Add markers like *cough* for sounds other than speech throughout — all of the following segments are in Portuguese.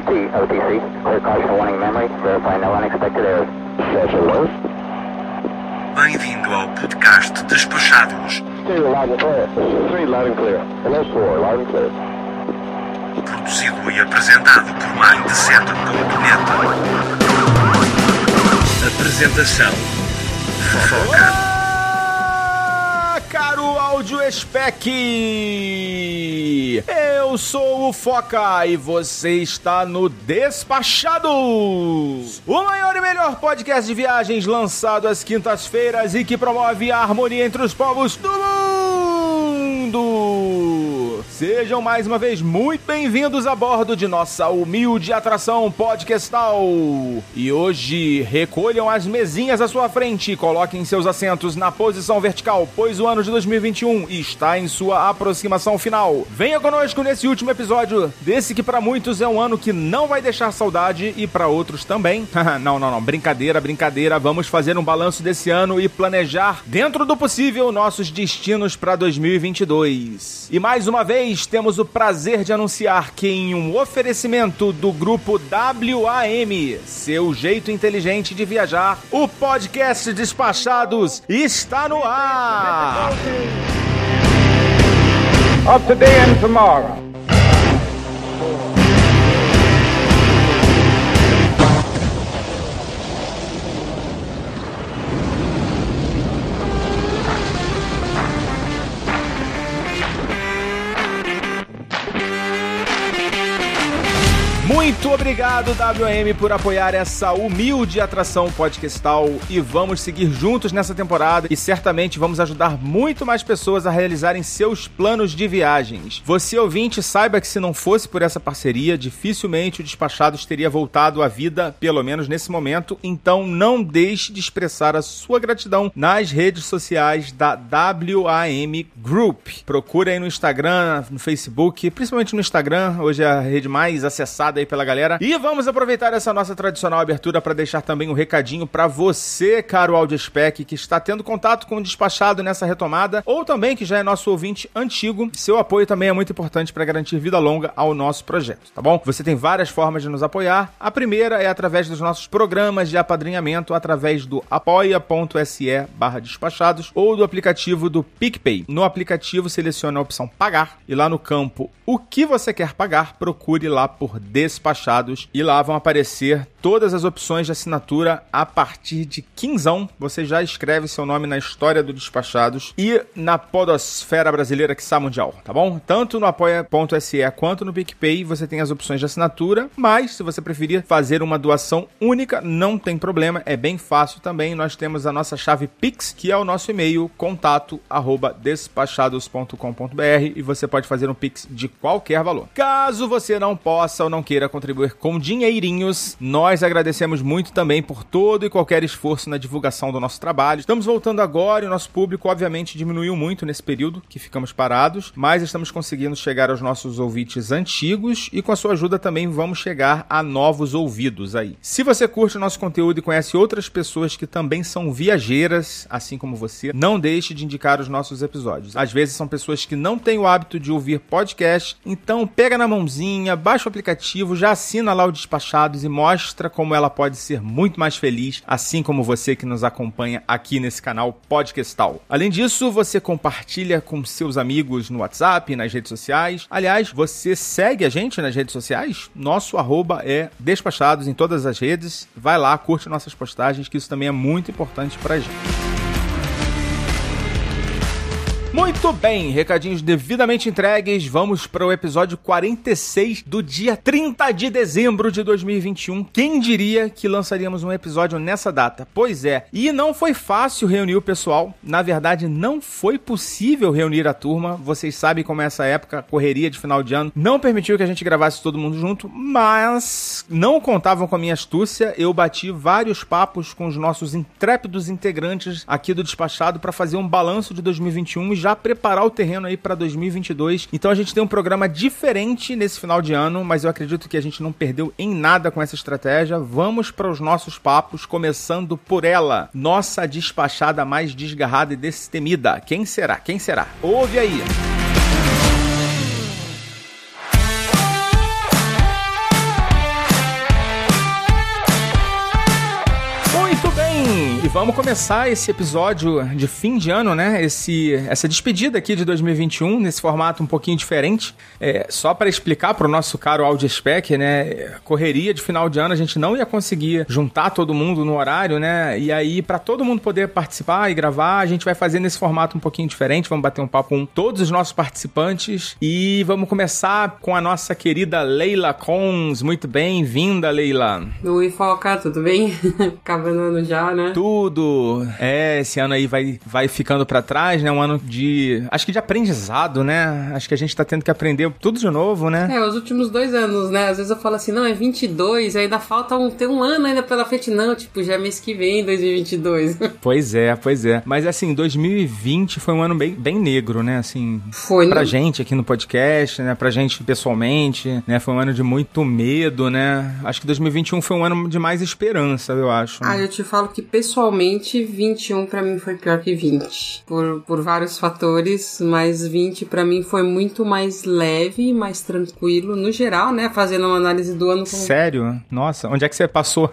OT, OTC, clear caution warning memory, verify no unexpected errors. It was. Bem-vindo ao podcast Despachados, Two, loud and clear. Three, loud and clear. Hello, four, loud and clear. produzido e apresentado por Mindset.net. Apresentação Fofoca. Áudio spec! Eu sou o Foca e você está no Despachados, o maior e melhor podcast de viagens lançado às quintas-feiras e que promove a harmonia entre os povos do mundo. Sejam mais uma vez muito bem-vindos a bordo de nossa humilde atração podcastal. E hoje recolham as mesinhas à sua frente e coloquem seus assentos na posição vertical, pois o ano de 2021 está em sua aproximação final. Venha conosco nesse último episódio desse que para muitos é um ano que não vai deixar saudade e para outros também. *laughs* não, não, não, brincadeira, brincadeira. Vamos fazer um balanço desse ano e planejar dentro do possível nossos destinos para 2022. E mais uma vez temos o prazer de anunciar que em um oferecimento do grupo WAM, seu jeito inteligente de viajar, o podcast Despachados está no ar. of today and tomorrow. Obrigado, WM, por apoiar essa humilde atração podcastal e vamos seguir juntos nessa temporada e certamente vamos ajudar muito mais pessoas a realizarem seus planos de viagens. Você, ouvinte, saiba que se não fosse por essa parceria, dificilmente o Despachados teria voltado à vida, pelo menos nesse momento, então não deixe de expressar a sua gratidão nas redes sociais da WAM Group. Procure aí no Instagram, no Facebook, principalmente no Instagram, hoje é a rede mais acessada aí pela galera. E vamos aproveitar essa nossa tradicional abertura para deixar também um recadinho para você, caro Audiospec, que está tendo contato com o despachado nessa retomada, ou também que já é nosso ouvinte antigo. Seu apoio também é muito importante para garantir vida longa ao nosso projeto, tá bom? Você tem várias formas de nos apoiar. A primeira é através dos nossos programas de apadrinhamento, através do apoia.se barra despachados ou do aplicativo do PicPay. No aplicativo, selecione a opção pagar e lá no campo o que você quer pagar, procure lá por despachados e lá vão aparecer todas as opções de assinatura a partir de quinzão. Você já escreve seu nome na história do Despachados e na podosfera brasileira que está mundial, tá bom? Tanto no apoia.se quanto no PicPay você tem as opções de assinatura, mas se você preferir fazer uma doação única, não tem problema, é bem fácil também. Nós temos a nossa chave Pix, que é o nosso e-mail contato arroba despachados.com.br e você pode fazer um Pix de qualquer valor. Caso você não possa ou não queira contribuir com dinheirinhos, nós agradecemos muito também por todo e qualquer esforço na divulgação do nosso trabalho. Estamos voltando agora e o nosso público, obviamente, diminuiu muito nesse período que ficamos parados, mas estamos conseguindo chegar aos nossos ouvintes antigos e com a sua ajuda também vamos chegar a novos ouvidos aí. Se você curte o nosso conteúdo e conhece outras pessoas que também são viajeiras, assim como você, não deixe de indicar os nossos episódios. Às vezes são pessoas que não têm o hábito de ouvir podcast, então pega na mãozinha, baixa o aplicativo, já assina lá o Despachados e mostra como ela pode ser muito mais feliz, assim como você que nos acompanha aqui nesse canal Podcastal. Além disso, você compartilha com seus amigos no WhatsApp, nas redes sociais. Aliás, você segue a gente nas redes sociais? Nosso arroba é Despachados em todas as redes. Vai lá, curte nossas postagens, que isso também é muito importante pra gente. Muito bem, recadinhos devidamente entregues. Vamos para o episódio 46 do dia 30 de dezembro de 2021. Quem diria que lançaríamos um episódio nessa data? Pois é, e não foi fácil reunir o pessoal. Na verdade, não foi possível reunir a turma. Vocês sabem como é essa época, correria de final de ano, não permitiu que a gente gravasse todo mundo junto, mas não contavam com a minha astúcia. Eu bati vários papos com os nossos intrépidos integrantes aqui do Despachado para fazer um balanço de 2021 e já preparar o terreno aí para 2022. Então a gente tem um programa diferente nesse final de ano, mas eu acredito que a gente não perdeu em nada com essa estratégia. Vamos para os nossos papos, começando por ela, nossa despachada mais desgarrada e destemida. Quem será? Quem será? Ouve aí. Vamos começar esse episódio de fim de ano, né? Esse, essa despedida aqui de 2021, nesse formato um pouquinho diferente. É, só para explicar para o nosso caro Audio Spec, né? Correria de final de ano, a gente não ia conseguir juntar todo mundo no horário, né? E aí, para todo mundo poder participar e gravar, a gente vai fazer nesse formato um pouquinho diferente. Vamos bater um papo com todos os nossos participantes e vamos começar com a nossa querida Leila Cons. Muito bem-vinda, Leila. Oi, Foca, tudo bem? *laughs* Acabando ano já, né? Tudo. É, esse ano aí vai, vai ficando para trás, né? Um ano de. Acho que de aprendizado, né? Acho que a gente tá tendo que aprender tudo de novo, né? É, os últimos dois anos, né? Às vezes eu falo assim, não, é 22, ainda falta um, tem um ano ainda pela frente. Não, tipo, já é mês que vem, 2022. *laughs* Pois é, pois é. Mas assim, 2020 foi um ano bem, bem negro, né? Assim, Foi, pra né? gente aqui no podcast, né? Pra gente pessoalmente, né? Foi um ano de muito medo, né? Acho que 2021 foi um ano de mais esperança, eu acho. Ah, eu te falo que pessoalmente 21 pra mim foi pior que 20. Por, por vários fatores, mas 20 pra mim foi muito mais leve, mais tranquilo, no geral, né? Fazendo uma análise do ano como Sério? Nossa, onde é que você passou?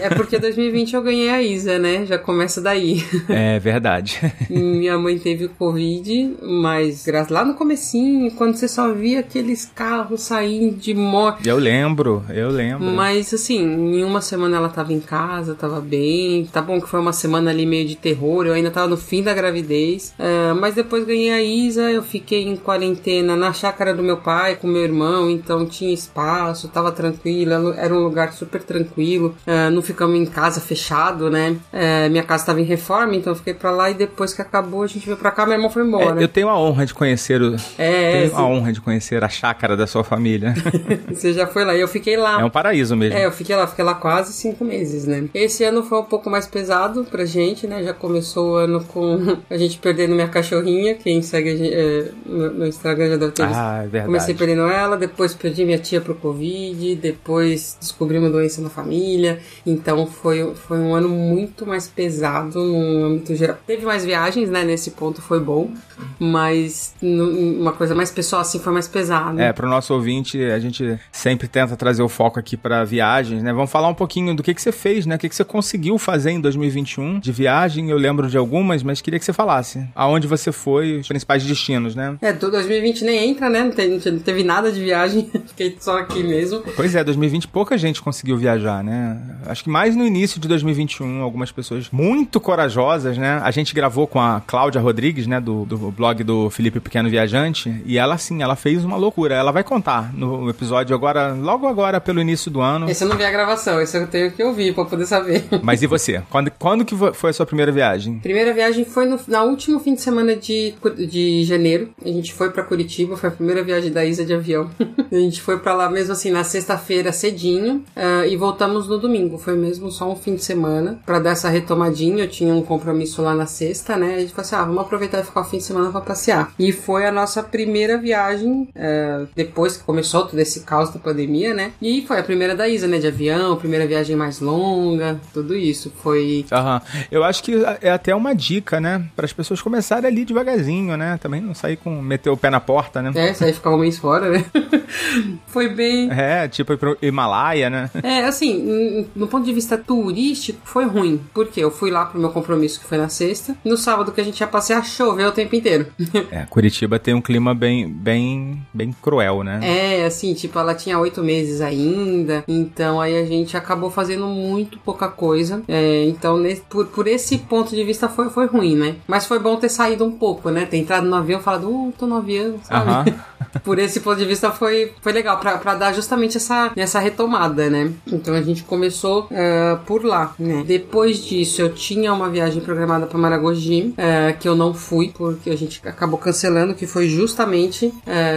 É porque 2020 eu ganhei a Isa, né? Já começa daí. é verdade. Minha mãe teve Covid, mas lá no comecinho, quando você só via aqueles carros saindo de moto. Eu lembro, eu lembro. Mas assim, em uma semana ela tava em casa, tava bem. Tá bom que foi uma semana ali meio de terror, eu ainda tava no fim da gravidez. É, mas depois ganhei a Isa, eu fiquei em quarentena na chácara do meu pai com meu irmão, então tinha espaço, tava tranquilo, era um lugar super tranquilo. É, não ficamos em casa fechado, né? É, minha casa tava em reforma, então eu fiquei pra lá e depois que acabou a gente veio pra cá, meu irmão foi É, embora. eu tenho a honra de conhecer o. É, tenho sim. a honra de conhecer a chácara da sua família. *laughs* Você já foi lá e eu fiquei lá. é um paraíso mesmo. É, eu fiquei lá, fiquei lá quase cinco meses, né? Esse ano foi um pouco mais pesado pra gente, né? Já começou o ano com *laughs* a gente perdendo minha cachorrinha. Quem segue gente, é, no, Instagram já deve ter visto. Ah, é verdade. Comecei perdendo ela, depois perdi minha tia pro Covid, depois descobri uma doença na família. Então foi, foi um ano muito mais pesado no âmbito geral. Teve mais viagens, né? Nesse ponto foi bom, mas uma coisa mais pessoal assim foi mais pesado. É, pro nosso ouvinte, a gente sempre tenta trazer o foco aqui pra viagens, né? Vamos falar um pouquinho do que, que você fez, né? O que, que você conseguiu fazer em 2021 de viagem. Eu lembro de algumas, mas queria que você falasse. Aonde você foi, os principais destinos, né? É, do 2020 nem entra, né? Não, tem- não teve nada de viagem, *laughs* fiquei só aqui mesmo. Pois é, 2020 pouca gente conseguiu viajar, né? Acho que mais no início de 2021, algumas pessoas muito corajosas, né? A gente gravou com a Cláudia Rodrigues, né? Do, do blog do Felipe Pequeno Viajante. E ela, assim, ela fez uma loucura. Ela vai contar no episódio agora, logo agora, pelo início do ano. Esse eu não vi a gravação, esse eu tenho que ouvir pra poder saber. Mas e você? Quando, quando que foi a sua primeira viagem? Primeira viagem foi no na último fim de semana de, de janeiro. A gente foi pra Curitiba, foi a primeira viagem da Isa de avião. *laughs* a gente foi pra lá mesmo assim na sexta-feira cedinho ah, e voltamos no domingo. Foi mesmo só um fim de semana pra dar essa retomadinha. Eu tinha um compromisso lá na sexta, né? A gente falou assim: ah, vamos aproveitar e ficar o fim de semana pra passear. E foi a nossa primeira viagem ah, depois que começou todo esse caos da pandemia, né? E foi a primeira da Isa, né? De avião, primeira viagem mais longa, tudo isso. Foi Aham. Eu acho que é até uma dica, né? Para as pessoas começarem ali devagarzinho, né? Também não sair com meter o pé na porta, né? É, sair ficar um mês fora, né? *laughs* Foi bem. É, tipo ir pro Himalaia, né? É, assim, no ponto de vista turístico, foi ruim. Porque eu fui lá pro meu compromisso, que foi na sexta. No sábado que a gente ia passear, choveu o tempo inteiro. *laughs* É, Curitiba tem um clima bem, bem, bem cruel, né? É, assim, tipo, ela tinha oito meses ainda. Então aí a gente acabou fazendo muito pouca coisa. É, então, nesse- por, por esse ponto de vista, foi, foi ruim, né? Mas foi bom ter saído um pouco, né? Ter entrado no avião e falado, uh, tô no avião, sabe? Aham. *laughs* por esse ponto de vista foi, foi legal, pra, pra dar justamente essa, essa retomada, né? Então a gente começou eh, por lá, né? Depois disso, eu tinha uma viagem programada pra Maragogi, eh, que eu não fui, porque a gente acabou cancelando, que foi justamente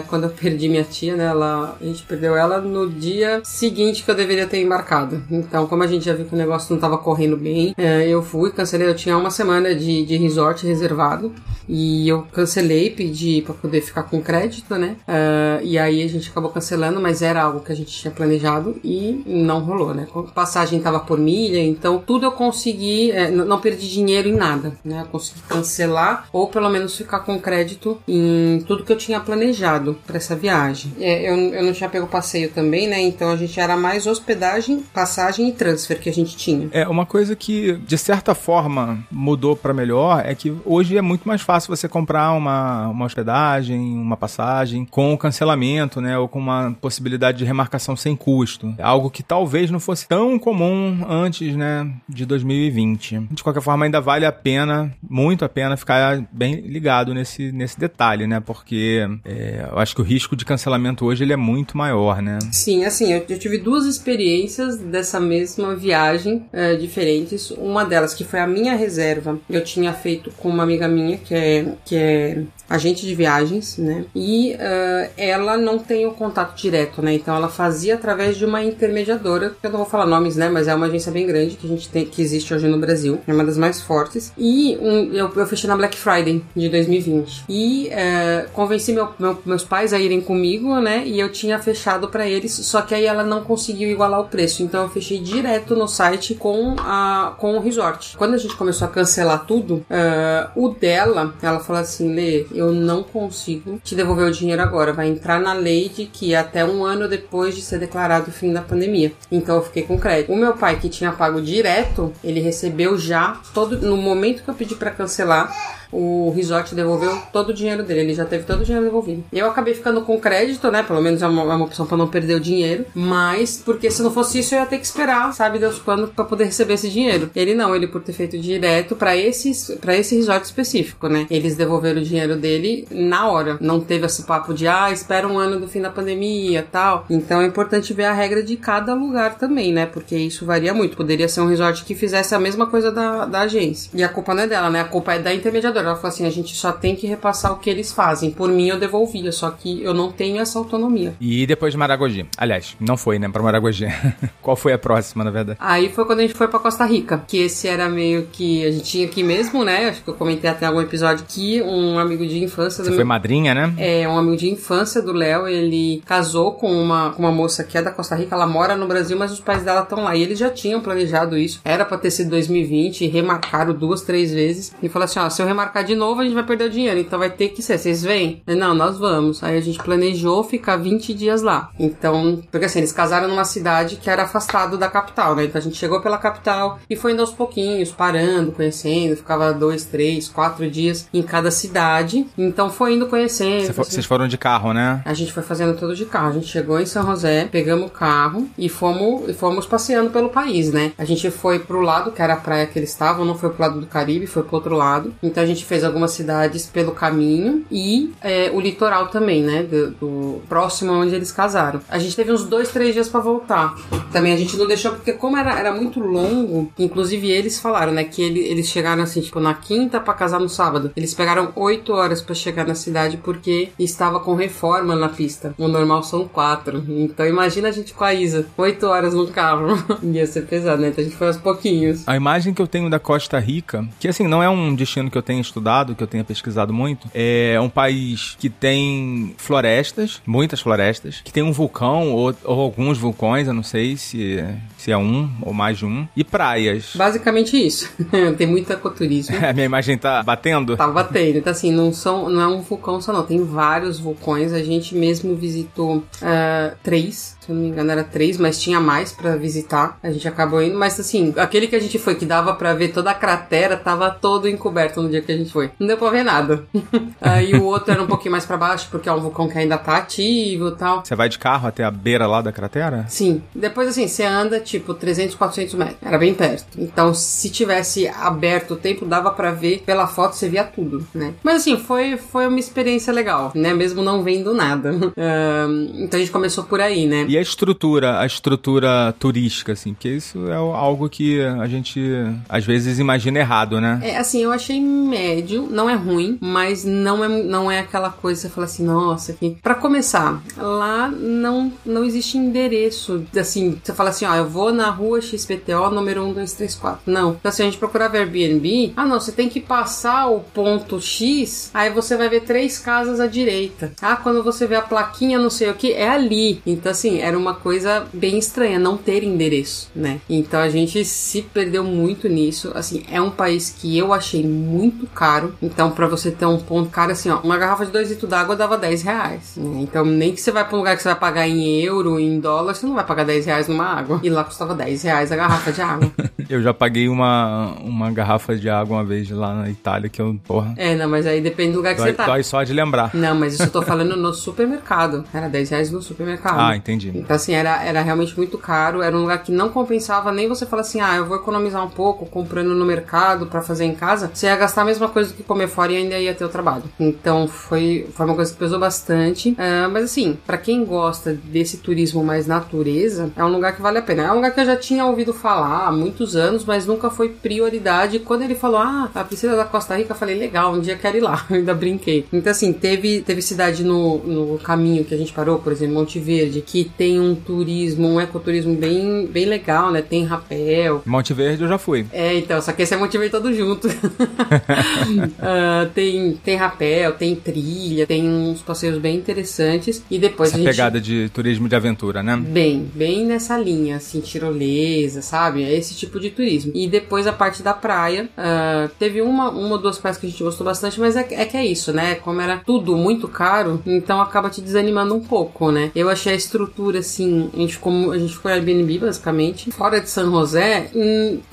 quando eu *laughs* perdi minha tia, né? Ela, a gente perdeu ela no dia seguinte que eu deveria ter embarcado. Então, como a gente já viu que o negócio não tava correndo bem, eh, eu fui, cancelei, eu tinha uma semana de, de resort reservado, e eu cancelei, pedi pra poder ficar com crédito, né? Ah, e aí a gente acabou cancelando, mas era algo que a gente tinha planejado e não rolou, né? A passagem tava por milha, então tudo eu consegui, é, não perdi dinheiro em nada, né? Eu consegui cancelar ou pelo menos ficar com crédito em tudo que eu tinha planejado pra essa viagem. É, eu, eu não tinha pego passeio também, né? Então a gente era mais hospedagem, passagem e transfer que a gente tinha. É, uma coisa que que, de certa forma, mudou para melhor é que hoje é muito mais fácil você comprar uma, uma hospedagem, uma passagem com o cancelamento, né? Ou com uma possibilidade de remarcação sem custo. Algo que talvez não fosse tão comum antes, né? De 2020. De qualquer forma, ainda vale a pena, muito a pena, ficar bem ligado nesse, nesse detalhe, né? Porque é, eu acho que o risco de cancelamento hoje ele é muito maior, né? Sim, assim, eu, eu tive duas experiências dessa mesma viagem é, diferentes. Uma delas que foi a minha reserva, eu tinha feito com uma amiga minha que é, que é agente de viagens, né? E uh, ela não tem o contato direto, né? Então ela fazia através de uma intermediadora, eu não vou falar nomes, né? Mas é uma agência bem grande que a gente tem, que existe hoje no Brasil, é uma das mais fortes. E um, eu, eu fechei na Black Friday de 2020 e uh, convenci meu, meu, meus pais a irem comigo, né? E eu tinha fechado para eles, só que aí ela não conseguiu igualar o preço, então eu fechei direto no site com a com o resort. Quando a gente começou a cancelar tudo, uh, o dela, ela falou assim, Lê, eu não consigo te devolver o dinheiro agora. Vai entrar na lei de que até um ano depois de ser declarado o fim da pandemia. Então eu fiquei com crédito. O meu pai, que tinha pago direto, ele recebeu já todo. No momento que eu pedi para cancelar, o resort devolveu todo o dinheiro dele. Ele já teve todo o dinheiro devolvido. Eu acabei ficando com crédito, né? Pelo menos é uma, é uma opção para não perder o dinheiro. Mas, porque se não fosse isso, eu ia ter que esperar, sabe, Deus quando, para poder receber esse dinheiro. Ele não, ele por ter feito direto para esses para esse resort específico, né? Eles devolveram o dinheiro dele na hora. Não teve esse papo de, ah, espera um ano do fim da pandemia tal. Então é importante ver a regra de cada lugar também, né? Porque isso varia muito. Poderia ser um resort que fizesse a mesma coisa da, da agência. E a culpa não é dela, né? A culpa é da intermediadora ela falou assim: a gente só tem que repassar o que eles fazem. Por mim, eu devolvia, só que eu não tenho essa autonomia. E depois de Maragogi? Aliás, não foi, né, pra Maragogi. *laughs* Qual foi a próxima, na verdade? Aí foi quando a gente foi pra Costa Rica, que esse era meio que a gente tinha aqui mesmo, né? Acho que eu comentei até algum episódio que um amigo de infância. Você foi madrinha, né? É, um amigo de infância do Léo, ele casou com uma, uma moça que é da Costa Rica, ela mora no Brasil, mas os pais dela estão lá. E eles já tinham planejado isso. Era pra ter sido 2020, remarcaram duas, três vezes. E falou assim: ó, se eu remarcar marcar de novo, a gente vai perder o dinheiro. Então vai ter que ser. Vocês vêm? Não, nós vamos. Aí a gente planejou ficar 20 dias lá. Então, porque assim, eles casaram numa cidade que era afastado da capital, né? Então a gente chegou pela capital e foi indo aos pouquinhos, parando, conhecendo. Ficava dois, três, quatro dias em cada cidade. Então foi indo conhecendo. Vocês assim. foram de carro, né? A gente foi fazendo tudo de carro. A gente chegou em São José, pegamos o carro e fomos, fomos passeando pelo país, né? A gente foi pro lado, que era a praia que eles estavam, não foi pro lado do Caribe, foi pro outro lado. Então a gente fez algumas cidades pelo caminho e é, o litoral também, né? Do, do, próximo onde eles casaram. A gente teve uns dois, três dias para voltar. Também a gente não deixou, porque como era, era muito longo, inclusive eles falaram, né? Que ele, eles chegaram assim, tipo, na quinta para casar no sábado. Eles pegaram oito horas para chegar na cidade porque estava com reforma na pista. O normal são quatro. Então imagina a gente com a Isa, oito horas no carro. *laughs* Ia ser pesado, né? Então a gente foi aos pouquinhos. A imagem que eu tenho da Costa Rica, que assim, não é um destino que eu tenho estudado, que eu tenha pesquisado muito, é um país que tem florestas, muitas florestas, que tem um vulcão ou, ou alguns vulcões, eu não sei se, se é um ou mais de um, e praias. Basicamente isso. *laughs* tem muito ecoturismo. *laughs* a minha imagem tá batendo? Tá batendo. Então, assim, não, são, não é um vulcão só, não. Tem vários vulcões. A gente mesmo visitou uh, três se eu não me engano era três, mas tinha mais para visitar. A gente acabou indo, mas assim, aquele que a gente foi que dava para ver toda a cratera tava todo encoberto no dia que a gente foi. Não deu pra ver nada. *laughs* Aí o outro era um pouquinho mais para baixo, porque é um vulcão que ainda tá ativo e tal. Você vai de carro até a beira lá da cratera? Sim. Depois assim, você anda tipo 300, 400 metros. Era bem perto. Então, se tivesse aberto o tempo, dava para ver pela foto, você via tudo, né? Mas assim, foi, foi uma experiência legal, né? Mesmo não vendo nada. *laughs* então a gente começou por aí, né? E a estrutura, a estrutura turística, assim, porque isso é algo que a gente às vezes imagina errado, né? É, assim, eu achei médio, não é ruim, mas não é, não é aquela coisa que você fala assim, nossa, que. Pra começar, lá não, não existe endereço, assim, você fala assim, ó, eu vou na rua XPTO número 1234. Não. Então, assim, a gente procurava Airbnb, ah, não, você tem que passar o ponto X, aí você vai ver três casas à direita. Ah, quando você vê a plaquinha, não sei o que, é ali. Então, assim, era uma coisa bem estranha não ter endereço, né? Então a gente se perdeu muito nisso. Assim, é um país que eu achei muito caro. Então, pra você ter um ponto caro, assim, ó, uma garrafa de 2 litros d'água dava 10 reais. né? Então, nem que você vai pra um lugar que você vai pagar em euro, em dólar, você não vai pagar 10 reais numa água. E lá custava 10 reais a garrafa de água. *laughs* Eu já paguei uma, uma garrafa de água uma vez lá na Itália que eu, porra, é, não, mas aí depende do lugar que dói, você tá. dói só de lembrar. Não, mas isso eu tô *laughs* falando no supermercado. Era 10 reais no supermercado. Ah, entendi. Então, assim, era, era realmente muito caro. Era um lugar que não compensava nem você falar assim, ah, eu vou economizar um pouco comprando no mercado pra fazer em casa. Você ia gastar a mesma coisa do que comer fora e ainda ia ter o trabalho. Então, foi, foi uma coisa que pesou bastante. Ah, mas, assim, pra quem gosta desse turismo mais natureza, é um lugar que vale a pena. É um lugar que eu já tinha ouvido falar há muitos anos, mas nunca foi prioridade. Quando ele falou, ah, a Priscila da Costa Rica, eu falei, legal, um dia quero ir lá. *laughs* Eu ainda brinquei. Então, assim, teve, teve cidade no, no caminho que a gente parou, por exemplo, Monte Verde, que tem um turismo, um ecoturismo bem, bem legal, né? Tem rapel. Monte Verde eu já fui. É, então, só que esse é Monte Verde todo junto. *laughs* *laughs* Ah, tem, tem rapel, tem trilha, tem uns passeios bem interessantes. E depois Essa a gente. pegada de turismo de aventura, né? Bem, bem nessa linha, assim, tirolesa, sabe? É esse tipo de turismo. E depois a parte da praia. ah, teve uma, uma ou duas praias que a gente gostou bastante, mas é, é que é isso, né? Como era tudo muito caro, então acaba te desanimando um pouco, né? Eu achei a estrutura, assim, a gente ficou, a gente ficou em Airbnb, basicamente. Fora de San José,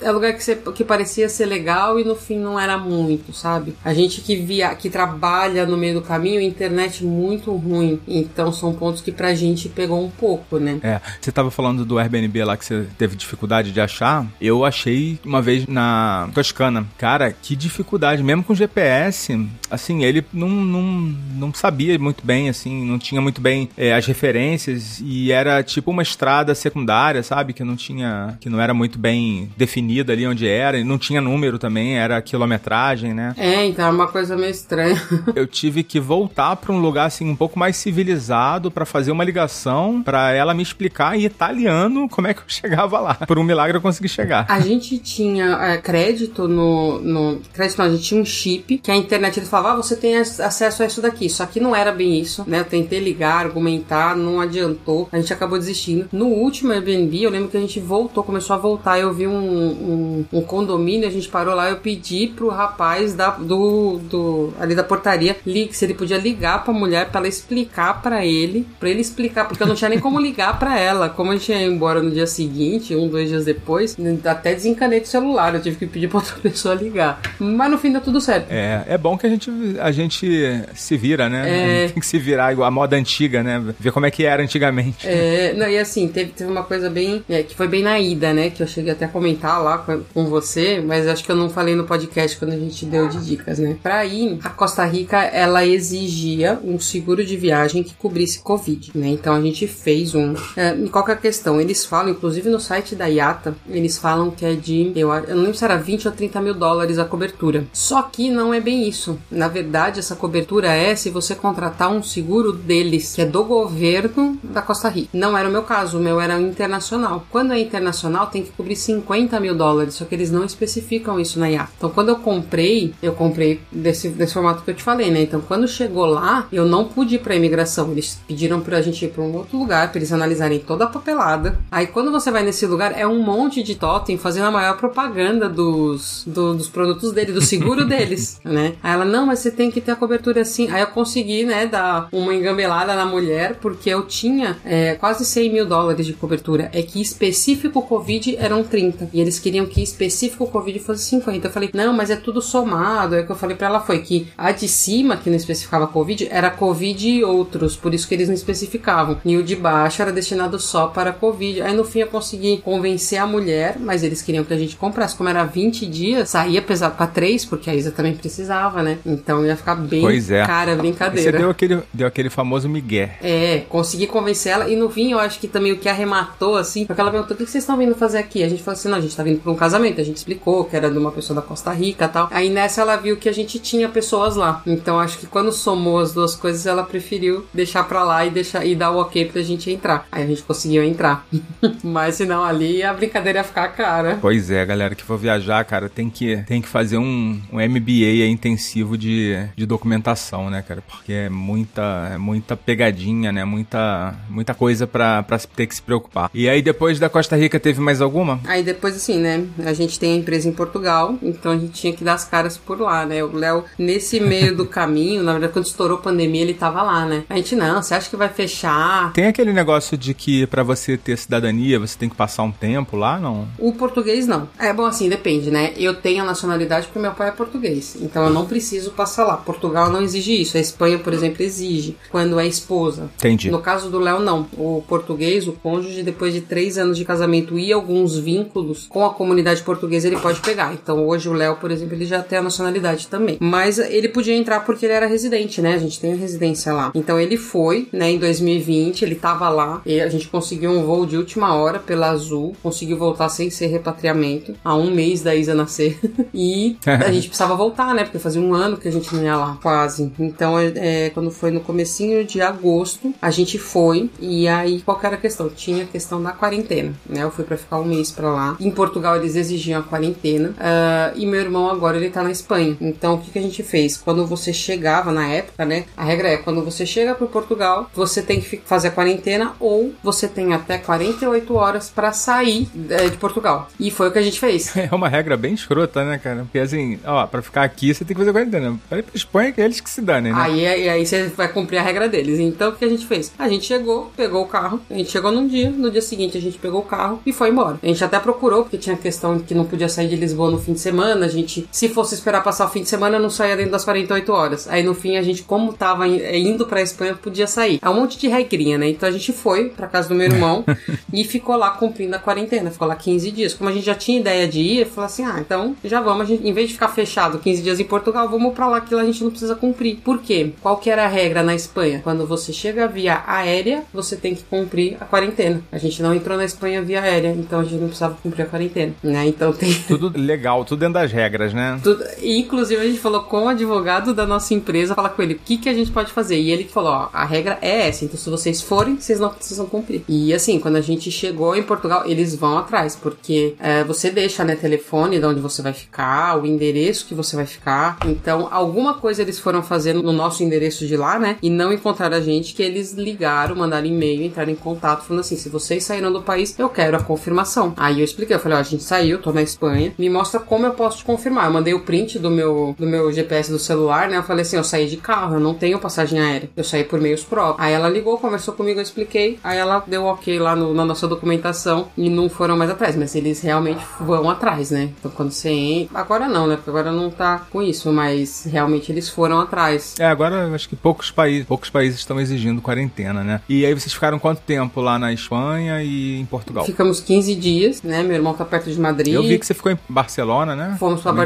é lugar que, você, que parecia ser legal e no fim não era muito, sabe? A gente que via, que trabalha no meio do caminho, internet muito ruim. Então são pontos que pra gente pegou um pouco, né? É, você tava falando do Airbnb lá que você teve dificuldade de achar. Eu achei uma vez na Toscana. Cara, que dificuldade. Mesmo com GPS, assim, ele não, não, não sabia muito bem, assim, não tinha muito bem é, as referências e era tipo uma estrada secundária, sabe? Que não tinha, que não era muito bem definida ali onde era. E não tinha número também, era quilometragem, né? É, então é uma coisa meio estranha. *laughs* eu tive que voltar para um lugar assim um pouco mais civilizado para fazer uma ligação para ela me explicar em italiano como é que eu *laughs* chegava lá. Por um milagre eu consegui chegar. A gente tinha é, crédito no, no. Crédito não, a gente tinha um chip que a internet ele falava, ah, você tem ac- acesso a isso daqui. Só que não era bem isso, né? Eu tentei ligar, argumentar, não adiantou. A gente acabou desistindo. No último Airbnb, eu lembro que a gente voltou, começou a voltar. Eu vi um, um, um condomínio, a gente parou lá, eu pedi pro rapaz da, do, do ali da portaria se ele podia ligar pra mulher pra ela explicar pra ele, pra ele explicar, porque eu não tinha nem como ligar pra ela. Como a gente ia embora no dia seguinte, um, dois dias depois, até desencanei do celular, eu tive que pedir pra outra *laughs* pessoa ligar. Mas no fim deu tudo certo. É, é bom que a gente, a gente se vira, né? É. A gente tem que se virar igual a moda antiga, né? Ver como é que era antigamente. É, não, e assim, teve, teve uma coisa bem. é, que foi bem na ida, né? Que eu cheguei até a comentar lá com, com você, mas acho que eu não falei no podcast quando a gente deu de dicas, né? Pra ir, a Costa Rica, ela exigia um seguro de viagem que cobrisse Covid, né? Então a gente fez um. É, a questão? Eles falam, inclusive no site da IATA, eles falam que é de. Eu, eu não lembro se era 20 ou 30 mil dólares a cobertura. Só que não é bem isso. Na verdade, essa cobertura é se você contratar um seguro deles, que é do governo da Costa Rica. Não era o meu caso, o meu era internacional. Quando é internacional, tem que cobrir 50 mil dólares, só que eles não especificam isso na IATA. Então, quando eu comprei, eu comprei desse, desse formato que eu te falei, né? Então, quando chegou lá, eu não pude ir pra imigração. Eles pediram pra gente ir pra um outro lugar, pra eles analisarem toda a papelada. Aí, quando você vai nesse lugar, é um monte de totem fazendo a maior propaganda dos, do- dos produtos dele, do seguro *laughs* deles, né? Aí ela, não, mas você tem que ter a cobertura assim. Aí eu consegui, né, dar uma engambelada na mulher, porque eu tinha é, quase 100 mil dólares de cobertura. É que específico Covid eram 30. E eles queriam que específico Covid fosse 50. Eu falei, não, mas é tudo somado. Aí o que eu falei pra ela foi que a de cima, que não especificava Covid, era Covid e outros. Por isso que eles não especificavam. E o de baixo era destinado só para Covid. Aí no fim eu consegui convencer a mulher, mas eles queriam que a gente comprasse. Como era 20 dias, saía pesado pra 3, porque a Isa também precisava, né? Então ia ficar bem Pois é. cara a Você brincadeira. deu aquele, deu aquele famoso migué. É, consegui convencer ela. E no fim, eu acho que também o que arrematou, assim, porque ela perguntou: o que vocês estão vindo fazer aqui? A gente falou assim: não, a gente tá vindo pra um casamento. A gente explicou que era de uma pessoa da Costa Rica e tal. Aí nessa ela viu que a gente tinha pessoas lá. Então acho que quando somou as duas coisas, ela preferiu deixar pra lá e, deixar, e dar o ok pra gente entrar. Aí a gente conseguiu entrar. *laughs* Mas senão ali a brincadeira ia ficar cara. Pois é, galera que for viajar, cara, tem que, tem que fazer um, um MBA aí intensivo de, de documentação, né, cara? Porque é muita, é muita pegadinha, né? Muita, muita coisa pra, pra ter que se preocupar. E aí, depois da Costa Rica, teve mais alguma? Aí depois, assim, né? A gente tem a empresa em Portugal, então a gente tinha que dar as caras lugares por lá, né? O Léo, nesse meio do *laughs* caminho, na verdade, quando estourou a pandemia, ele tava lá, né? A gente, não, você acha que vai fechar? Tem aquele negócio de que pra você ter cidadania, você tem que passar um tempo lá, não? O português não. É bom assim, depende, né? Eu tenho a nacionalidade porque meu pai é português. Então eu não preciso passar lá. Portugal não exige isso. A Espanha, por exemplo, exige quando é esposa. Entendi. No caso do Léo, não. O português, o cônjuge, depois de três anos de casamento e alguns vínculos com a comunidade portuguesa, ele pode pegar. Então hoje o Léo, por exemplo, ele já tem a nacionalidade também. Mas ele podia entrar porque ele era residente, né? A gente tem a residência lá. Então ele foi, né, em 2020, ele tava lá e a gente conseguiu um voo de última hora pela Azul, conseguiu voltar sem ser repatriamento, há um mês da Isa nascer. *laughs* e a gente precisava voltar, né? Porque fazia um ano que a gente não ia lá, quase. Então, é, é, quando foi no comecinho de agosto, a gente foi e aí qual era a questão? Tinha a questão da quarentena, né? Eu fui para ficar um mês para lá. Em Portugal eles exigiam a quarentena uh, e meu irmão agora ele tá na Espanha. Então, o que, que a gente fez? Quando você chegava na época, né? A regra é quando você chega para Portugal, você tem que fazer a quarentena ou você tem até 48 horas para sair é, de Portugal. E foi o que a gente fez. *laughs* É uma regra bem escrota, né, cara? Porque assim, ó, pra ficar aqui você tem que fazer quarentena. Para ir pra Espanha que é eles que se danem, né? Aí, aí, aí você vai cumprir a regra deles. Então o que a gente fez? A gente chegou, pegou o carro, a gente chegou num dia, no dia seguinte a gente pegou o carro e foi embora. A gente até procurou, porque tinha questão de que não podia sair de Lisboa no fim de semana. A gente, se fosse esperar passar o fim de semana, não saía dentro das 48 horas. Aí no fim a gente, como tava indo pra Espanha, podia sair. É um monte de regrinha, né? Então a gente foi pra casa do meu irmão *laughs* e ficou lá cumprindo a quarentena. Ficou lá 15 dias. Como a gente já tinha ideia de ir, falou assim: ah, então já vamos. A gente, em vez de ficar fechado 15 dias em Portugal, vamos pra lá que lá a gente não precisa cumprir. Por quê? Qual que era a regra na Espanha? Quando você chega via aérea, você tem que cumprir a quarentena. A gente não entrou na Espanha via aérea, então a gente não precisava cumprir a quarentena, né? Então tem. Tudo legal, tudo dentro das regras, né? Tudo... Inclusive a gente falou com o advogado da nossa empresa, falar com ele o que, que a gente pode fazer. E ele falou: ó, a regra é essa, então se vocês forem, vocês não precisam cumprir. E assim, quando a gente chegou em Portugal, eles vão atrás, porque é, você deixa, né, telefone de onde você vai ficar, o endereço que você vai ficar. Então, alguma coisa eles foram fazendo no nosso endereço de lá, né? E não encontraram a gente, que eles ligaram, mandaram e-mail, entraram em contato, falando assim: se vocês saíram do país, eu quero a confirmação. Aí eu expliquei, eu falei, ó, a gente saiu, tô na Espanha, me mostra como eu posso te confirmar. Eu mandei o print do meu, do meu GPS do celular, né? Eu falei assim, eu saí de carro, eu não tenho passagem aérea. Eu saí por meios próprios. Aí ela ligou, conversou comigo, eu expliquei. Aí ela deu ok lá no, na nossa documentação e não foram mais atrás. Mas eles realmente vão atrás, né? Então quando você entra. Agora não, né? Porque agora não tá com isso, mas realmente eles foram atrás. É, agora acho que poucos países, poucos países estão exigindo quarentena, né? E aí vocês ficaram quanto tempo lá na Espanha e em Portugal? Ficamos 15 dias, né? Meu irmão tá perto de Madrid. Eu vi que você ficou em Barcelona, né? Fomos pra Também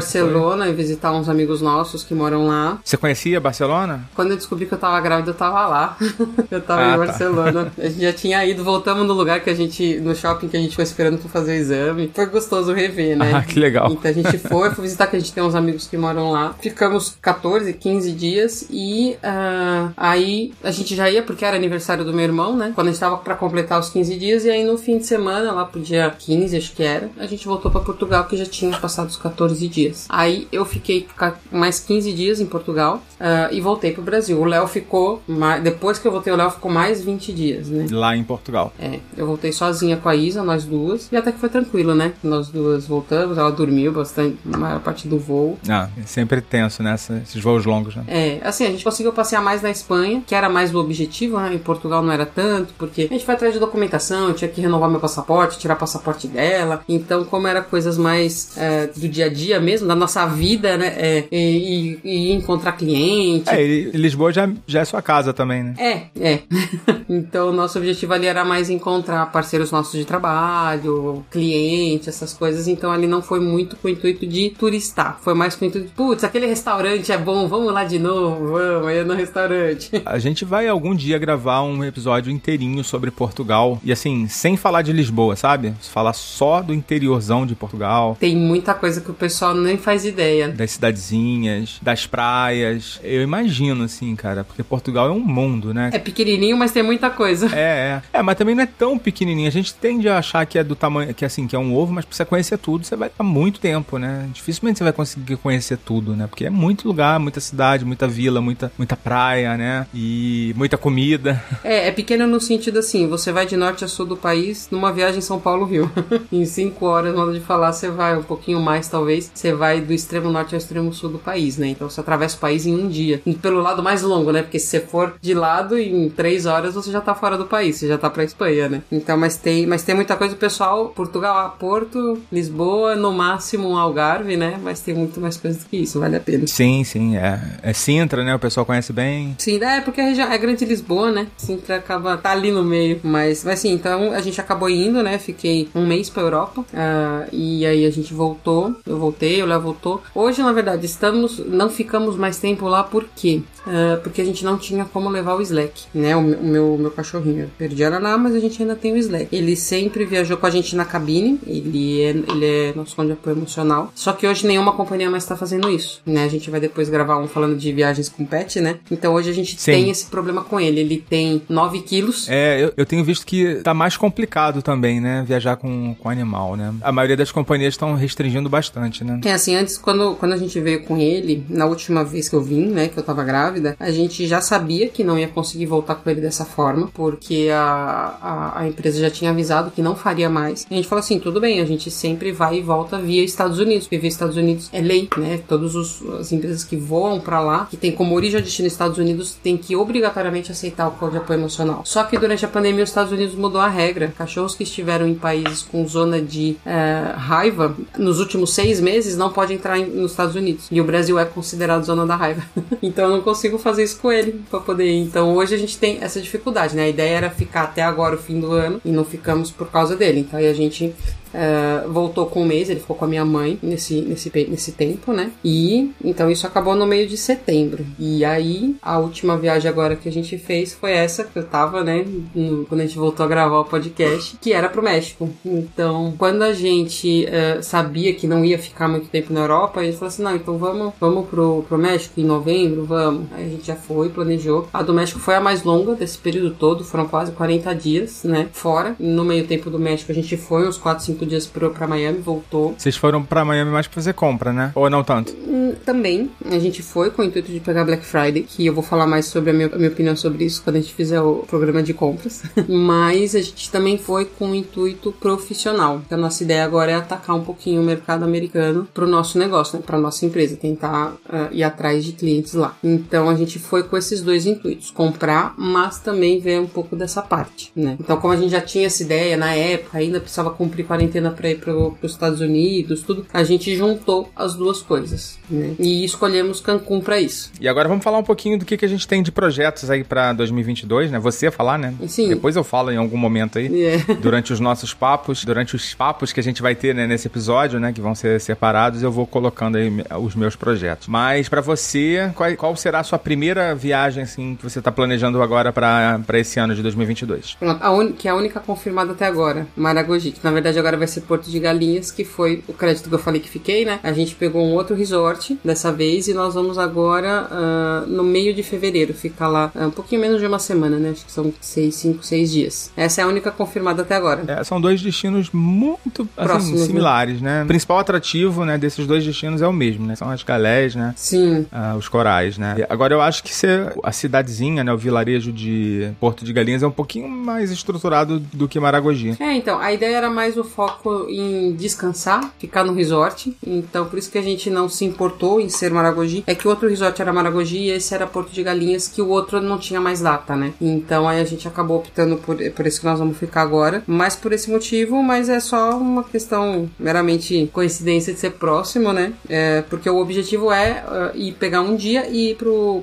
Barcelona e visitar uns amigos nossos que moram lá. Você conhecia Barcelona? Quando eu descobri que eu tava grávida, eu tava lá. *laughs* eu tava Ah, em tá. Barcelona. A gente já tinha ido, voltamos no lugar que a gente. no shopping que a gente foi esperando pra fazer o exame. Foi gostoso rever, né? Ah, que legal. Então a gente foi, foi visitar que a gente tem uns amigos que moram lá. Ficamos 14, 15 dias e ah, aí a gente já ia porque era aniversário do meu irmão, né? Quando a gente tava pra completar os 15 dias e aí no fim de semana, lá pro dia 15, acho que era, a gente voltou pra Portugal que já tinha passado os 14 dias. Aí eu fiquei mais 15 dias em Portugal ah, e voltei pro Brasil. O Léo ficou, ma- depois que eu voltei, o Léo ficou mais 20 dias, né? Lá em Portugal. É, eu voltei sozinha com a Isa, nós duas, e até que foi tranquilo, né? Nós duas voltamos, ela dormiu bastante, a maior parte do voo. Ah, é sempre tenso, né? Esses voos longos, né? É, assim, a gente conseguiu passear mais na Espanha, que era mais o objetivo, né? Em Portugal não era tanto, porque a gente foi atrás de documentação, eu tinha que renovar meu passaporte, tirar passaporte dela. Então, como era coisas mais é, do dia a dia mesmo, da nossa vida, né? É, e, e- encontrar cliente. É, e Lisboa já, já é sua casa também, né? É, é. *laughs* então, o nosso objetivo ali era mais encontrar parceiros nossos de trabalho, cliente, essas coisas. Então, ali não foi muito com o intuito de turistar. Foi mais com o intuito de, putz, aquele restaurante é bom, vamos lá de novo, vamos, aí no restaurante. *laughs* A gente vai algum dia gravar um episódio inteirinho sobre Portugal. E assim, sem falar de Lisboa, sabe? Falar só do interiorzão de Portugal. Tem muita coisa que o pessoal nem faz ideia. Das cidadezinhas, das praias. Eu imagino, assim, cara, porque Portugal é um mundo, né? É pequenininho, mas tem muita coisa. É, é. É, mas também não é tão pequenininho. A gente tende a achar que é do tamanho, que assim, que é um ovo, mas pra você conhecer tudo, você vai estar muito tempo, né? Dificilmente você vai conseguir conhecer tudo, né? Porque é muito lugar, muita cidade, muita vila, muita, muita praia, né? E muita comida. É, é pequeno no sentido assim, você vai de norte a sul do país numa viagem São Paulo-Rio. *laughs* em cinco horas, modo de falar, você vai um pouquinho mais, talvez. Você vai do extremo norte ao extremo sul do país, né? Então você atravessa o país em um dia. E pelo lado mais longo, né? Porque se você for de lado, em três horas você já tá fora do país, você já tá pra Espanha, né? Então, mas tem, mas tem muita coisa, pessoal. Portugal, a Porto, Lisboa, no máximo um Algarve, né? Mas tem muito mais coisa do que isso, vale a pena. Sim, sim, é. É Sintra, né? O pessoal conhece bem. Sim, é porque a região é grande Lisboa, né? Sintra acaba tá ali no meio, mas mas sim, então a gente acabou indo, né? Fiquei um mês pra Europa uh, e aí a gente voltou. Eu voltei, o Léo voltou. Hoje, na verdade, estamos não ficamos mais tempo lá por quê? Uh, porque a gente não tinha como levar o Slack, né? O, o meu, meu cachorrinho. Eu perdi ela lá, mas a gente ainda tem o Slack. Ele sempre viajou com a gente na cabine. Ele é, ele é nosso fundo de apoio emocional. Só que hoje nenhuma companhia mais tá fazendo isso, né? A gente vai depois gravar um falando de viagens com pet, né? Então hoje a gente Sim. tem esse problema com ele. Ele tem 9 quilos. É, eu, eu tenho visto que tá mais complicado também, né? Viajar com, com animal, né? A maioria das companhias estão restringindo bastante, né? É assim, antes, quando, quando a gente veio com ele, na última vez que eu vim, né, que eu tava grávida, a gente já sabia que não ia conseguir voltar com ele dessa forma, porque a, a, a empresa já tinha avisado que não faria mais. E a gente falou assim: tudo bem, a gente sempre vai e volta via Estados Unidos, porque via Estados Unidos é lei, né? Todas as empresas que voam para lá, que tem como origem o destino Estados Unidos, tem que obrigatoriamente aceitar o código de apoio emocional. Só que durante a pandemia, os Estados Unidos mudou a regra. Cachorros que estiveram em países com zona de eh, raiva nos últimos seis meses não pode entrar nos Estados Unidos. E o Brasil é considerado zona da raiva. *laughs* então eu não consigo fazer isso com ele para poder ir. Então hoje a gente tem essa dificuldade, né? A ideia era ficar até agora o fim do ano e não ficamos por causa dele. Então aí a gente Uh, voltou com um mês, ele ficou com a minha mãe nesse, nesse, nesse tempo, né? E então isso acabou no meio de setembro. E aí a última viagem agora que a gente fez foi essa que eu tava, né? No, quando a gente voltou a gravar o podcast, que era pro México. Então, quando a gente uh, sabia que não ia ficar muito tempo na Europa, a gente falou assim: não, então vamos, vamos pro, pro México em novembro, vamos. Aí a gente já foi, planejou. A do México foi a mais longa desse período todo, foram quase 40 dias, né? Fora. No meio tempo do México a gente foi uns 4, 5 cinco dias pro, pra Miami, voltou. Vocês foram pra Miami mais pra fazer compra, né? Ou não tanto? Hum, também. A gente foi com o intuito de pegar Black Friday, que eu vou falar mais sobre a minha, a minha opinião sobre isso quando a gente fizer o programa de compras. *laughs* Mas a gente também foi com o intuito profissional. Então, a nossa ideia agora é atacar um pouquinho o mercado americano pro nosso negócio, né? Pra nossa empresa, tentar uh, ir atrás de clientes lá. Então, a gente foi com esses dois intuitos: comprar, mas também ver um pouco dessa parte, né? Então, como a gente já tinha essa ideia na época, ainda precisava cumprir quarentena quarentena para ir para os Estados Unidos, tudo, a gente juntou as duas coisas, né? E escolhemos Cancún para isso. E agora vamos falar um pouquinho do que, que a gente tem de projetos aí para 2022, né? Você falar, né? Sim. Depois eu falo em algum momento aí, Yeah. *laughs* durante os nossos papos, durante os papos que a gente vai ter né, nesse episódio, né? Que vão ser separados, eu vou colocando aí os meus projetos. Mas para você, qual, qual será a sua primeira viagem, assim, que você tá planejando agora para esse ano de 2022? Pronto, a un... que é a única confirmada até agora, Maragogi, que na verdade agora vai ser Porto de Galinhas, que foi o crédito que eu falei que fiquei, né? A gente pegou um outro resort dessa vez e nós vamos agora ah, no meio de fevereiro ficar lá ah, um pouquinho menos de uma semana, né? Acho que são seis, cinco, seis dias. Essa é a única confirmada até agora. É, são dois destinos muito assim, Próximos, né? similares, né? O principal atrativo né, desses dois destinos é o mesmo, né? São as galés, né? Sim, Ah, os corais, né? E Agora eu acho que ser a cidadezinha, né, o vilarejo de Porto de Galinhas é um pouquinho mais estruturado do que Maragogi. É, então, a ideia era mais o foco em descansar, ficar no resort. Então, por isso que a gente não se importou em ser Maragogi. É que o outro resort era Maragogi e esse era Porto de Galinhas, que o outro não tinha mais data, né? Então, aí a gente acabou optando por, por esse que nós vamos ficar agora. Mais por esse motivo, mas é só uma questão meramente coincidência de ser próximo, né? É, porque o objetivo é uh, ir pegar um dia e ir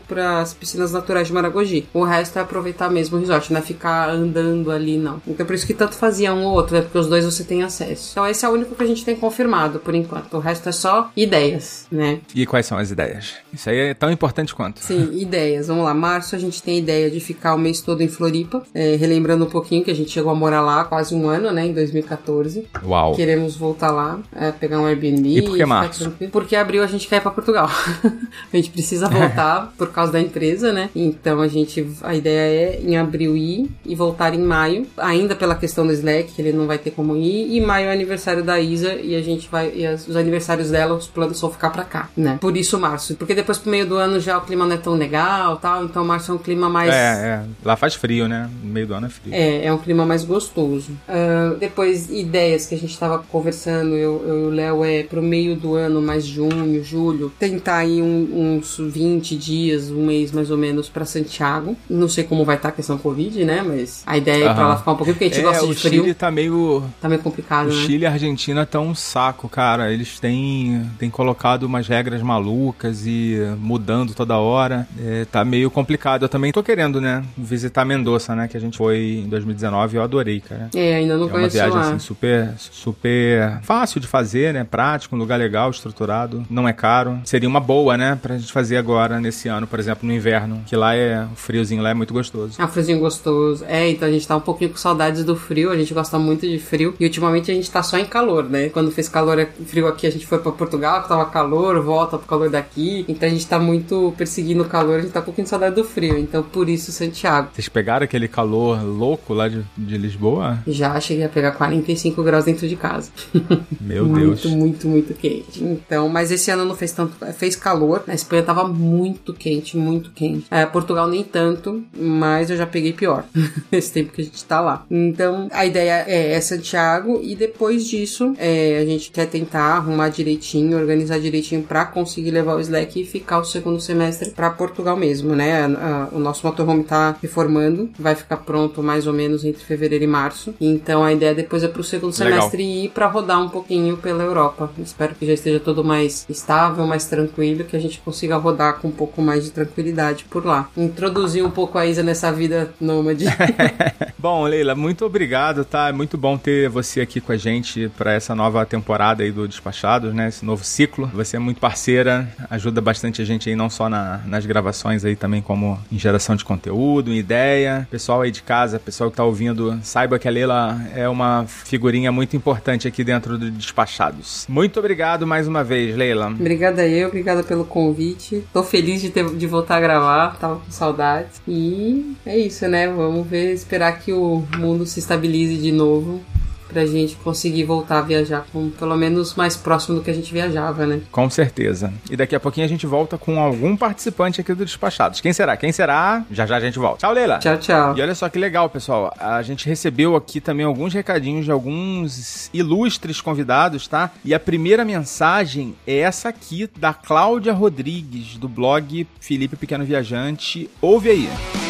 para as piscinas naturais de Maragogi. O resto é aproveitar mesmo o resort, não é ficar andando ali, não. Então, por isso que tanto fazia um ou outro, é porque os dois você tem acesso. Então, esse é o único que a gente tem confirmado por enquanto. O resto é só ideias, né? E quais são as ideias? Isso aí é tão importante quanto. Sim, *laughs* ideias. Vamos lá. Março a gente tem a ideia de ficar o mês todo em Floripa. É, relembrando um pouquinho que a gente chegou a morar lá quase um ano, né? Em 2014. Uau. Queremos voltar lá, é, pegar um Airbnb. E por que março? tranquilo. Porque abril a gente quer ir pra Portugal. *laughs* a gente precisa voltar *laughs* por causa da empresa, né? Então a gente. A ideia é em abril ir e voltar em maio. Ainda pela questão do Slack, que ele não vai ter como ir. E maio é aniversário da Isa e a gente vai. E as- os aniversários dela, os planos são ficar pra cá, né? Por isso março. Porque depois pro meio do ano já o clima não é tão legal tal. Então março é um clima mais. É, é. Lá faz frio, né? No meio do ano é frio. É, é um clima mais gostoso. Ah, depois, ideias que a gente tava conversando, eu, eu e o Léo, é pro meio do ano, mais junho, julho, tentar ir um- uns 20 dias, um mês mais ou menos, pra Santiago. Não sei como vai estar a questão Covid, né? Mas a ideia é pra Aham. lá ficar um pouquinho, porque a gente É, gosta de frio. Chile tá meio. Tá meio complicado, O né? Chile e a Argentina estão um saco, cara. Eles têm, têm colocado umas regras malucas e mudando toda hora. É, tá meio complicado. Eu também tô querendo, né? Visitar Mendoza, né? Que a gente foi em 2019 e eu adorei, cara. É, ainda não É uma conheço viagem lá. assim, super, super fácil de fazer, né? Prático, um lugar legal, estruturado, não é caro. Seria uma boa, né? Pra gente fazer agora, nesse ano, por exemplo, no inverno. Que lá é. O friozinho lá é muito gostoso. É um friozinho gostoso. É, então a gente tá um pouquinho com saudades do frio, a gente gosta muito de frio. E ultimamente a gente tá só em calor, né? Quando fez calor, é frio aqui, a gente foi pra Portugal, que tava calor, volta pro calor daqui. Então a gente tá muito perseguindo o calor, a gente tá um pouquinho de saudade do frio. Então por isso Santiago. Vocês pegaram aquele calor louco lá de, de Lisboa? Já cheguei a pegar 45 graus dentro de casa. *laughs* Meu Deus. Muito, muito, muito quente. Então, mas esse ano não fez tanto. Fez calor. Na Espanha tava muito quente, muito quente. É, Portugal nem tanto, mas eu já peguei pior. *laughs* Esse tempo que a gente tá lá. Então, a ideia é, é Santiago e depois disso, é, a gente quer tentar arrumar direitinho, organizar direitinho pra conseguir levar o Slack e ficar o segundo semestre pra Portugal mesmo, né? A- a- o nosso motorhome tá reformando, vai ficar pronto mais ou menos entre fevereiro e março. Então, a ideia depois é pro segundo Legal. semestre e ir pra rodar um pouquinho pela Europa. Espero que já esteja tudo mais estável, mais tranquilo, que a gente consiga rodar com um pouco mais de tranquilidade por lá. Introduzir um pouco a Isa nessa vida nômade. *laughs* Bom, Leila, muito obrigado, tá? É muito bom ter você aqui com a gente para essa nova temporada aí do Despachados, né? Esse novo ciclo. Você é muito parceira, ajuda bastante a gente aí, não só na- nas gravações aí, também como em geração de conteúdo, em ideia. Pessoal aí de casa, pessoal que tá ouvindo, saiba que a Leila é uma figurinha muito importante aqui dentro do Despachados. Muito obrigado mais uma vez, Leila. obrigada eu, obrigada pelo convite. Tô feliz de, ter, de voltar a gravar, tava com saudades. E é isso, né? Vamos ver, esperar que o mundo se estabilize de novo. Pra gente conseguir voltar a viajar com pelo menos mais próximo do que a gente viajava, né? Com certeza. E daqui a pouquinho a gente volta com algum participante aqui do Despachados. Quem será? Quem será? Já já a gente volta. Tchau, Leila. Tchau, tchau. E olha só que legal, pessoal. A gente recebeu aqui também alguns recadinhos de alguns ilustres convidados, tá? E a primeira mensagem é essa aqui da Cláudia Rodrigues, do blog Felipe Pequeno Viajante. Ouve aí.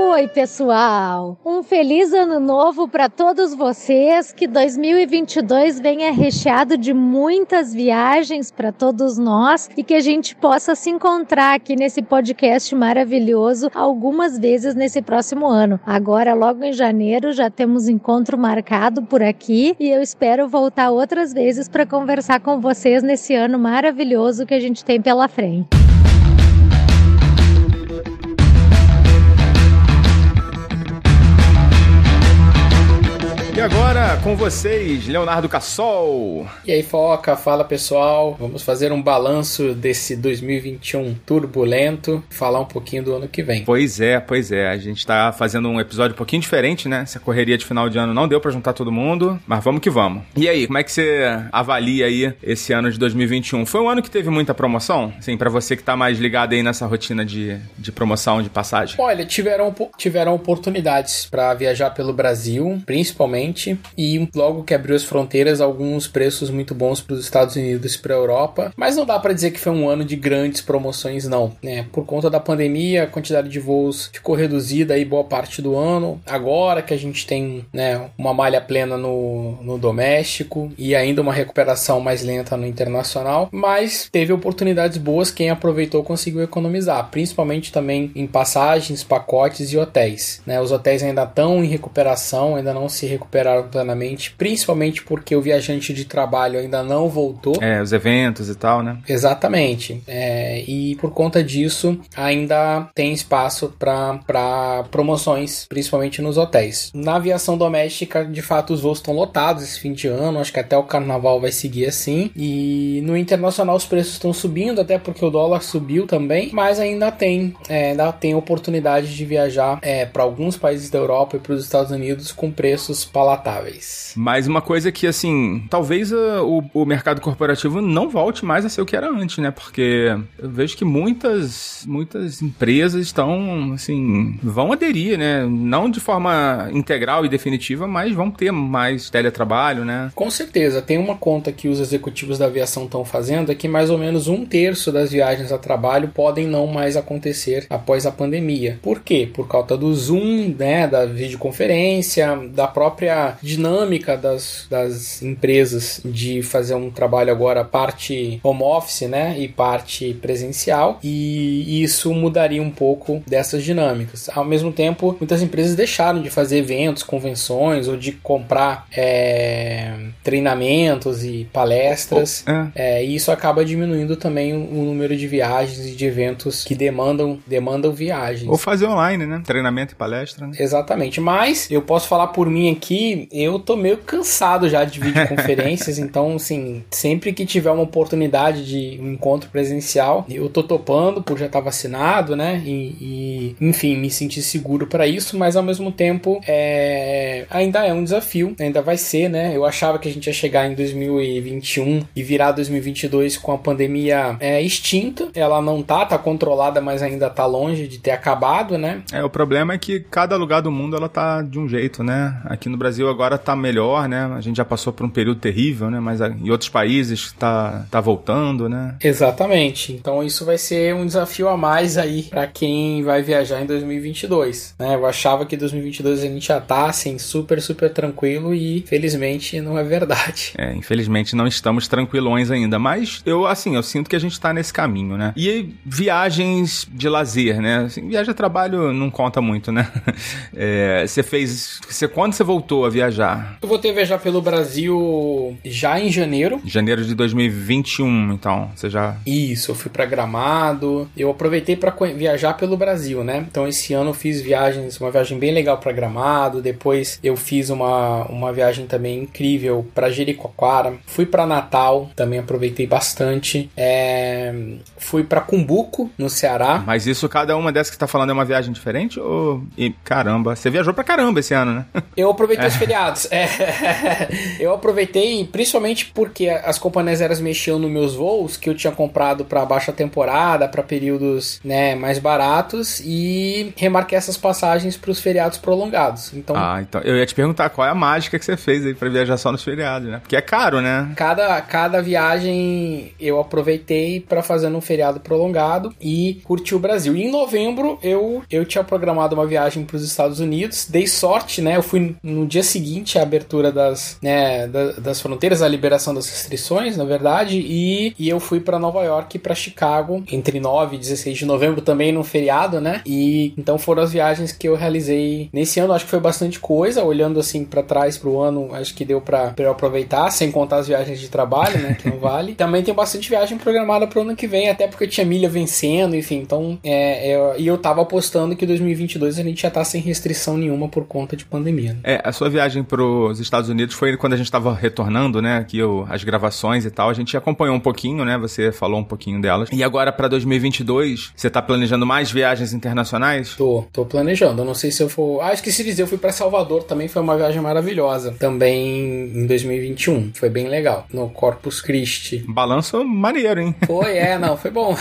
Oi, pessoal! Um feliz ano novo para todos vocês. Que 2022 venha recheado de muitas viagens para todos nós e que a gente possa se encontrar aqui nesse podcast maravilhoso algumas vezes nesse próximo ano. Agora, logo em janeiro, já temos encontro marcado por aqui e eu espero voltar outras vezes para conversar com vocês nesse ano maravilhoso que a gente tem pela frente. E agora com vocês, Leonardo Cassol. E aí, Foca, fala pessoal. Vamos fazer um balanço desse 2021 turbulento, falar um pouquinho do ano que vem. Pois é, pois é. A gente tá fazendo um episódio um pouquinho diferente, né? Essa correria de final de ano não deu pra juntar todo mundo, mas vamos que vamos. E aí, como é que você avalia aí esse ano de 2021? Foi um ano que teve muita promoção? Sim, pra você que tá mais ligado aí nessa rotina de, de promoção de passagem. Olha, tiveram, tiveram oportunidades para viajar pelo Brasil, principalmente, e logo que abriu as fronteiras, alguns preços muito bons para os Estados Unidos e para a Europa. Mas não dá para dizer que foi um ano de grandes promoções, não. Né? Por conta da pandemia, a quantidade de voos ficou reduzida aí boa parte do ano. Agora que a gente tem né, uma malha plena no, no doméstico e ainda uma recuperação mais lenta no internacional, mas teve oportunidades boas. Quem aproveitou conseguiu economizar, principalmente também em passagens, pacotes e hotéis. Né? Os hotéis ainda estão em recuperação, ainda não se recuperaram recuperaram plenamente, principalmente porque o viajante de trabalho ainda não voltou. É, os eventos e tal, né? Exatamente. É, e por conta disso, ainda tem espaço para promoções, principalmente nos hotéis. Na aviação doméstica, de fato, os voos estão lotados esse fim de ano. Acho que até o carnaval vai seguir assim. E no internacional, os preços estão subindo, até porque o dólar subiu também. Mas ainda tem, é, ainda tem oportunidade de viajar é, para alguns países da Europa e para os Estados Unidos com preços palatáveis. Mas uma coisa que, assim, talvez uh, o, o mercado corporativo não volte mais a ser o que era antes, né? Porque eu vejo que muitas, muitas empresas estão, assim, vão aderir, né? Não de forma integral e definitiva, mas vão ter mais teletrabalho, né? Com certeza. Tem uma conta que os executivos da aviação estão fazendo, é que mais ou menos um terço das viagens a trabalho podem não mais acontecer após a pandemia. Por quê? Por causa do Zoom, né? Da videoconferência, da própria dinâmica das, das empresas de fazer um trabalho agora parte home office, né? E parte presencial. E isso mudaria um pouco dessas dinâmicas. Ao mesmo tempo, muitas empresas deixaram de fazer eventos, convenções ou de comprar é, treinamentos e palestras. Oh, é. e isso acaba diminuindo também o, o, número de viagens e de eventos que demandam, demandam viagens. Ou fazer online, né? Treinamento e palestra. Né? Exatamente. Mas eu posso falar por mim aqui, eu tô meio cansado já de videoconferências, *laughs* então, assim, sempre que tiver uma oportunidade de um encontro presencial, eu tô topando por já estar vacinado, né? E, e enfim, me sentir seguro para isso, mas ao mesmo tempo é, ainda é um desafio, ainda vai ser, né? Eu achava que a gente ia chegar em 2021 e virar 2022 com a pandemia é, extinta. Ela não tá, tá controlada, mas ainda tá longe de ter acabado, né? É, o problema é que cada lugar do mundo ela tá de um jeito, né? Aqui no Brasil agora tá melhor, né? A gente já passou por um período terrível, né? Mas em outros países tá, tá voltando, né? Exatamente. Então isso vai ser um desafio a mais aí para quem vai viajar em 2022, né? Eu achava que 2022 a gente já tá assim super super tranquilo e felizmente não é verdade. É, infelizmente não estamos tranquilões ainda, mas eu assim, eu sinto que a gente tá nesse caminho, né? E viagens de lazer, né? Assim, viagem a trabalho não conta muito, né? *laughs* É, você fez, você quando você voltou a viajar? Eu voltei a viajar pelo Brasil já em janeiro. Janeiro de 2021, então, você já Isso, eu fui para Gramado. Eu aproveitei para viajar pelo Brasil, né? Então esse ano eu fiz viagens, uma viagem bem legal para Gramado, depois eu fiz uma, uma viagem também incrível para Jericoacoara, fui para Natal, também aproveitei bastante. É... Fui para Cumbuco, no Ceará. Mas isso, cada uma dessas que você tá falando é uma viagem diferente? Ou. E, caramba, você viajou pra caramba esse ano, né? Eu aproveitei os feriados. É. *laughs* Eu aproveitei principalmente porque as companhias aéreas mexiam nos meus voos que eu tinha comprado para baixa temporada, para períodos né, mais baratos e remarquei essas passagens para os feriados prolongados. Então, ah, então eu ia te perguntar qual é a mágica que você fez aí para viajar só nos feriados, né? Porque é caro, né? Cada, cada viagem eu aproveitei para fazer um feriado prolongado e curti o Brasil. E em novembro eu, eu tinha programado uma viagem para os Estados Unidos, dei sorte, né? Eu fui no dia seguinte à abertura das, né, das, das fronteiras, a liberação das restrições, na verdade, e, e eu fui para Nova York e para Chicago entre 9 e 16 de novembro também no feriado, né? E então foram as viagens que eu realizei nesse ano, acho que foi bastante coisa, olhando assim para trás pro ano, acho que deu para eu aproveitar, sem contar as viagens de trabalho, né, que não vale. *laughs* também tem bastante viagem programada pro ano que vem, até porque eu tinha milha vencendo, enfim, então é, é, e eu tava apostando que 2022 a gente já tá sem restrição nenhuma por conta de pandemia. Né? É, a sua viagem pros Estados Unidos foi quando a gente tava retornando, né, aqui eu, as gravações e tal, a gente acompanhou um pouquinho, né, você falou um pouquinho delas. E agora para 2022, você tá planejando mais viagens internacionais? Tô, tô planejando. Eu não sei se eu for. Ah, esqueci de dizer, eu fui para Salvador também, foi uma viagem maravilhosa. Também em 2021. Foi bem legal. No Corpus Christi. Balanço maneiro, hein? *laughs* Foi, é, não, foi bom.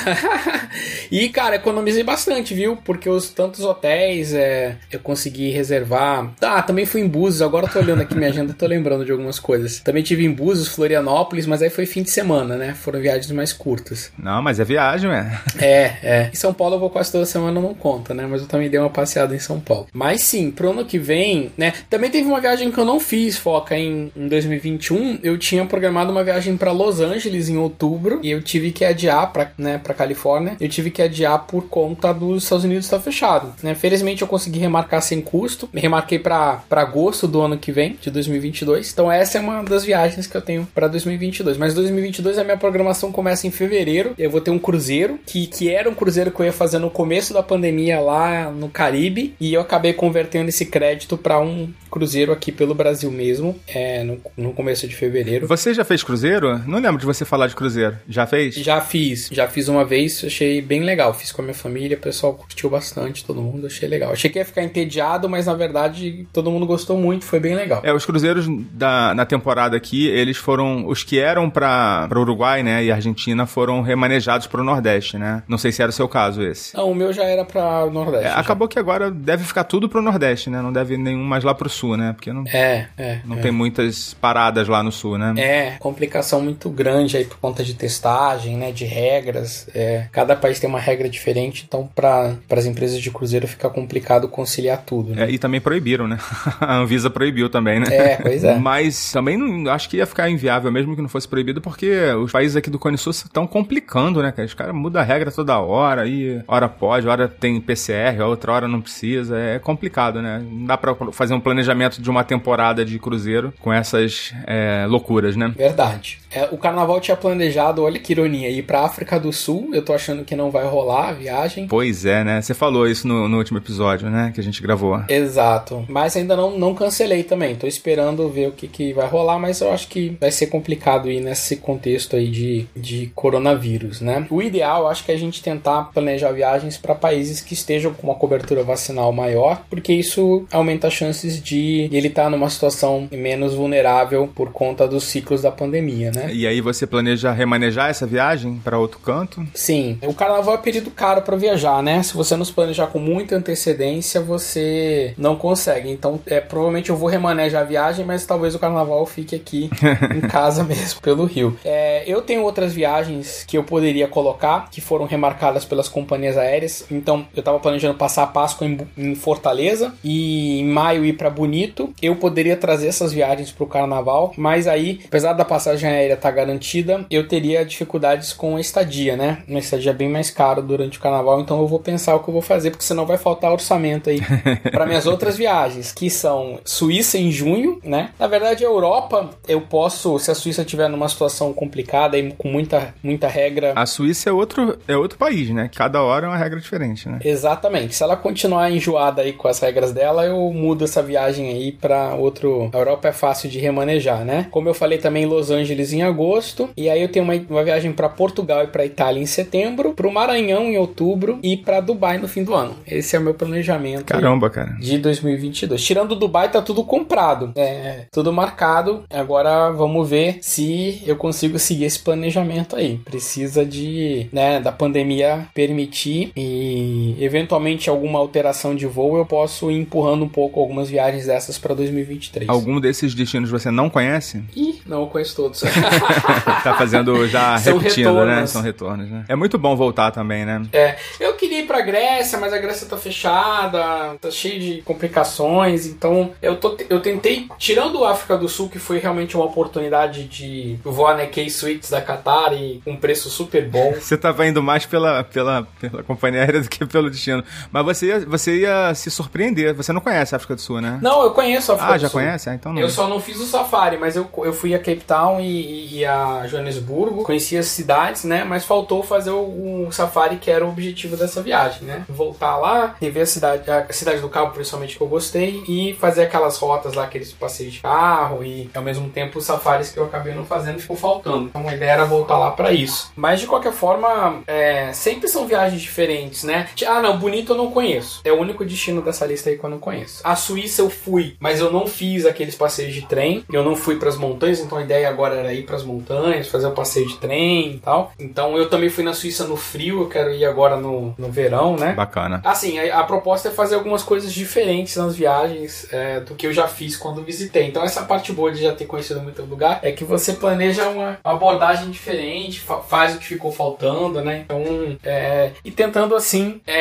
*laughs* e, cara, economizei bastante, viu? Porque os tantos hotéis é, eu consegui reservar. Ah, também fui em Búzios, agora eu tô olhando aqui minha agenda, tô lembrando de algumas coisas. Também tive em Búzios, Florianópolis, mas aí foi fim de semana, né? Foram viagens mais curtas. Não, mas é viagem, é. É, é. Em São Paulo eu vou quase toda semana, não conta, né? Mas eu também dei uma passeada em São Paulo. Mas sim, pro ano que vem, né? Também teve uma viagem que eu não fiz, foca em, em 2021. Eu tinha programado uma viagem para Los Angeles em outubro e eu tive que adiar para né, pra Califórnia. Eu tive que adiar por conta dos Estados Unidos estar tá fechado, né? Felizmente eu consegui remarcar sem custo. Me remarquei para agosto agosto do ano que vem, de 2022. Então essa é uma das viagens que eu tenho para 2022. Mas 2022 a minha programação começa em fevereiro. Eu vou ter um cruzeiro que, que era um cruzeiro que eu ia fazer no começo da pandemia lá no Caribe e eu acabei convertendo esse crédito para um cruzeiro aqui pelo Brasil mesmo, é, no, no começo de fevereiro. Você já fez cruzeiro? Não lembro de você falar de cruzeiro. Já fez? Já fiz, já fiz uma vez, achei bem legal. Fiz com a minha família, o pessoal curtiu bastante, todo mundo, achei legal. Achei que ia ficar entediado, mas na verdade todo mundo gostou muito, foi bem legal. É, os cruzeiros da, na temporada aqui, eles foram. Os que eram para Uruguai, né, e Argentina foram remanejados para o Nordeste, né? Não sei se era o seu caso esse. Não, o meu já era para o Nordeste. É, acabou que agora deve ficar tudo pro Nordeste, né? Não deve nenhum mais lá pro Sul, né? Porque não, É, é. não é. tem muitas paradas lá no Sul, né? É, complicação muito grande aí por conta de testagem, né, de regras. É, cada país tem uma regra diferente, então para as empresas de cruzeiro fica complicado conciliar tudo. Né? É, e também proibiram, né? *laughs* A Anvisa proibiu também, né? É, pois é. Mas também não, acho que ia ficar inviável mesmo que não fosse proibido, porque os países aqui do Cone Sul estão complicando, né? cara? Os caras mudam a regra toda hora, e hora pode, hora tem PCR, outra hora não precisa. É complicado, né? Não dá pra fazer um planejamento de uma temporada de cruzeiro com essas é, loucuras, né? Verdade. É, o carnaval tinha planejado, olha que ironia, ir pra África do Sul. Eu tô achando que não vai rolar a viagem. Pois é, né? Você falou isso no, no último episódio, né? Que a gente gravou. Exato. Mas ainda não, não cancelei também. Tô esperando ver o que, que vai rolar, mas eu acho que vai ser complicado ir nesse contexto aí de, de coronavírus, né? O ideal, acho que é a gente tentar planejar viagens para países que estejam com uma cobertura vacinal maior, porque isso aumenta as chances de ele estar numa situação menos vulnerável por conta dos ciclos da pandemia, né? E aí você planeja remanejar essa viagem para outro canto? Sim, o carnaval é período caro para viajar, né? Se você não se planejar com muita antecedência, você não consegue. Então, é, provavelmente eu vou remanejar a viagem, mas talvez o carnaval fique aqui *laughs* em casa mesmo, pelo Rio. É, eu tenho outras viagens que eu poderia colocar, que foram remarcadas pelas companhias aéreas. Então, eu tava planejando passar a Páscoa em, em Fortaleza e em maio ir para Bonito. Eu poderia trazer essas viagens pro carnaval, mas aí, apesar da passagem aérea estar garantida, eu teria dificuldades com a estadia, né? Uma estadia bem mais cara durante o carnaval, então eu vou pensar o que eu vou fazer, porque senão vai faltar orçamento aí *laughs* para minhas outras viagens, que são Suíça em junho, né? Na verdade, a Europa, eu posso, se a Suíça estiver numa situação complicada e com muita, muita regra. A Suíça é outro, é outro país, né? Cada hora é uma regra diferente, né? Exatamente. Se ela continuar enjoada aí com as regras dela, eu mudo essa viagem aí para outro. A Europa é fácil de remanejar, né? Como eu falei também, Los Angeles em agosto. E aí eu tenho uma, uma viagem para Portugal e para Itália em setembro, para o Maranhão em outubro e para Dubai no fim do ano. Esse é o meu planejamento. Caramba, cara. De 2022. Tirando Dubai, tá tudo comprado. É, tudo marcado. Agora vamos ver se eu consigo seguir esse planejamento aí. Precisa de, né, da pandemia permitir e eventualmente alguma alteração de voo eu posso ir empurrando um pouco algumas viagens dessas para 2023. Algum desses destinos você não conhece? Ih, não, eu conheço todos. *laughs* tá fazendo já São repetindo, né? retornos. São retornos, né? É muito bom voltar também, né? É, eu queria ir pra Grécia, mas a Grécia tá fechada, tá cheio de complicações, então eu, tô, eu tentei, tirando o África do Sul, que foi realmente uma oportunidade de voar na K-Suites da Qatar e um preço super bom. Você tava indo mais pela, pela, pela companhia aérea do que pelo destino. Mas você ia, você ia se surpreender. Você não conhece a África do Sul, né? Não, eu conheço a África ah, do já Sul. conhece? Ah, então não. Eu só não fiz o safari, mas eu, eu fui a Cape Town e, e a Joanesburgo, conheci as cidades, né? Mas faltou fazer o, o safari que era o objetivo dessa viagem, né? Voltar lá, rever a cidade, a cidade do Cabo, principalmente que eu gostei, e fazer aquelas rotas lá, aqueles passeios de carro e ao mesmo tempo os safaris que eu acabei não fazendo ficou faltando. Então a ideia era voltar lá para isso. Mas de qualquer forma, é, sempre são viagens diferentes, né? Ah, não, bonito eu não conheço. É o único destino dessa lista aí que eu não conheço. A Suíça eu fui, mas eu não fiz aqueles passeios de trem. Eu não fui para as montanhas, então a ideia agora era ir para as montanhas, fazer o passeio de trem e tal. Então eu também fui na Suíça no frio, eu quero ir agora no, no verão, né? Bacana. Assim, a, a proposta é fazer algumas coisas diferentes nas viagens é, do que eu já fiz quando visitei. Então, essa parte boa de já ter conhecido muito lugar é que você planeja uma abordagem diferente, fa- faz o que ficou faltando, né? Então, é, e tentando assim é,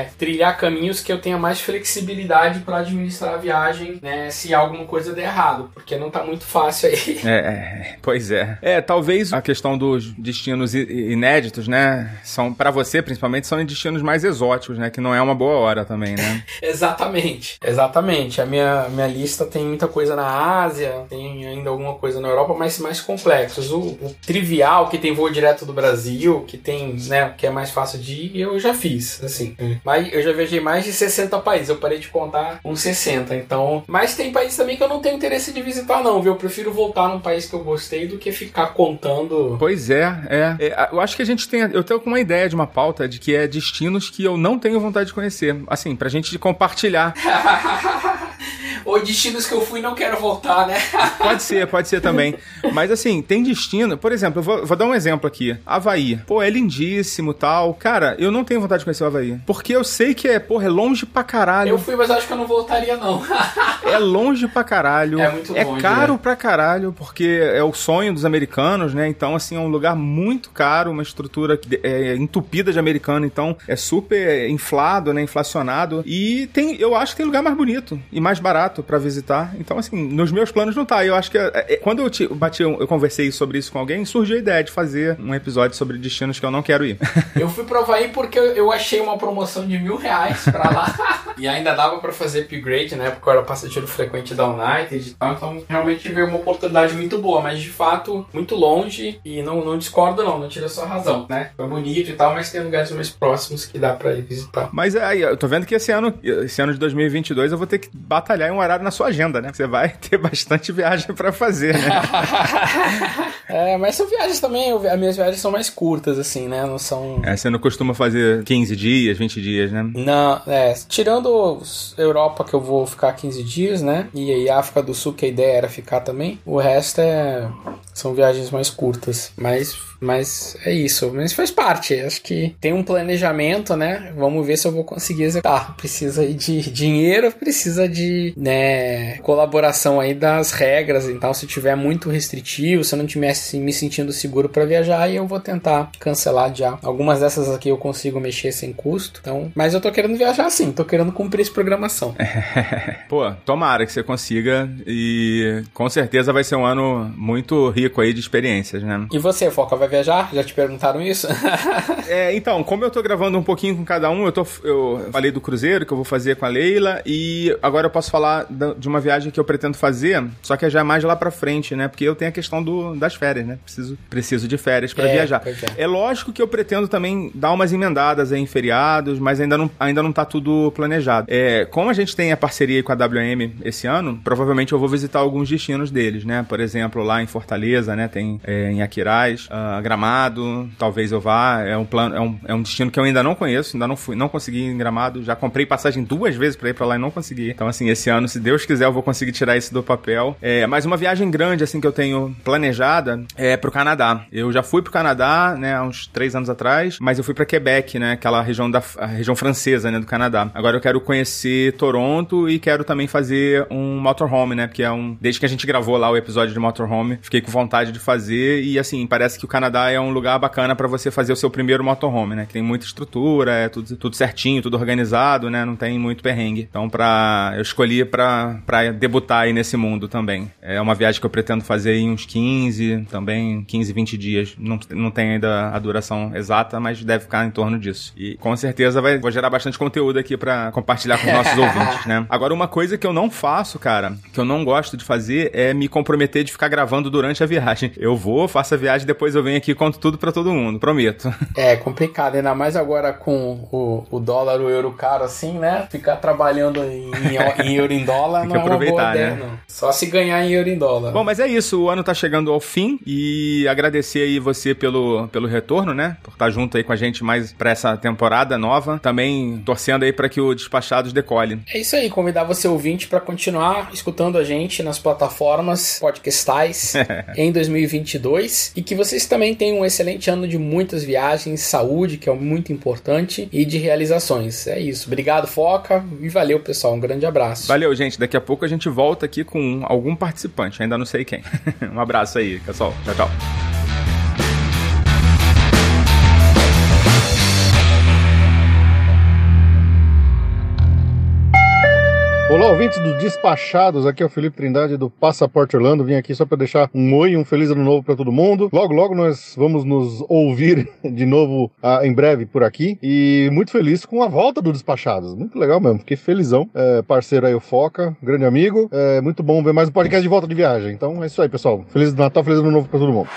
é, trilhar caminhos que eu tenha mais flexibilidade para administrar a viagem, né? Se alguma coisa der errado, porque não tá muito fácil aí. *laughs* É, é, pois é. É, talvez a questão dos destinos inéditos, né? São para você, principalmente, são destinos mais exóticos, né? Que não é uma boa hora também, né? *laughs* Exatamente, exatamente. A minha, minha lista tem muita coisa na Ásia, tem ainda alguma coisa na Europa, mas mais complexos. O, o trivial, que tem voo direto do Brasil, que tem, né, que é mais fácil de ir, eu já fiz, assim. Mas eu já viajei mais de 60 países, eu parei de contar uns 60, então... Mas tem países também que eu não tenho interesse de visitar, não, viu? Eu prefiro voltar num país que eu gostei do que ficar contando... Pois é, é. é eu acho que a gente tem... Eu tenho com uma ideia de uma pauta de que é destinos que eu não tenho vontade de conhecer. Assim, pra gente compartilhar. *laughs* Ou destinos que eu fui e não quero voltar, né? *laughs* pode ser, pode ser também. Mas assim, tem destino. Por exemplo, eu vou, vou, dar um exemplo aqui. Havaí. Pô, é lindíssimo tal. Cara, eu não tenho vontade de conhecer o Havaí. Porque eu sei que é, porra, é longe pra caralho. Eu fui, mas acho que eu não voltaria, não. é longe pra caralho. É muito longe. É caro né? pra caralho, porque é o sonho dos americanos, né? Então, assim, é um lugar muito caro, uma estrutura é, entupida de americano. Então, é super inflado, né? Inflacionado. E tem, eu acho que tem lugar mais bonito e mais barato para visitar. Então, assim, nos meus planos não tá. Eu acho que é, é, quando eu te, bati, eu conversei sobre isso com alguém, surgiu a ideia de fazer um episódio sobre destinos que eu não quero ir. eu fui pro Havaí porque eu achei uma promoção de mil reais pra lá. *laughs* e ainda dava para fazer upgrade, né? Porque eu era passageiro frequente da United e tal. Então, realmente veio uma oportunidade muito boa. Mas, de fato, muito longe. E não, não discordo, não. Não tira sua razão, né? Foi bonito e tal, mas tem lugares mais próximos que dá pra ir visitar. Mas aí, eu tô vendo que esse ano, esse ano de 2022, eu vou ter que batalhar em um horário na sua agenda, né? Você vai ter bastante viagem para fazer, né? *laughs* é, mas são viagens também, as minhas viagens são mais curtas, assim, né? Não são. É, você não costuma fazer 15 dias, 20 dias, né? Não, é. Tirando Europa, que eu vou ficar 15 dias, né? E aí África do Sul, que a ideia era ficar também. O resto é. São viagens mais curtas. Mas mas é isso. Mas faz parte. Acho que tem um planejamento, né? Vamos ver se eu vou conseguir executar. Precisa de dinheiro, precisa de né, colaboração aí das regras. Então, se tiver muito restritivo, se eu não tivesse me sentindo seguro para viajar, aí eu vou tentar cancelar já. Algumas dessas aqui eu consigo mexer sem custo. Então, mas eu tô querendo viajar sim, tô querendo cumprir essa programação. *laughs* Pô, tomara que você consiga e com certeza vai ser um ano muito rico aí de experiências, né? E você, Foca, vai viajar? Já te perguntaram isso? *laughs* é, então, como eu tô gravando um pouquinho com cada um, eu, tô, eu falei do cruzeiro que eu vou fazer com a Leila e agora eu posso falar de uma viagem que eu pretendo fazer, só que é já mais lá pra frente, né? Porque eu tenho a questão do, das férias, né? Preciso, preciso de férias para é, viajar. É. é. lógico que eu pretendo também dar umas emendadas em feriados, mas ainda não, ainda não tá tudo planejado. É, como a gente tem a parceria com a WM esse ano, provavelmente eu vou visitar alguns destinos deles, né? Por exemplo, lá em Fortaleza, né? Tem é, em Aquiraz, uh, Gramado, talvez eu vá. É um plano, é um, é um destino que eu ainda não conheço, ainda não fui, não consegui em Gramado. Já comprei passagem duas vezes para ir para lá e não consegui. Então, assim, esse ano, se Deus quiser, eu vou conseguir tirar isso do papel. É, mas uma viagem grande, assim, que eu tenho planejada é pro Canadá. Eu já fui pro Canadá, né, há uns três anos atrás, mas eu fui para Quebec, né, aquela região da região francesa, né, do Canadá. Agora eu quero conhecer Toronto e quero também fazer um motorhome, né, porque é um desde que a gente gravou lá o episódio de motorhome, fiquei com vontade de fazer e assim, parece que o Canadá Canadá é um lugar bacana para você fazer o seu primeiro motorhome, né? Que tem muita estrutura, é tudo, tudo certinho, tudo organizado, né? Não tem muito perrengue. Então, pra, eu escolhi para debutar aí nesse mundo também. É uma viagem que eu pretendo fazer em uns 15, também 15, 20 dias. Não, não tem ainda a duração exata, mas deve ficar em torno disso. E com certeza vai, vou gerar bastante conteúdo aqui para compartilhar com os nossos *laughs* ouvintes, né? Agora, uma coisa que eu não faço, cara, que eu não gosto de fazer é me comprometer de ficar gravando durante a viagem. Eu vou, faço a viagem, depois eu venho aqui e conto tudo para todo mundo, prometo. *laughs* É complicado, ainda mais agora com o, o dólar, o euro caro assim, né? Ficar trabalhando em, em *laughs* euro em dólar não é uma boa ideia, né? Só se ganhar em euro em dólar. Bom, mas é isso, o ano tá chegando ao fim e agradecer aí você pelo, pelo retorno, né? Por estar junto aí com a gente mais para essa temporada nova. Também torcendo aí para que o Despachados decole. É isso aí, convidar você ouvinte para continuar escutando a gente nas plataformas podcastais *laughs* em 2022 e que vocês também tenham um excelente ano de muitas viagens, saúde, que é muito importante, e de realizações. É isso. Obrigado, Foca, e valeu, pessoal. Um grande abraço. Valeu, gente. Daqui a pouco a gente volta aqui com algum participante, ainda não sei quem. *laughs* um abraço aí, pessoal. Tchau, tchau. Olá, ouvintes do Despachados. Aqui é o Felipe Trindade do Passaporte Orlando. Vim aqui só para deixar um oi, um feliz ano novo para todo mundo. Logo, logo nós vamos nos ouvir *laughs* de novo ah, em breve por aqui. E muito feliz com a volta do Despachados. Muito legal mesmo. Fiquei felizão. É, parceiro aí, o Foca, grande amigo. É muito bom ver mais um podcast de volta de viagem. Então é isso aí, pessoal. Feliz Natal, feliz ano novo para todo mundo.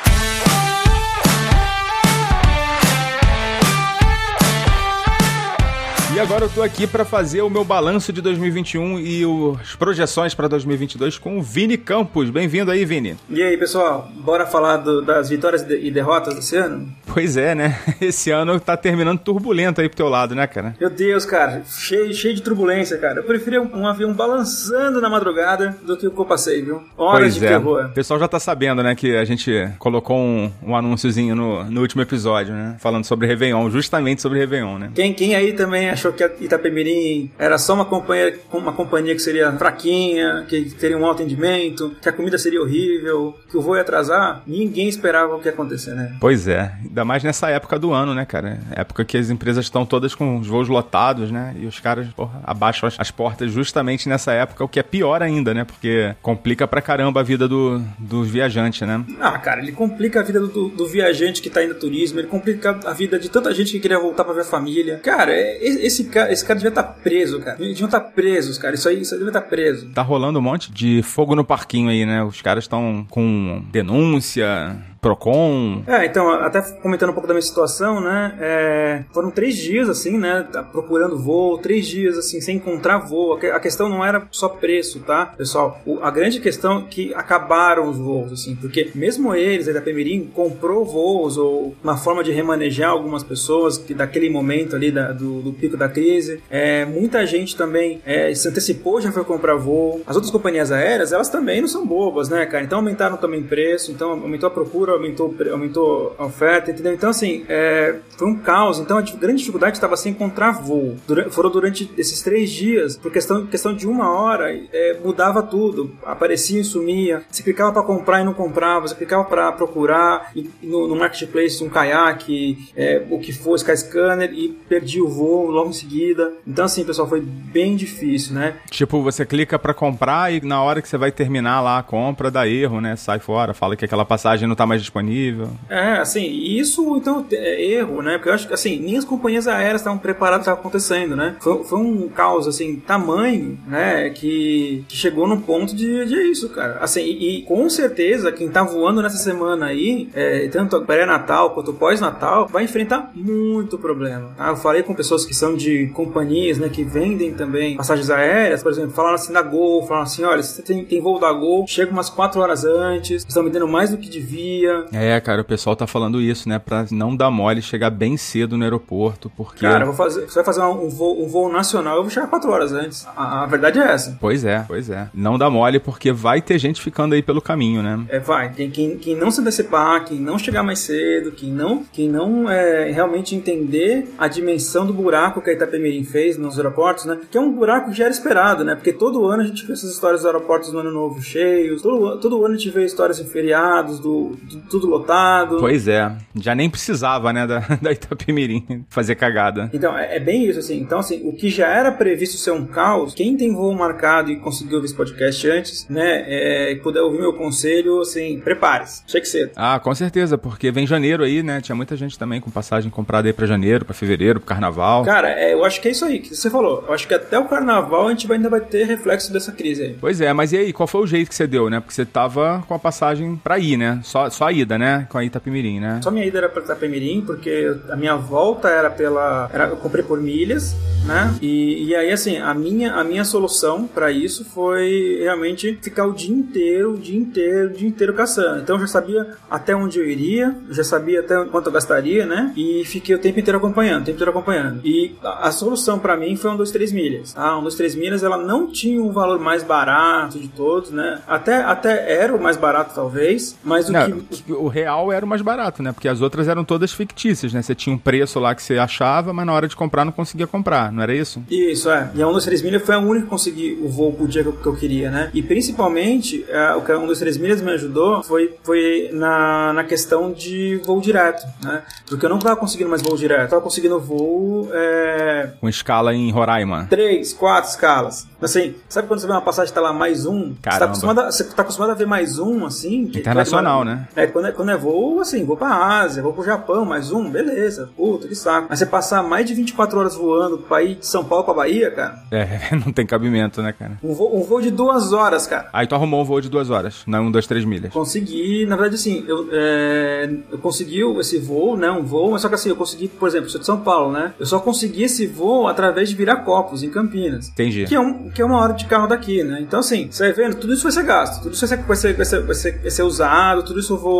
E agora eu tô aqui para fazer o meu balanço de 2021 e as projeções para 2022 com o Vini Campos. Bem-vindo aí, Vini. E aí, pessoal, bora falar do, das vitórias e derrotas desse ano? Pois é, né? *laughs* Esse ano tá terminando turbulento aí pro teu lado, né, cara? Meu Deus, cara, cheio, cheio de turbulência, cara. Eu preferia um avião balançando na madrugada do que o que eu passei, viu? Horas pois de é. terror. O pessoal já tá sabendo, né, que a gente colocou um, um anúnciozinho no, no último episódio, né? Falando sobre Réveillon, justamente sobre Réveillon, né? Quem, quem aí também achou que a Itapemirim era só uma companhia, uma companhia que seria fraquinha, que teria um alto rendimento, que a comida seria horrível, que o voo ia atrasar, ninguém esperava o que ia acontecer, né? Pois é, ainda mais nessa época do ano, né, cara? Época que as empresas estão todas com os voos lotados, né? E os caras, porra, abaixam as, as portas justamente nessa época, o que é pior ainda, né? Porque complica pra caramba a vida do, dos viajantes, né? Ah, cara, ele complica a vida do, do viajante que tá indo turismo, ele complica a vida de tanta gente que queria voltar pra ver a família. Cara, é- esse cara, esse cara devia estar preso, cara. Deviam estar presos, cara. Isso aí, isso aí devia estar preso. Tá rolando um monte de fogo no parquinho aí, né? Os caras estão com denúncia, Procon. É, então, até comentando um pouco da minha situação, né? é, foram três dias, assim, né? tá Procurando voo, três dias, assim, sem encontrar voo. A que- A questão não era só preço, tá, pessoal? O- a grande questão é que acabaram os voos, assim, porque mesmo eles, aí da Pemirim, comprou voos ou uma forma de remanejar algumas pessoas que daquele momento ali da- do, do pico da crise. É, muita gente também é, se antecipou, já foi comprar voo. As outras companhias aéreas, elas também não são bobas, né, cara? Então aumentaram também preço, então aumentou a procura, aumentou, aumentou a oferta, entendeu? Então, assim, é, foi um caos. Então a grande dificuldade estava sem encontrar voo. Dura- foram durante esses três dias, por questão, questão de uma hora, é, mudava tudo. Aparecia e sumia. Você clicava para comprar e não comprava, você clicava para procurar e no, no marketplace um caiaque, é, o que for, Skyscanner, e perdi o voo logo em seguida. Então, assim, pessoal, foi bem difícil, né? Tipo, você clica pra comprar e na hora que você vai terminar lá a compra, dá erro, né? Sai fora, fala que aquela passagem não tá mais disponível. É, assim, isso então é erro, né? Porque eu acho que assim, nem as companhias aéreas estavam preparadas para acontecendo, né? Foi, foi um caos assim, tamanho, né? Que, que chegou num ponto de, de isso, cara. Assim, e, e com certeza quem tá voando nessa semana aí, é, tanto pré-natal quanto pós-natal, vai enfrentar muito problema. tá? Eu falei com pessoas que são de companhias, né? Que vendem também passagens aéreas, por exemplo, falaram assim da Gol, falaram assim: olha, você tem, tem voo da Gol, chega umas 4 horas antes, estão me dando mais do que devia. É, cara, o pessoal tá falando isso, né? Pra não dar mole, chegar bem cedo no aeroporto, porque. Cara, vou fazer, você vai fazer um voo, um voo nacional, eu vou chegar 4 horas antes. A, a verdade é essa. Pois é, pois é. Não dá mole porque vai ter gente ficando aí pelo caminho, né? É, vai, tem quem, quem não se antecipar, quem não chegar mais cedo, quem não, quem não é, realmente entender a dimensão do buraco que a Itapemirim fez nos aeroportos, né? Que é um buraco que já era esperado, né? Porque todo ano a gente vê essas histórias dos aeroportos no ano novo cheios, todo, todo ano a gente vê histórias em feriados, do, do- tudo lotado. Pois é. Já nem precisava, né, da, *laughs* da Itapemirim fazer cagada. Então, é, é bem isso, assim. Então, assim, o que já era previsto ser um caos, quem tem voo marcado e conseguiu ouvir esse podcast antes, né, é, e puder ouvir meu conselho, assim, prepare-se. Chegue cedo. Ah, com certeza, porque vem janeiro aí, né? Tinha muita gente também com passagem comprada aí pra janeiro, pra fevereiro, pro carnaval. Cara, é, eu acho que é isso aí que você falou. Eu acho que até o carnaval a gente vai- ainda vai ter reflexo dessa crise aí. Pois é, mas e aí, qual foi o jeito que você deu, né? Porque você tava com a passagem pra ir, né? Só, só a ida, né? Com a Itapemirim, né? Só minha ida era pra Itapemirim, porque a minha volta era pela. Era, eu comprei por milhas, né? E, e aí, assim, a minha, a minha solução pra isso foi realmente ficar o dia inteiro, o dia inteiro, o dia inteiro caçando. Então eu já sabia até onde eu iria, já sabia até quanto eu gastaria, né? E fiquei o tempo inteiro acompanhando, o tempo inteiro acompanhando. E a, a solução pra mim foi um, dois, três milhas. Ah, um, dois, três milhas, ela não tinha o valor mais barato de todos, né? Até, até era o mais barato, talvez, mas o Não, que. Que o real era o mais barato, né? Porque as outras eram todas fictícias, né? Você tinha um preço lá que você achava, mas na hora de comprar não conseguia comprar, não era isso? Isso, é. E a 1, 2, 3 milhas foi a única que consegui o voo pro dia que eu, que eu queria, né? E principalmente, é, o que a 1, 2, 3 milhas me ajudou foi, foi na, na questão de voo direto, né? Porque eu não tava conseguindo mais voo direto, eu tava conseguindo voo é, Com escala em Roraima. três, quatro escalas. Assim, sabe quando você vê uma passagem que tá lá mais um? Você tá, Caramba. acostumado a, você tá acostumado a ver mais um, assim? que- Internacional, que vai- né? É, quando é, quando é voo, assim, vou pra Ásia, vou pro Japão, mais um, beleza, puta, que saco. Mas você passar mais de 24 horas voando pra ir de São Paulo pra Bahia, cara, É, *laughs* não tem cabimento, né, cara? um voo, um voo de duas horas, cara. Aí tu arrumou um voo de duas horas, não um, dois, três milhas. Consegui, na verdade, assim, eu, é, eu consegui esse voo, né? Um voo, mas só que assim, eu consegui, por exemplo, sou de São Paulo, né? Eu só consegui esse voo através de Viracopos, em Campinas. Entendi. Que é, um, que é uma hora de carro daqui, né? Então, assim, você vai vendo, tudo isso vai ser gasto, tudo isso vai ser, vai ser, vai ser, vai ser, vai ser usado, tudo isso eu vou,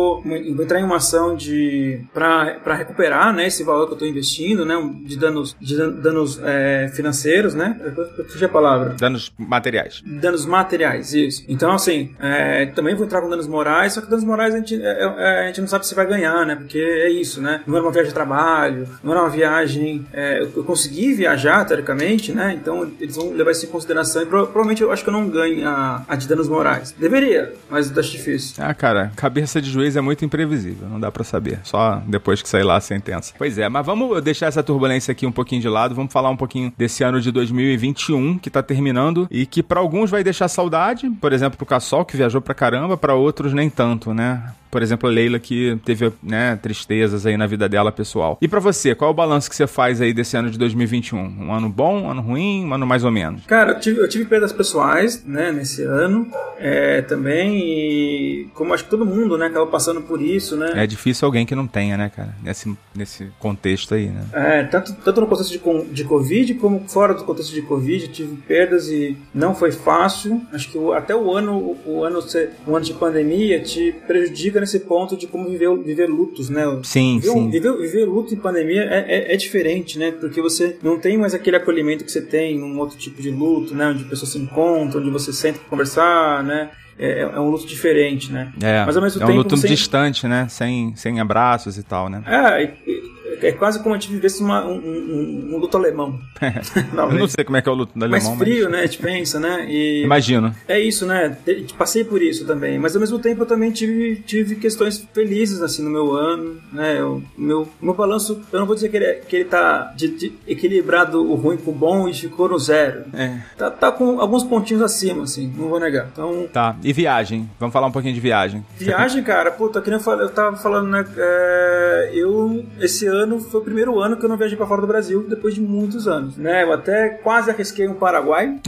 vou entrar em uma ação de pra, pra recuperar, né? Esse valor que eu tô investindo, né? De danos, de dan- danos é, financeiros, né? Eu, fugi a palavra Danos materiais. danos materiais, isso. Então, assim, é, também vou entrar com danos morais, só que danos morais a gente, é, é, a gente não sabe se vai ganhar, né? Porque é isso, né? Não era uma viagem de trabalho, não era uma viagem. é, eu, consegui viajar, teoricamente, né? Então, eles vão levar isso em consideração e pro- provavelmente eu acho que eu não ganho a, a de danos morais. Deveria, mas acho difícil. Ah, cara, cabeça de juiz é muito imprevisível, não dá pra saber. Só depois que sair lá a sentença. Pois é, mas vamos deixar essa turbulência aqui um pouquinho de lado, vamos falar um pouquinho desse ano de 2021 que tá terminando e que pra alguns vai deixar saudade, por exemplo, pro Cassol que viajou pra caramba, pra outros nem tanto, né? Por exemplo, a Leila que teve, né, tristezas aí na vida dela pessoal. E pra você, qual é o balanço que você faz aí desse ano de 2021? Um ano bom, um ano ruim, um ano mais ou menos? Cara, eu tive, eu tive perdas pessoais, né, nesse ano, é, também, e como acho que todo mundo, né, acaba passando por isso, né? É difícil alguém que não tenha, né, cara? Nesse, nesse contexto aí, né? É, tanto, tanto no contexto de, de Covid como fora do contexto de Covid, tive perdas e não foi fácil. Acho que até o ano, o, ano, o ano de pandemia te prejudica nesse ponto de como viver, viver lutos, né? Sim, viver, sim. Viver, viver luto em pandemia é, é, é diferente, né? Porque você não tem mais aquele acolhimento que você tem num outro tipo de luto, né? Onde pessoas se encontram, onde você senta pra conversar, né? É, é um luto diferente, né? É, Mas ao mesmo é um tempo luto você- distante, né? Sem, sem abraços e tal, né? É, e- é quase como a gente vivesse uma- um, um- um luto alemão. *laughs* Eu não sei como é que é o luto do mais alemão, frio, mas... né? A gente pensa, né? E Imagino. é isso, né? Passei por isso também, mas ao mesmo tempo eu também tive, tive questões felizes assim no meu ano, né? O meu, meu balanço, eu não vou dizer que ele, é- que ele tá de- de- equilibrado o ruim com o bom e ficou no zero. É. Tá, tá com alguns pontinhos acima, assim, não vou negar. Então, Tá, e viagem? Vamos falar um pouquinho de viagem. Viagem, cara, puta, que nem eu, eu tava falando, né? é, eu, esse ano foi o primeiro ano que eu não viajei pra fora do Brasil depois de muitos anos, né? Eu até quase arrisquei um Paraguai.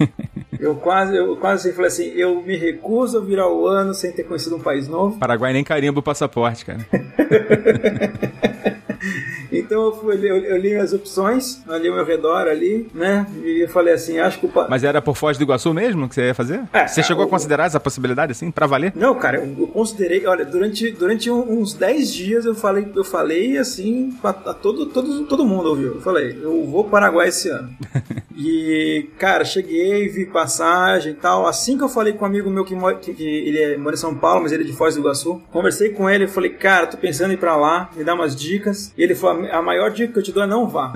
*laughs* eu quase, eu quase falei assim: eu me recuso a virar o ano sem ter conhecido um país novo. Paraguai nem carimba o passaporte, cara. *laughs* Então eu, fui, eu, eu li minhas opções, ali ao meu redor, ali, né? E eu falei assim: acho que o. Pa... Mas era por Foz do Iguaçu mesmo que você ia fazer? É, você é, chegou a considerar essa possibilidade, assim, pra valer? Não, cara, eu, considerei, olha, durante, durante uns 10 dias eu falei, eu falei assim, pra, a todo, todo, todo mundo ouviu. Eu falei, eu vou para Paraguai esse ano. *laughs* e, cara, cheguei, vi passagem e tal. Assim que eu falei com um amigo meu que, mora, que, que ele é, mora em São Paulo, mas ele é de Foz do Iguaçu, conversei com ele e falei, cara, tô pensando em ir pra lá, me dá umas dicas. E ele falou, a maior dica que eu te dou é não vá.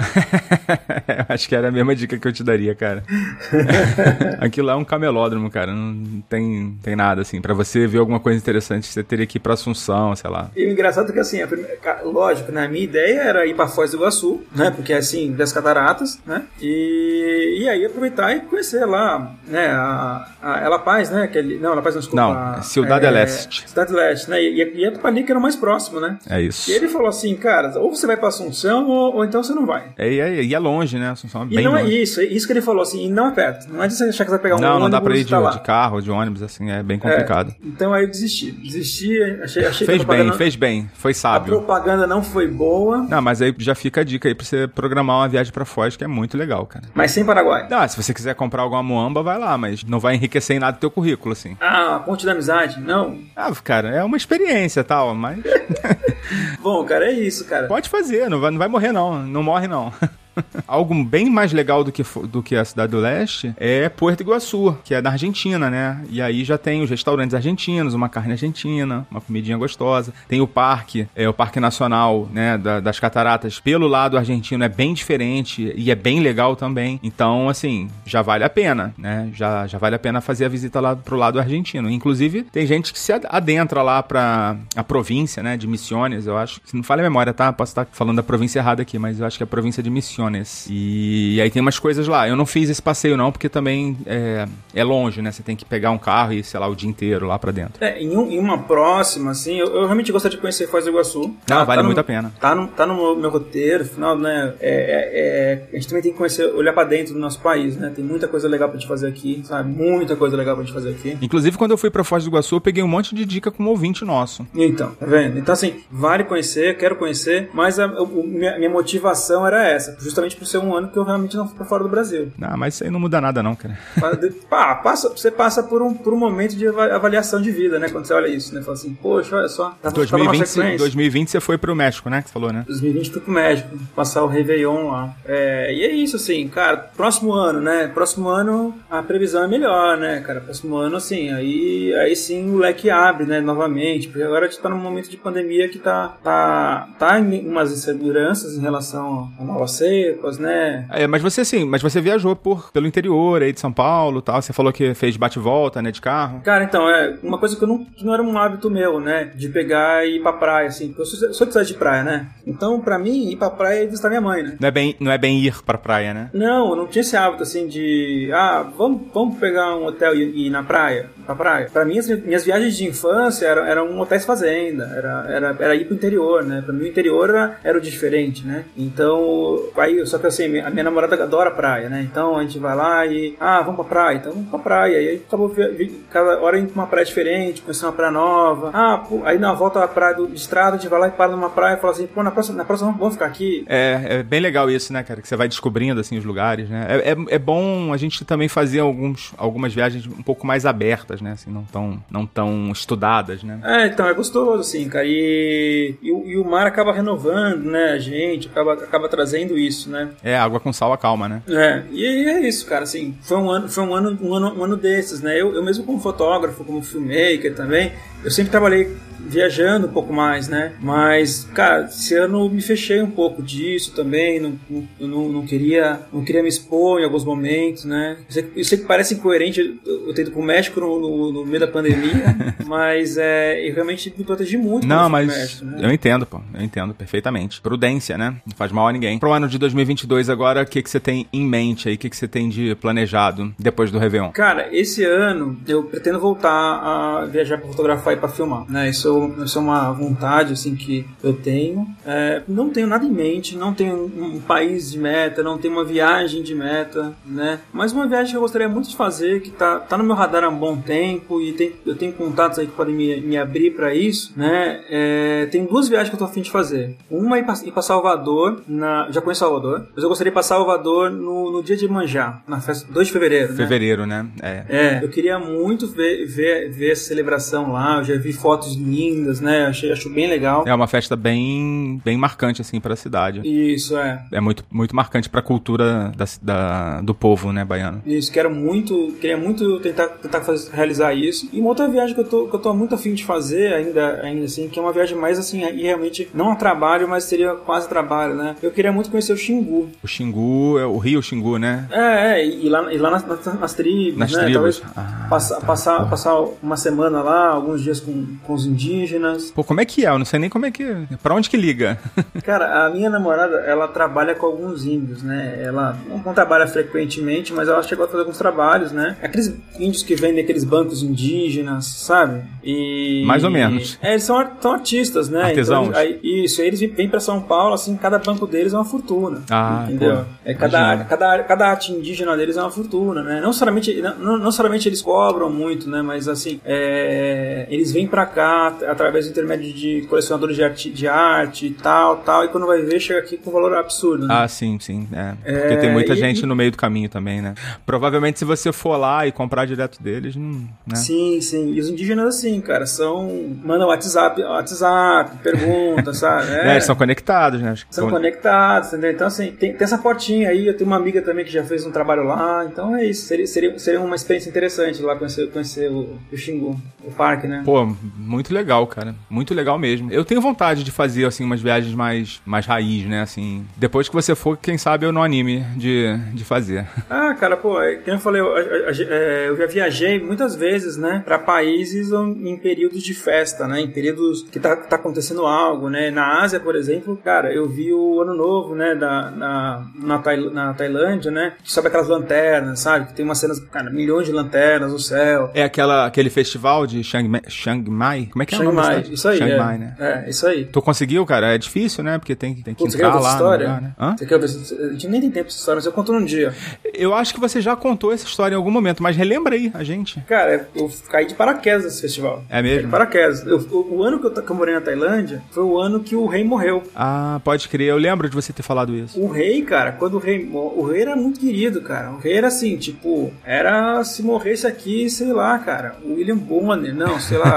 *laughs* Acho que era a mesma dica que eu te daria, cara. *laughs* Aquilo lá é um camelódromo, cara. Não tem, tem nada, assim. Pra você ver alguma coisa interessante, você teria que ir pra Assunção, sei lá. E o engraçado é que assim, a primeira- lógico, né? A minha ideia era ir pra Foz do Iguaçu, né? Porque é assim, das cataratas, né? E, e aí aproveitar e conhecer lá, né? A, a Ela Paz, né? Aquele, não, Ela Paz não, desculpa. Não, a- Cidade é, Leste. Cidade Leste, né? E, e é ali que era o mais próximo, né? É isso. E ele falou assim, cara, ou você vai pra Assunção ou, ou então você não vai. É, e é, e é longe, né? Assunção é E bem não é longe. isso, é isso que ele falou assim, e não é perto. Não é de você achar que você vai pegar um Não, ônibus não dá pra ir e de, tá de carro, de ônibus, assim, é bem complicado. Então aí eu desisti. Desisti, achei, achei fez a bem, fez bem. Foi A sábio. propaganda não foi boa, Não, mas aí já fica a dica aí pra você programar uma viagem pra Foz, que é muito legal, cara. mas sem Paraguai. Ah, se você quiser comprar alguma muamba, vai lá, mas não vai enriquecer em nada o teu currículo, assim. Ah, a ponte da amizade? Não. Ah, cara, é uma experiência tal, mas *laughs* *laughs* Bom, cara, é isso, cara. pode fazer, não vai, não vai morrer não, não morre não. *laughs* *laughs* Algo bem mais legal do que, do que a Cidade do Leste é Puerto Iguaçu, que é da Argentina, né? E aí já tem os restaurantes argentinos, uma carne argentina, uma comidinha gostosa. Tem o parque, é o Parque Nacional, né, da- das Cataratas, pelo lado argentino é bem diferente e é bem legal também. Então, assim, já vale a pena, né? Já, já vale a pena fazer a visita lá pro lado argentino. Inclusive, tem gente que se ad- adentra lá pra a província, né, de Misiones, eu acho. Se não falha a memória, tá? Posso estar falando da província errada aqui, mas eu acho que é a província de Misiones. E, e aí tem umas coisas lá. Eu não fiz esse passeio não, porque também é, é longe, né? Você tem que pegar um carro e, sei lá, o dia inteiro lá pra dentro. É, em, um- em uma próxima, assim, eu, eu realmente gostaria de conhecer Foz do Iguaçu. Não, vale no- muito a pena. Tá no, tá no meu, meu roteiro, afinal, né? é- é- é- a gente também tem que conhecer, olhar pra dentro do nosso país, né? Tem muita coisa legal pra gente fazer aqui, sabe? Muita coisa legal pra gente fazer aqui. Inclusive, quando eu fui pra Foz do Iguaçu, eu peguei um monte de dica com um ouvinte nosso. Então, tá vendo? Então, assim, vale conhecer, quero conhecer, mas a, o- minha, minha motivação era essa, justamente por ser um ano que eu realmente não fui pra fora do Brasil. Ah, mas isso aí não muda nada não, cara. Pá, passa, você passa por um, por um momento de ava- avaliação de vida, né? Quando você olha isso, né? Fala assim, poxa, olha só, uma 2020, sequência. 2020 você foi pro México, né? Que você falou, né? 2020 fui pro México, passar o Réveillon lá. É, e é isso, assim, cara, próximo ano, né? Próximo ano a previsão é melhor, né, cara? Próximo ano, assim, aí, aí sim o leque abre, né, novamente, porque agora a gente tá num momento de pandemia que tá, tá, tá em umas inseguranças em relação a novas né? É, mas você sim, mas você viajou por, pelo interior aí de São Paulo tal. Você falou que fez bate-volta, né, de carro. Cara, então, é uma coisa que, eu não, que não era um hábito meu, né? De pegar e ir pra praia, assim. Porque eu sou, sou de cidade de praia, né? Então, pra mim, ir pra praia é visitar minha mãe, né? Não é bem, não é bem ir pra praia, né? Não, eu não tinha esse hábito assim de. Ah, vamos, vamos pegar um hotel e, e ir na praia? Pra praia. Pra mim, as minhas viagens de infância eram, eram hotéis fazenda. Era, era, era ir pro interior, né? Pra mim, o interior era, era o diferente, né? Então, aí, só que assim, a minha namorada adora praia, né? Então a gente vai lá e. Ah, vamos pra praia. Então vamos pra praia. E aí acabou cada hora indo pra uma praia diferente, conhecer uma praia nova. Ah, pô, aí na volta à praia do, estrada, a gente vai lá e para numa praia e fala assim, pô, na próxima, na próxima vamos ficar aqui. É, é bem legal isso, né, cara? Que você vai descobrindo, assim, os lugares, né? É, é, é bom a gente também fazer alguns, algumas viagens um pouco mais abertas, né? Assim, não tão, não tão estudadas, né? É, então, é gostoso, assim, cara. E, e, o- e o mar acaba renovando, né, a gente, acaba, acaba trazendo isso, né? É, água com sal acalma, né? É, e é isso, cara, assim, foi um ano, foi um ano, um ano, um ano desses, né? Eu, eu mesmo como fotógrafo, como filmmaker também, eu sempre trabalhei viajando um pouco mais, né? Mas, cara, esse ano eu me fechei um pouco disso também, não, não, não, queria não queria me expor em alguns momentos, né? Eu sei, que- eu sei que parece incoerente eu, eu ter ido pro México no, no, no meio da pandemia, *laughs* mas é, eu realmente me protegi muito Não, mas México, né? eu entendo, pô. Eu entendo perfeitamente. Prudência, né? Não faz mal a ninguém. Pro ano de 2022 agora, o que, que você tem em mente aí? O que, que você tem de planejado depois do Réveillon? Cara, esse ano eu pretendo voltar a viajar para fotografar e para filmar, né? Isso, isso é uma vontade assim que eu tenho. É, não tenho nada em mente, não tenho um, país de meta, não tenho uma viagem de meta, né? Mas uma viagem que eu gostaria muito de fazer, que tá, tá no meu radar há um bom tempo e tem, eu tenho contatos aí que podem me, me abrir para isso, né? É, tem duas viagens que eu tô afim de fazer. Uma é ir para Salvador, na, já conheço Salvador, mas eu gostaria de ir para Salvador no, no dia de Manjá, na festa 2 de fevereiro, né? Fevereiro, né? É. É, eu queria muito ver, ver, ver essa celebração lá. Já vi fotos lindas, né? Achei, acho bem legal. É uma festa bem, bem marcante, assim, pra cidade. Isso, é. É muito, muito marcante pra cultura da, da- do povo, né, baiano. Isso, quero muito, queria muito tentar, tentar fazer, realizar isso. E uma outra viagem que eu tô, que eu tô muito afim de fazer ainda, ainda assim, que é uma viagem mais assim, e realmente não a trabalho, mas seria quase trabalho, né? Eu queria muito conhecer o Xingu. O Xingu, é o Rio Xingu, né? É, é, e e lá, e lá nas, nas, nas tribos, Nas né? tribos. Talvez Ah, passar, tá, passar, porra. passar uma semana lá, alguns dias com, com os indígenas. Pô, como é que é? Eu não sei nem como é que. Pra onde que liga? *laughs* Cara, a minha namorada, ela trabalha com alguns índios, né? Ela não, trabalha frequentemente, mas ela chegou a fazer alguns trabalhos, né? Aqueles índios que vendem aqueles bancos indígenas, sabe? E... Mais ou menos. É, eles são, são artistas, né? Artesãos. Então, aí, isso, eles vêm pra São Paulo, assim, cada banco deles é uma fortuna. Ah, entendeu? pô, é cada, cada, cada arte indígena deles é uma fortuna, né? Não somente, não, não somente eles cobram muito, né? Mas assim, é, eles vêm pra cá, através do intermédio de colecionadores de arte, de arte e tal, tal, e quando vai ver, chega aqui com valor absurdo, né? Ah, sim, sim. É. Porque tem muita e- gente no meio do caminho também, né? Provavelmente se você for lá e comprar direto deles, não. Né? Sim, sim. E os indígenas, assim, cara, são. Mandam WhatsApp, WhatsApp, pergunta, *laughs* sabe? Né, Eles são conectados, né? São- conectados, entendeu? Então, assim, tem, tem essa portinha aí. Eu tenho uma amiga também que já fez um trabalho lá. Então é isso. Seria, seria, seria uma experiência interessante lá conhecer, conhecer o, o Xingu, o parque, né? Pô, muito legal, cara. Muito legal mesmo. Eu tenho vontade de fazer, assim, umas viagens mais, mais raiz, né? Assim, depois que você for, quem sabe eu não anime de, de fazer. *laughs* Ah, cara, pô, é, como eu falei, eu, é, eu já viajei muitas vezes, né, pra países em períodos de festa, né, em períodos que tá, tá acontecendo algo, né. Na Ásia, por exemplo, cara, eu vi o Ano Novo, né, da, na, na, na Tailândia, né, que sobe aquelas lanternas, sabe, que tem umas cenas, cara, milhões de lanternas no céu. É aquela, aquele festival de Chiang Mai, Chiang Mai? Como é que é o Chiang nome da Mai, isso aí, Chiang é. Mai, né? É, isso aí. Tu conseguiu, cara? É difícil, né? Porque tem, tem que Putz, você quer entrar lá história? lugar, né? Hã? Você quer ver essa- A gente nem tem tempo essa história, mas eu conto num dia. Eu acho que você já contou essa história em algum momento, mas relembra aí a gente. Cara, eu caí de paraquedas nesse festival. É mesmo? Caí de paraquedas. Eu- o, o ano que eu, que eu morei na Tailândia foi o ano que o rei morreu. Ah, pode crer. Eu lembro de você ter falado isso. O rei, cara, quando o rei. O rei era muito querido, cara. O rei era assim, tipo, era se morresse aqui, sei lá, cara. O William Bonner, não, sei lá.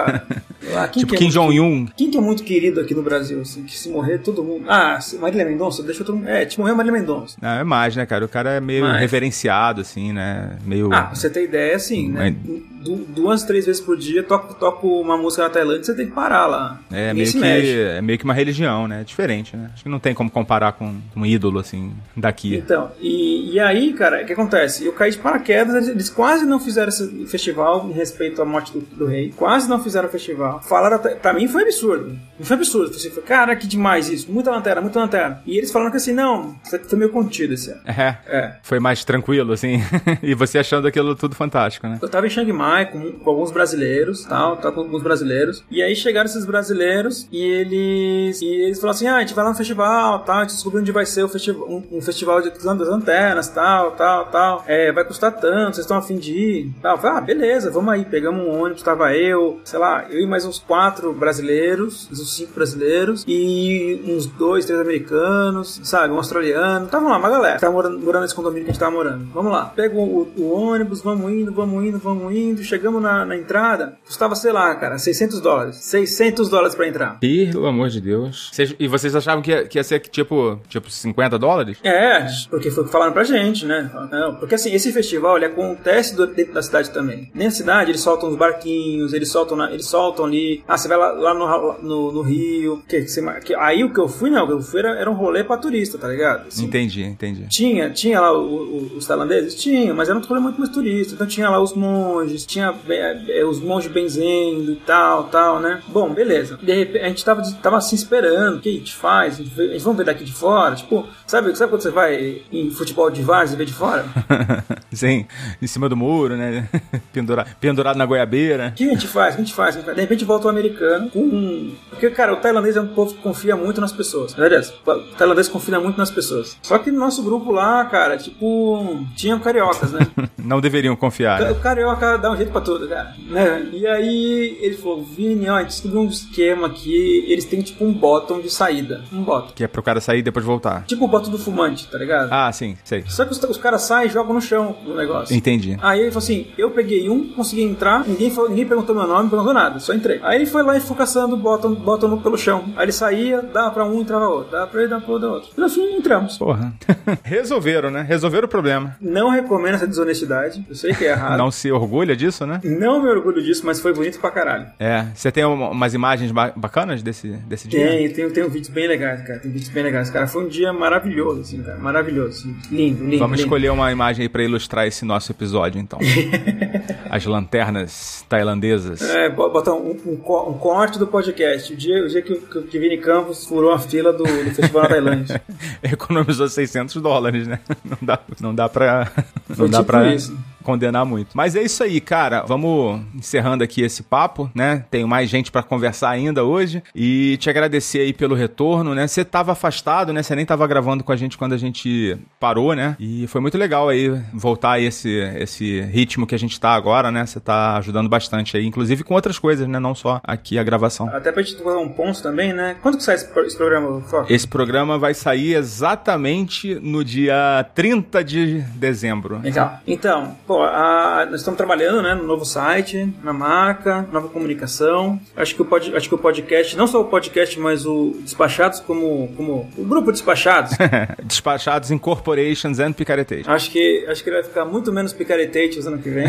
Sei lá, quem tipo que é Kim Jong-un. Quem que é muito querido aqui no Brasil, assim, que se morrer todo mundo. Ah, Marília Mendonça, deixa todo mundo. É, tipo, morreu Marília Mendonça. Não, é mais, né, cara? O cara é meio Mais. reverenciado, assim, né? Meio. Ah, pra você ter ideia, assim, né? Du- duas, três vezes por dia, toco, toco uma música na Tailândia, você tem que parar lá. É meio, que, mexe. é meio que uma religião, né? Diferente, né? Acho que não tem como comparar com um ídolo, assim, daqui. Então, e, e aí, cara, o que acontece? Eu caí de paraquedas, eles, eles quase não fizeram esse festival em respeito à morte do, do rei, quase não fizeram o festival. Falaram, até, pra mim foi absurdo, foi absurdo. Você foi, cara, que demais isso, muita lanterna, muita lanterna. E eles falaram que assim, não, você foi meio contido esse ano. É. É. Foi mais tranquilo, assim. *laughs* e você achando aquilo tudo fantástico, né? Eu tava em Chiang Mai com, com alguns brasileiros, tal, tava com alguns brasileiros. E aí chegaram esses brasileiros e eles e eles falaram assim: "Ah, a gente vai lá no festival, tal, a gente descobriu onde vai ser o festival, um, um festival de das lanternas, tal, tal, tal. É, vai custar tanto, vocês estão afim de ir?" Tal. Eu falei, "Ah, beleza, vamos aí". Pegamos um ônibus, tava eu, sei lá, eu e mais uns quatro brasileiros, uns cinco brasileiros e uns dois, três americanos, sabe, um australiano. Tava lá, uma galera. Tava morando, morando nesse condomínio que a gente tava morando. Vamos lá. Pega o, o ônibus, vamos indo, vamos indo, vamos indo. Chegamos na, na entrada, custava, sei lá, cara, 600 dólares. 600 dólares pra entrar. Pelo amor de Deus. Vocês- e vocês achavam que ia, que ia ser tipo, tipo 50 dólares? É, porque foi o que falaram pra gente, né? Não, porque assim, esse festival ele acontece dentro da cidade também. Da cidade eles soltam os barquinhos, eles soltam, na- eles soltam ali. Ah, você vai lá, lá no, no, no Rio. Que, você- que- aí o que eu fui, não, o que eu fui era, era um rolê pra turista, tá ligado? Assim, Entendi, entendi. Tinha, tinha lá o- o- os tailandeses? Tinha, mas era um rolê muito mais turista. Então tinha lá os monges, tinha é, é, os monges benzendo e tal, tal, né? Bom, beleza. De repente, a gente tava, tava assim esperando, o que a gente faz? A gente, vê- a gente vamos ver daqui de fora? Tipo, sabe, sabe quando você vai em futebol de várzea e vê de fora? *laughs* Sim, em cima do muro, né? *laughs* Pendura, pendurado na goiabeira. O que a gente faz? Gente faz? De repente volta o americano com um. Porque, cara, o tailandês é um povo que confia muito nas pessoas. Aliás, o tailandês confia muito nas pessoas. Só que no nosso grupo lá, cara, tipo, tinham cariocas, né? *laughs* Não deveriam confiar. né? O carioca dá um jeito pra tudo, cara. Né? E aí ele falou: Vini, ó, a gente descobriu um esquema aqui. Eles têm tipo um bottom de saída. Um bottom. Que é pro cara sair e depois voltar. Tipo o bottom do fumante, tá ligado? Ah, sim, sei. Só que os, os caras saem e jogam no chão o negócio. Entendi. Aí ele falou assim: eu peguei um, consegui entrar, ninguém, falou, ninguém perguntou meu nome, perguntou nada, só entrei. Aí ele foi lá e ficou caçando bottom, bottom pelo chão. Aí ele saía, dava pra um, entrava outro, dava pra ele, dava pra outro. outro. No fim, entramos. Porra. *laughs* Resolveram, né? Resolveram o problema. Não recomendo essa desonestidade, eu sei que é errado. Não se orgulha disso, né? Não me orgulho disso, mas foi bonito pra caralho. É. Você tem uma- umas imagens ba- bacanas desse, desse dia? Tem, tem, tem vídeos bem legais, cara. Tem vídeos bem legais, cara. Foi um dia maravilhoso, assim, cara. Maravilhoso. assim. Lindo, lindo. Vamos lindo. escolher uma imagem aí pra ilustrar esse nosso episódio, então. *laughs* As lanternas tailandesas. É, bo- botar um, um, um corte do podcast. O dia, o dia que, que, que Vini Campos furou a fila do, do Festival na Tailândia. *laughs* Economizou 600 dólares, né? Não dá, não dá pra... Não Foi dá tipo pra... isso. Condenar muito. Mas é isso aí, cara. Vamos encerrando aqui esse papo, né? Tenho mais gente pra conversar ainda hoje e te agradecer aí pelo retorno, né? Você tava afastado, né? Você nem tava gravando com a gente quando a gente parou, né? E foi muito legal aí voltar a esse, esse ritmo que a gente tá agora, né? Você tá ajudando bastante aí, inclusive com outras coisas, né? Não só aqui a gravação. Até pra gente fazer um ponto também, né? Quando que sai esse, pro- esse programa, Foco? Esse programa vai sair exatamente no dia 30 de dezembro. Legal. Então, a- nós estamos trabalhando, né, no novo site, na marca, nova comunicação. Acho que o, pod, acho que o podcast, não só o podcast, mas o Despachados como, como o grupo Despachados, *laughs* Despachados Incorporations and Picaretation. acho que acho que ele vai ficar muito menos picaretete ano que vem.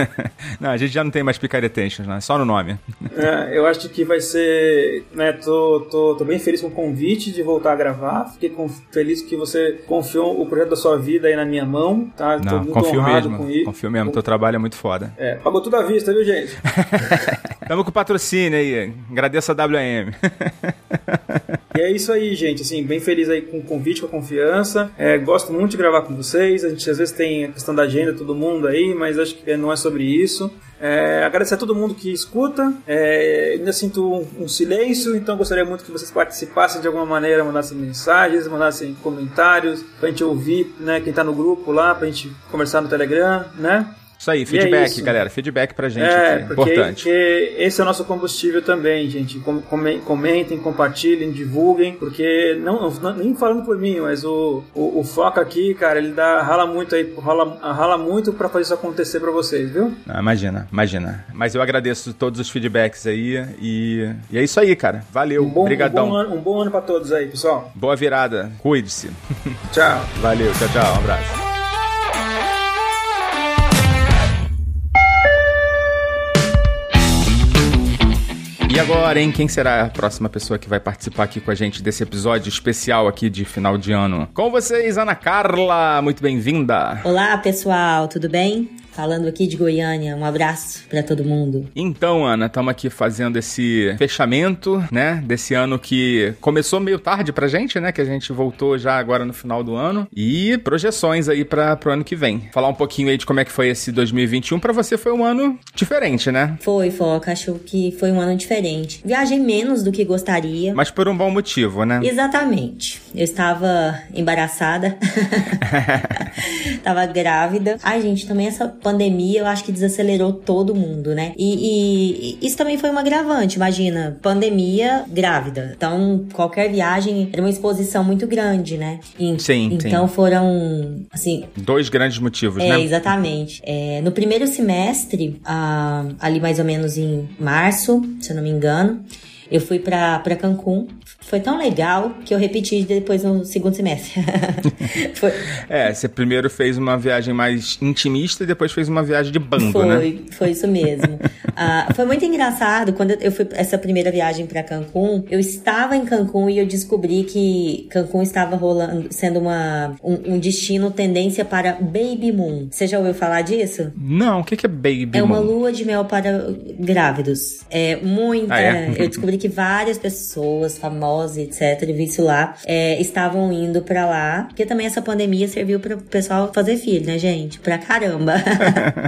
*laughs* não, a gente já não tem mais Picaretations, né? Só no nome. É, eu acho que vai ser, né, tô, tô, tô bem feliz com o convite de voltar a gravar. Fiquei com- feliz que você confiou o projeto da sua vida aí na minha mão, tá? Tô Não, muito confio honrado mesmo. com isso. Confio mesmo. Teu trabalho é muito foda. É, pagou tudo à vista, viu, gente? *laughs* Tamo com patrocínio aí. Agradeço a WM. *laughs* E é isso aí, gente. Assim, bem feliz aí com o convite, com a confiança. É, gosto muito de gravar com vocês. A gente às vezes tem a questão da agenda, todo mundo aí, mas acho que não é sobre isso. É, agradecer a todo mundo que escuta. É, ainda sinto um, um silêncio, então gostaria muito que vocês participassem de alguma maneira, mandassem mensagens, mandassem comentários pra gente ouvir, né? Quem tá no grupo lá, pra gente conversar no Telegram, né? Isso aí, é feedback, isso. galera. Feedback pra gente É, aqui. Importante. porque esse é o nosso combustível também, gente. Com- come- Comentem, compartilhem, divulguem, porque não, nem falando por mim, mas o, o, o foco aqui, cara, ele dá rala muito aí, rala, rala muito pra fazer isso acontecer pra vocês, viu? Ah, imagina, imagina. Mas eu agradeço todos os feedbacks aí e, e é isso aí, cara. Valeu. Um bom, um Obrigadão. bom ano, um bom ano pra todos aí, pessoal. Boa virada. Cuide-se. Tchau. *laughs* Valeu, tchau, tchau. Um abraço. E agora, hein? Quem será a próxima pessoa que vai participar aqui com a gente desse episódio especial aqui de final de ano? Com vocês, Ana Carla. Muito bem-vinda. Olá, pessoal, tudo bem? Falando aqui de Goiânia, um abraço pra todo mundo. Então, Ana, estamos aqui fazendo esse fechamento, né? Desse ano que começou meio tarde pra gente, né? Que a gente voltou já agora no final do ano. E projeções aí para pro ano que vem. Falar um pouquinho aí de como é que foi esse 2021. Pra você foi um ano diferente, né? Foi, Foca, acho que foi um ano diferente. Viajei menos do que gostaria. Mas por um bom motivo, né? Exatamente. Eu estava embaraçada. *laughs* *laughs* Tava grávida. Ai, gente, também essa pandemia eu acho que desacelerou todo mundo, né? E, e- e isso também foi uma agravante. Imagina, pandemia grávida. Então, qualquer viagem era uma exposição muito grande, né? E- Sim, Então sim. foram, assim, Dois grandes motivos, É, né? exatamente. É, no primeiro semestre, ah, ali mais ou menos em março, se eu não me engano, eu fui pra, pra Cancún. Foi tão legal que eu repeti depois no segundo semestre. *laughs* foi, É, você primeiro fez uma viagem mais intimista e depois fez uma viagem de bando, né? Foi, foi isso mesmo. Ah, foi muito engraçado quando eu fui essa primeira viagem pra Cancún. Eu estava em Cancún e eu descobri que Cancún estava rolando, sendo uma, um, um destino tendência para Baby Moon. Você já ouviu falar disso? Não, o que que é baby É uma moon? lua de mel para grávidos. É muita. Ah, é? *laughs* Eu descobri que várias pessoas famosas, etc., eu vi isso lá, é, estavam indo pra lá. Porque também essa pandemia serviu para o pessoal fazer filho, né, gente? Pra caramba.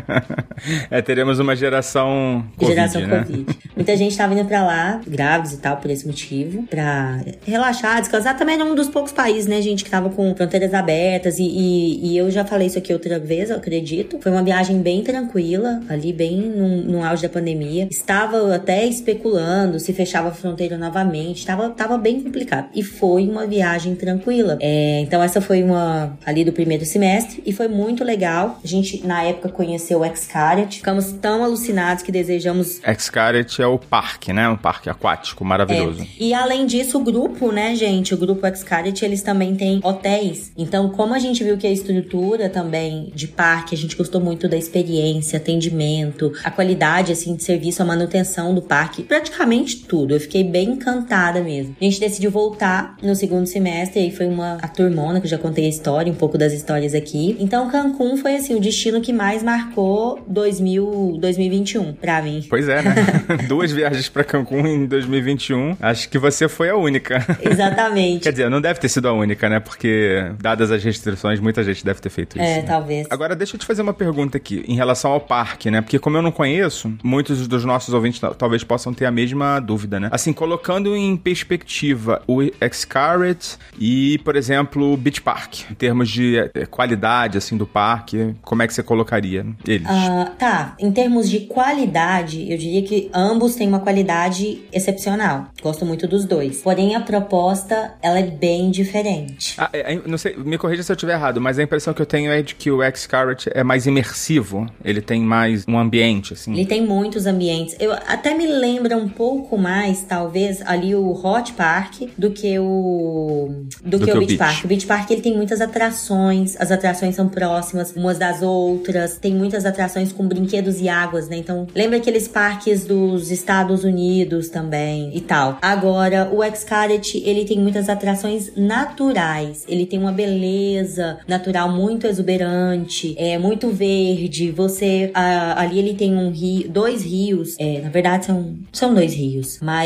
*laughs* é, teremos uma geração Covid, Geração né? Covid. Muita gente tava indo pra lá, grávidos e tal, por esse motivo, pra relaxar, descansar. Também era um dos poucos países, né, gente, que tava com fronteiras abertas. E, e, e eu já falei isso aqui outra vez, eu acredito. Foi uma viagem bem tranquila, ali, bem no, no auge da pandemia. Estava até especulando se fechava a fronteira novamente. Tava, tava bem complicado. E foi uma viagem tranquila. É, então, essa foi uma ali do primeiro semestre. E foi muito legal. A gente, na época, conheceu o Xcaret. Ficamos tão alucinados que desejamos Xcaret é o parque, né? Um parque aquático maravilhoso. é. E além disso, o grupo, né, gente? O grupo Xcaret, eles também têm hotéis. Então, como a gente viu que a estrutura também de parque, a gente gostou muito da experiência, atendimento, a qualidade, assim, de serviço, a manutenção do parque, praticamente tudo. Eu fiquei bem encantada mesmo. A gente decidiu voltar no segundo semestre, aí foi uma a turmona, que eu já contei a história, um pouco das histórias aqui. Então, Cancún foi, assim, o destino que mais marcou 2000, 2021 pra mim. Pois é, né? *laughs* Duas viagens pra Cancún em 2021. Acho que você foi a única. *laughs* Exatamente. Quer dizer, não deve ter sido a única, né? Porque, dadas as restrições, muita gente deve ter feito isso. É, né? talvez. Agora, deixa eu te fazer uma pergunta aqui, em relação ao parque, né? Porque como eu não conheço, muitos dos nossos ouvintes tal- talvez possam ter a mesma dúvida, né? Assim, colocando em perspectiva o Xcaret e, por exemplo, o Beach Park, em termos de eh, qualidade, assim, do parque, como é que você colocaria eles? Ah, tá, em termos de qualidade, eu diria que ambos têm uma qualidade excepcional. Gosto muito dos dois. Porém, a proposta, ela é bem diferente. Ah, é, é, não sei, me corrija se eu estiver errado, mas a impressão que eu tenho é de que o Xcaret é mais imersivo. Ele tem mais um ambiente, assim. Ele tem muitos ambientes. Eu até me lembra um pouco mais, talvez, ali o Hot Park do que o do, que, o Beach, Park. O Beach Park ele tem muitas atrações. As atrações são próximas umas das outras. Tem muitas atrações com brinquedos e águas, né? Então, lembra aqueles parques dos Estados Unidos também e tal. Agora, o Xcaret, ele tem muitas atrações naturais. Ele tem uma beleza natural muito exuberante, é muito verde. Você ah, ali ele tem um rio, dois rios. É, na verdade são são dois rios, mas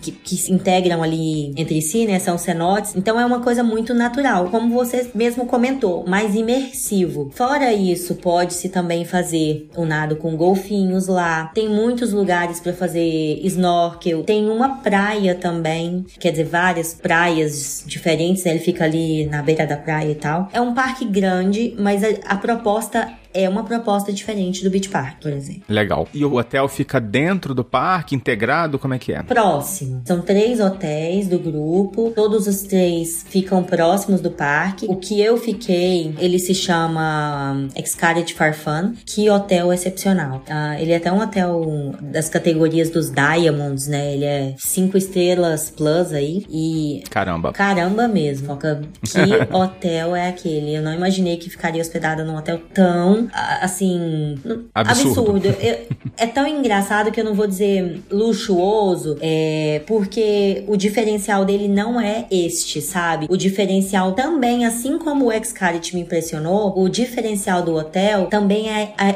que, que se integram ali entre si, né? São cenotes. Então é uma coisa muito natural, como você mesmo comentou, mais imersivo. Fora isso, pode-se também fazer o nado com golfinhos lá. Tem muitos lugares para fazer snorkel. Tem uma praia também, quer dizer, várias praias diferentes. Né? Ele fica ali na beira da praia e tal. É um parque grande, mas a, a proposta é uma proposta diferente do Beach Park, por exemplo. Legal. E o hotel fica dentro do parque, integrado? Como é que é? Próximo. São três hotéis do grupo. Todos os três ficam próximos do parque. O que eu fiquei, ele se chama Xcaret Farfan. Que hotel excepcional. Ah, ele é até um hotel das categorias dos Diamonds, né? Ele é cinco estrelas plus aí. E Caramba. Caramba mesmo. Que *laughs* hotel é aquele? Eu não imaginei que ficaria hospedada num hotel tão, assim, Absurdo. Eu- é tão engraçado que eu não vou dizer luxuoso, é, porque o diferencial dele não é este, sabe? O diferencial também, assim como o Xcaret me impressionou, o diferencial do hotel também é a,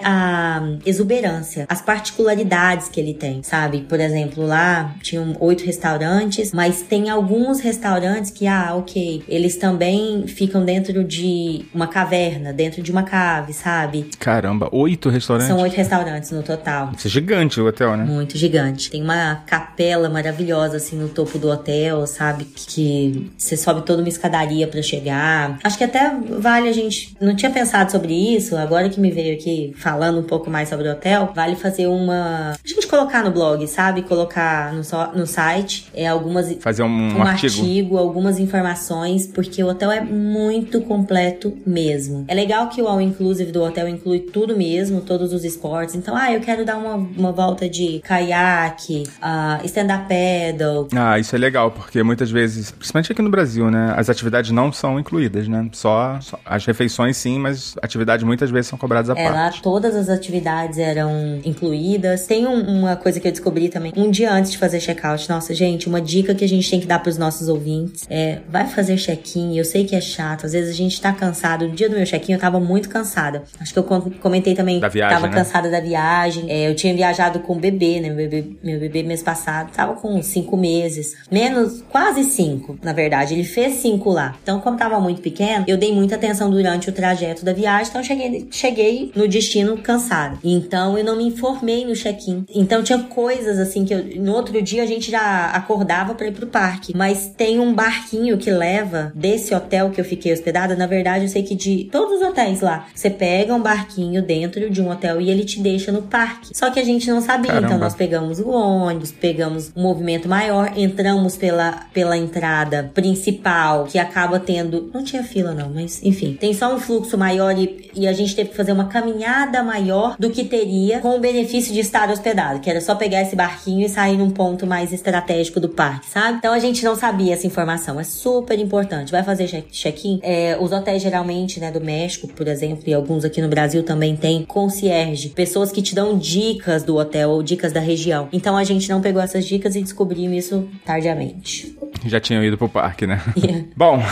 a exuberância, as particularidades que ele tem, sabe? Por exemplo, lá tinham oito restaurantes, mas tem alguns restaurantes que, ah, ok, eles também ficam dentro de uma caverna, dentro de uma cave, sabe? Caramba, oito restaurantes? São oito restaurantes no total. Isso é gigante o hotel, né? Muito gigante. Tem uma capela maravilhosa assim no topo do hotel, sabe? Que você sobe toda uma escadaria pra chegar. Acho que até vale a gente. Não tinha pensado sobre isso, agora que me veio aqui falando um pouco mais sobre o hotel, vale fazer uma. A gente colocar no blog, sabe? Colocar no, so- no site é, algumas. Fazer um, Um artigo. artigo, algumas informações, porque o hotel é muito completo mesmo. É legal que o All Inclusive do hotel inclui tudo mesmo, todos os esportes. Então, ah, eu quero dar uma, uma volta de caiaque, ah, stand-up paddle. Ah, isso é legal, porque muitas vezes, principalmente aqui no Brasil, né? As atividades não são incluídas, né? Só, só- as refeições sim, mas atividades muitas vezes são cobradas à É, lá parte. todas as atividades eram incluídas. Tem um- uma coisa que eu descobri também, um dia antes de fazer check-out. Nossa, gente, uma dica que a gente tem que dar pros nossos ouvintes é, vai fazer check-in. Eu sei que é chato, às vezes a gente tá cansado. No dia do meu check-in eu tava muito cansada. Acho que eu comentei também Da viagem, tava né? cansada da viagem. É, eu tinha viajado com o bebê, né? Meu bebê, meu bebê mês passado tava com cinco meses. Menos, quase cinco, na verdade. Ele fez cinco lá. Então, como tava muito pequeno, eu dei muita atenção durante o trajeto da viagem. Então, eu cheguei, cheguei no destino cansada. Então, eu não me informei no check-in. Então, tinha coisas assim que eu, no outro dia a gente já acordava pra ir pro parque. Mas tem um barquinho que leva desse hotel que eu fiquei hospedada. Na verdade, eu sei que de todos os hotéis lá, você pega um barquinho dentro de um hotel e ele te deixa no parque. Só que a gente não sabia, Caramba. então nós pegamos o ônibus, pegamos um movimento maior, entramos pela, pela entrada principal, que acaba tendo. Não tinha fila, não, mas enfim. Tem só um fluxo maior e, e a gente teve que fazer uma caminhada maior do que teria com o benefício de estar hospedado, que era só pegar esse barquinho e sair num ponto mais estratégico do parque, sabe? Então a gente não sabia essa informação. É super importante. Vai fazer check- check-in? É, os hotéis geralmente, né, do México, por exemplo, e alguns aqui no Brasil também tem concierge, pessoas que te dão dicas do hotel ou dicas da região. Então a gente não pegou essas dicas e descobrimos isso tardiamente. Já tinham ido pro parque, né? Yeah. *laughs* Bom,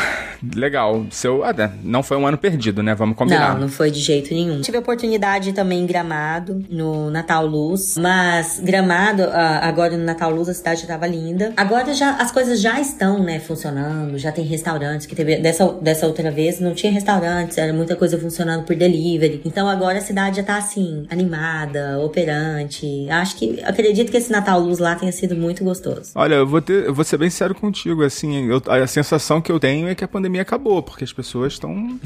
legal. Seu, ah, né, não foi um ano perdido, né? Vamos combinar. Não, não foi de jeito nenhum. Tive a oportunidade também em Gramado, no Natal Luz. Mas Gramado, ah, agora no Natal Luz, a cidade já tava linda. Agora já as coisas já estão, né, funcionando. Já tem restaurantes que teve. Dessa, dessa outra vez não tinha restaurantes, era muita coisa funcionando por delivery. Então agora a cidade já tá assim, animada, operante. Acho que. Acredito que esse Natal Luz lá tenha sido muito gostoso. Olha, eu vou, ter, eu vou ser bem sério contigo, assim, eu- a sensação que eu tenho é que a pandemia acabou, porque as pessoas estão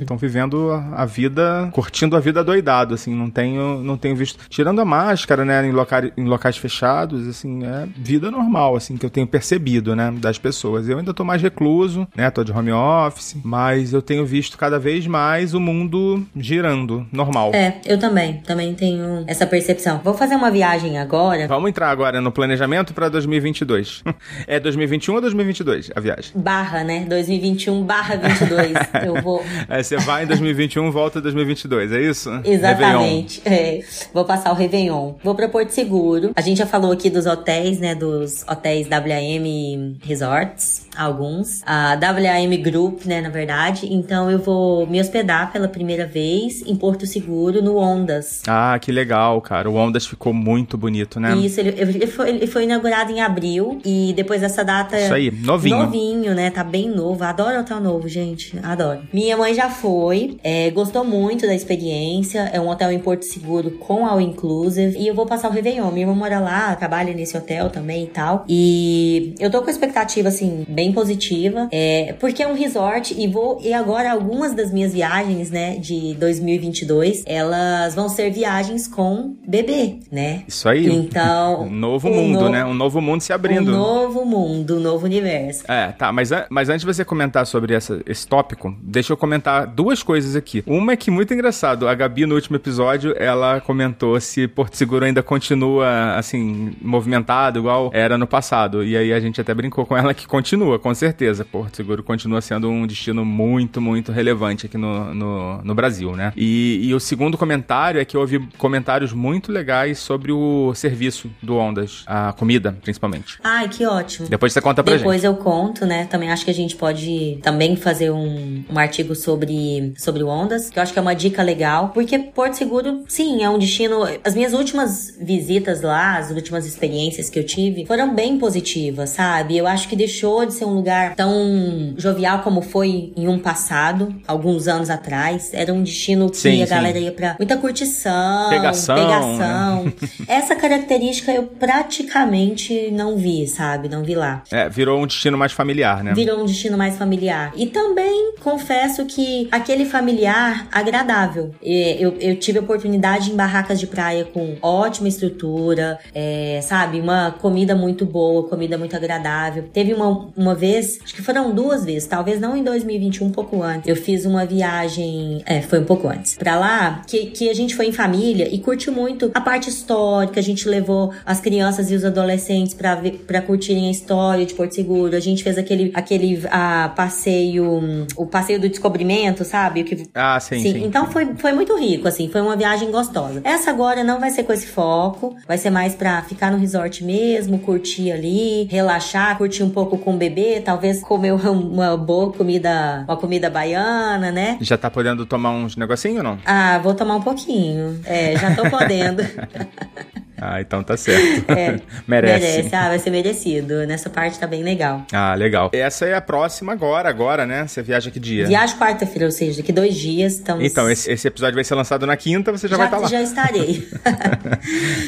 estão *laughs* vivendo a, a vida, curtindo a vida doidado, assim, não tenho, não tenho visto, tirando a máscara, né, em, loca, em locais fechados, assim, é vida normal, assim, que eu tenho percebido, né, das pessoas. Eu ainda tô mais recluso, né, tô de home office, mas eu tenho visto cada vez mais o mundo girando, normal. É, eu também. Também tenho essa percepção. Vou fazer uma viagem agora. Vamos entrar agora no planejamento para 2022. *laughs* é 2021 ou 2022 a viagem? Barra, né? 2021 barra 22. *laughs* eu vou. Aí você vai em 2021, volta em 2022, é isso? Exatamente. É, vou passar o Réveillon. Vou pra Porto Seguro. A gente já falou aqui dos hotéis, né? Dos hotéis WM Resorts, alguns. A WM Group, né? Na verdade. Então eu vou me hospedar pela primeira vez em Porto Seguro, no Ondas. Ah, que legal, cara. O Ondas ficou muito bonito, né? Isso, ele, ele foi, ele foi inaugurado em abril e depois dessa data. Isso aí, novinho. Novinho, né? Tá bem novo. Adoro hotel novo, gente. Adoro. Minha mãe já foi, é, gostou muito da experiência. É um hotel em Porto Seguro com all inclusive. E eu vou passar o Réveillon. Minha irmã mora lá, trabalha nesse hotel também e tal. E eu tô com expectativa, assim, bem positiva. É, porque é um resort e vou. E agora, algumas das minhas viagens, né, de 2022, elas vão ser viagens com bebê, né? Isso aí. Então. *laughs* Um novo o mundo, no- né? Um novo mundo se abrindo. Um novo mundo, um novo universo. É, tá, mas, mas antes de você comentar sobre essa- esse tópico, deixa eu comentar duas coisas aqui. Uma é que, muito engraçado, a Gabi no último episódio, ela comentou se Porto Seguro ainda continua, assim, movimentado, igual era no passado. E aí a gente até brincou com ela que continua, com certeza. Porto Seguro continua sendo um destino muito, muito relevante aqui no, no, no Brasil, né? E, e o segundo comentário é que eu ouvi comentários muito legais sobre o serviço do Ondas, a comida, principalmente. Ai, que ótimo. Depois você conta pra gente. Depois eu conto, né? Também acho que a gente pode também fazer um, um artigo sobre, sobre ondas, que eu acho que é uma dica legal. Porque Porto Seguro, sim, é um destino. As minhas últimas visitas lá, as últimas experiências que eu tive, foram bem positivas, sabe? Eu acho que deixou de ser um lugar tão jovial como foi em um passado, alguns anos atrás. Era um destino que Sim, a sim. galera ia pra muita curtição, Pegação, né? pegação. *laughs* Essa característica eu praticamente não vi, sabe? Não vi lá. É, virou um destino mais familiar, né? Virou um destino mais familiar. E também confesso que aquele familiar agradável. Eu, eu tive oportunidade em barracas de praia com ótima estrutura, é, sabe? Uma comida muito boa, comida muito agradável. Teve uma, uma vez, acho que foram duas vezes, talvez não em 2021, um pouco antes. Eu fiz uma viagem, é, foi um pouco antes, pra lá, que, que a gente foi em família e curtiu muito a parte histórica. A gente levou as crianças e os adolescentes pra curtirem a história de Porto Seguro. A gente fez aquele, aquele ah, passeio, o passeio do descobrimento, sabe? Que Ah, sim, sim. Então foi, foi muito rico, assim, foi uma viagem gostosa. Essa agora não vai ser com esse foco, vai ser mais pra ficar no resort mesmo, curtir ali, relaxar, curtir um pouco com o bebê, talvez comer *laughs* uma boa comida, uma comida baiana, né? Já tá podendo tomar uns negocinho ou não? Ah, vou tomar um pouquinho. É, já tô podendo. *laughs* Ah, então tá certo. *laughs* É, *laughs* Merece. Merece, ah, vai ser merecido. Nessa parte tá bem legal. Ah, legal. Essa é a próxima agora, agora, né? Você viaja que dia? Viagem quarta-feira, ou seja, daqui dois dias estamos. Então, esse, esse episódio vai ser lançado na quinta, você já, vai estar lá. Já estarei. *laughs*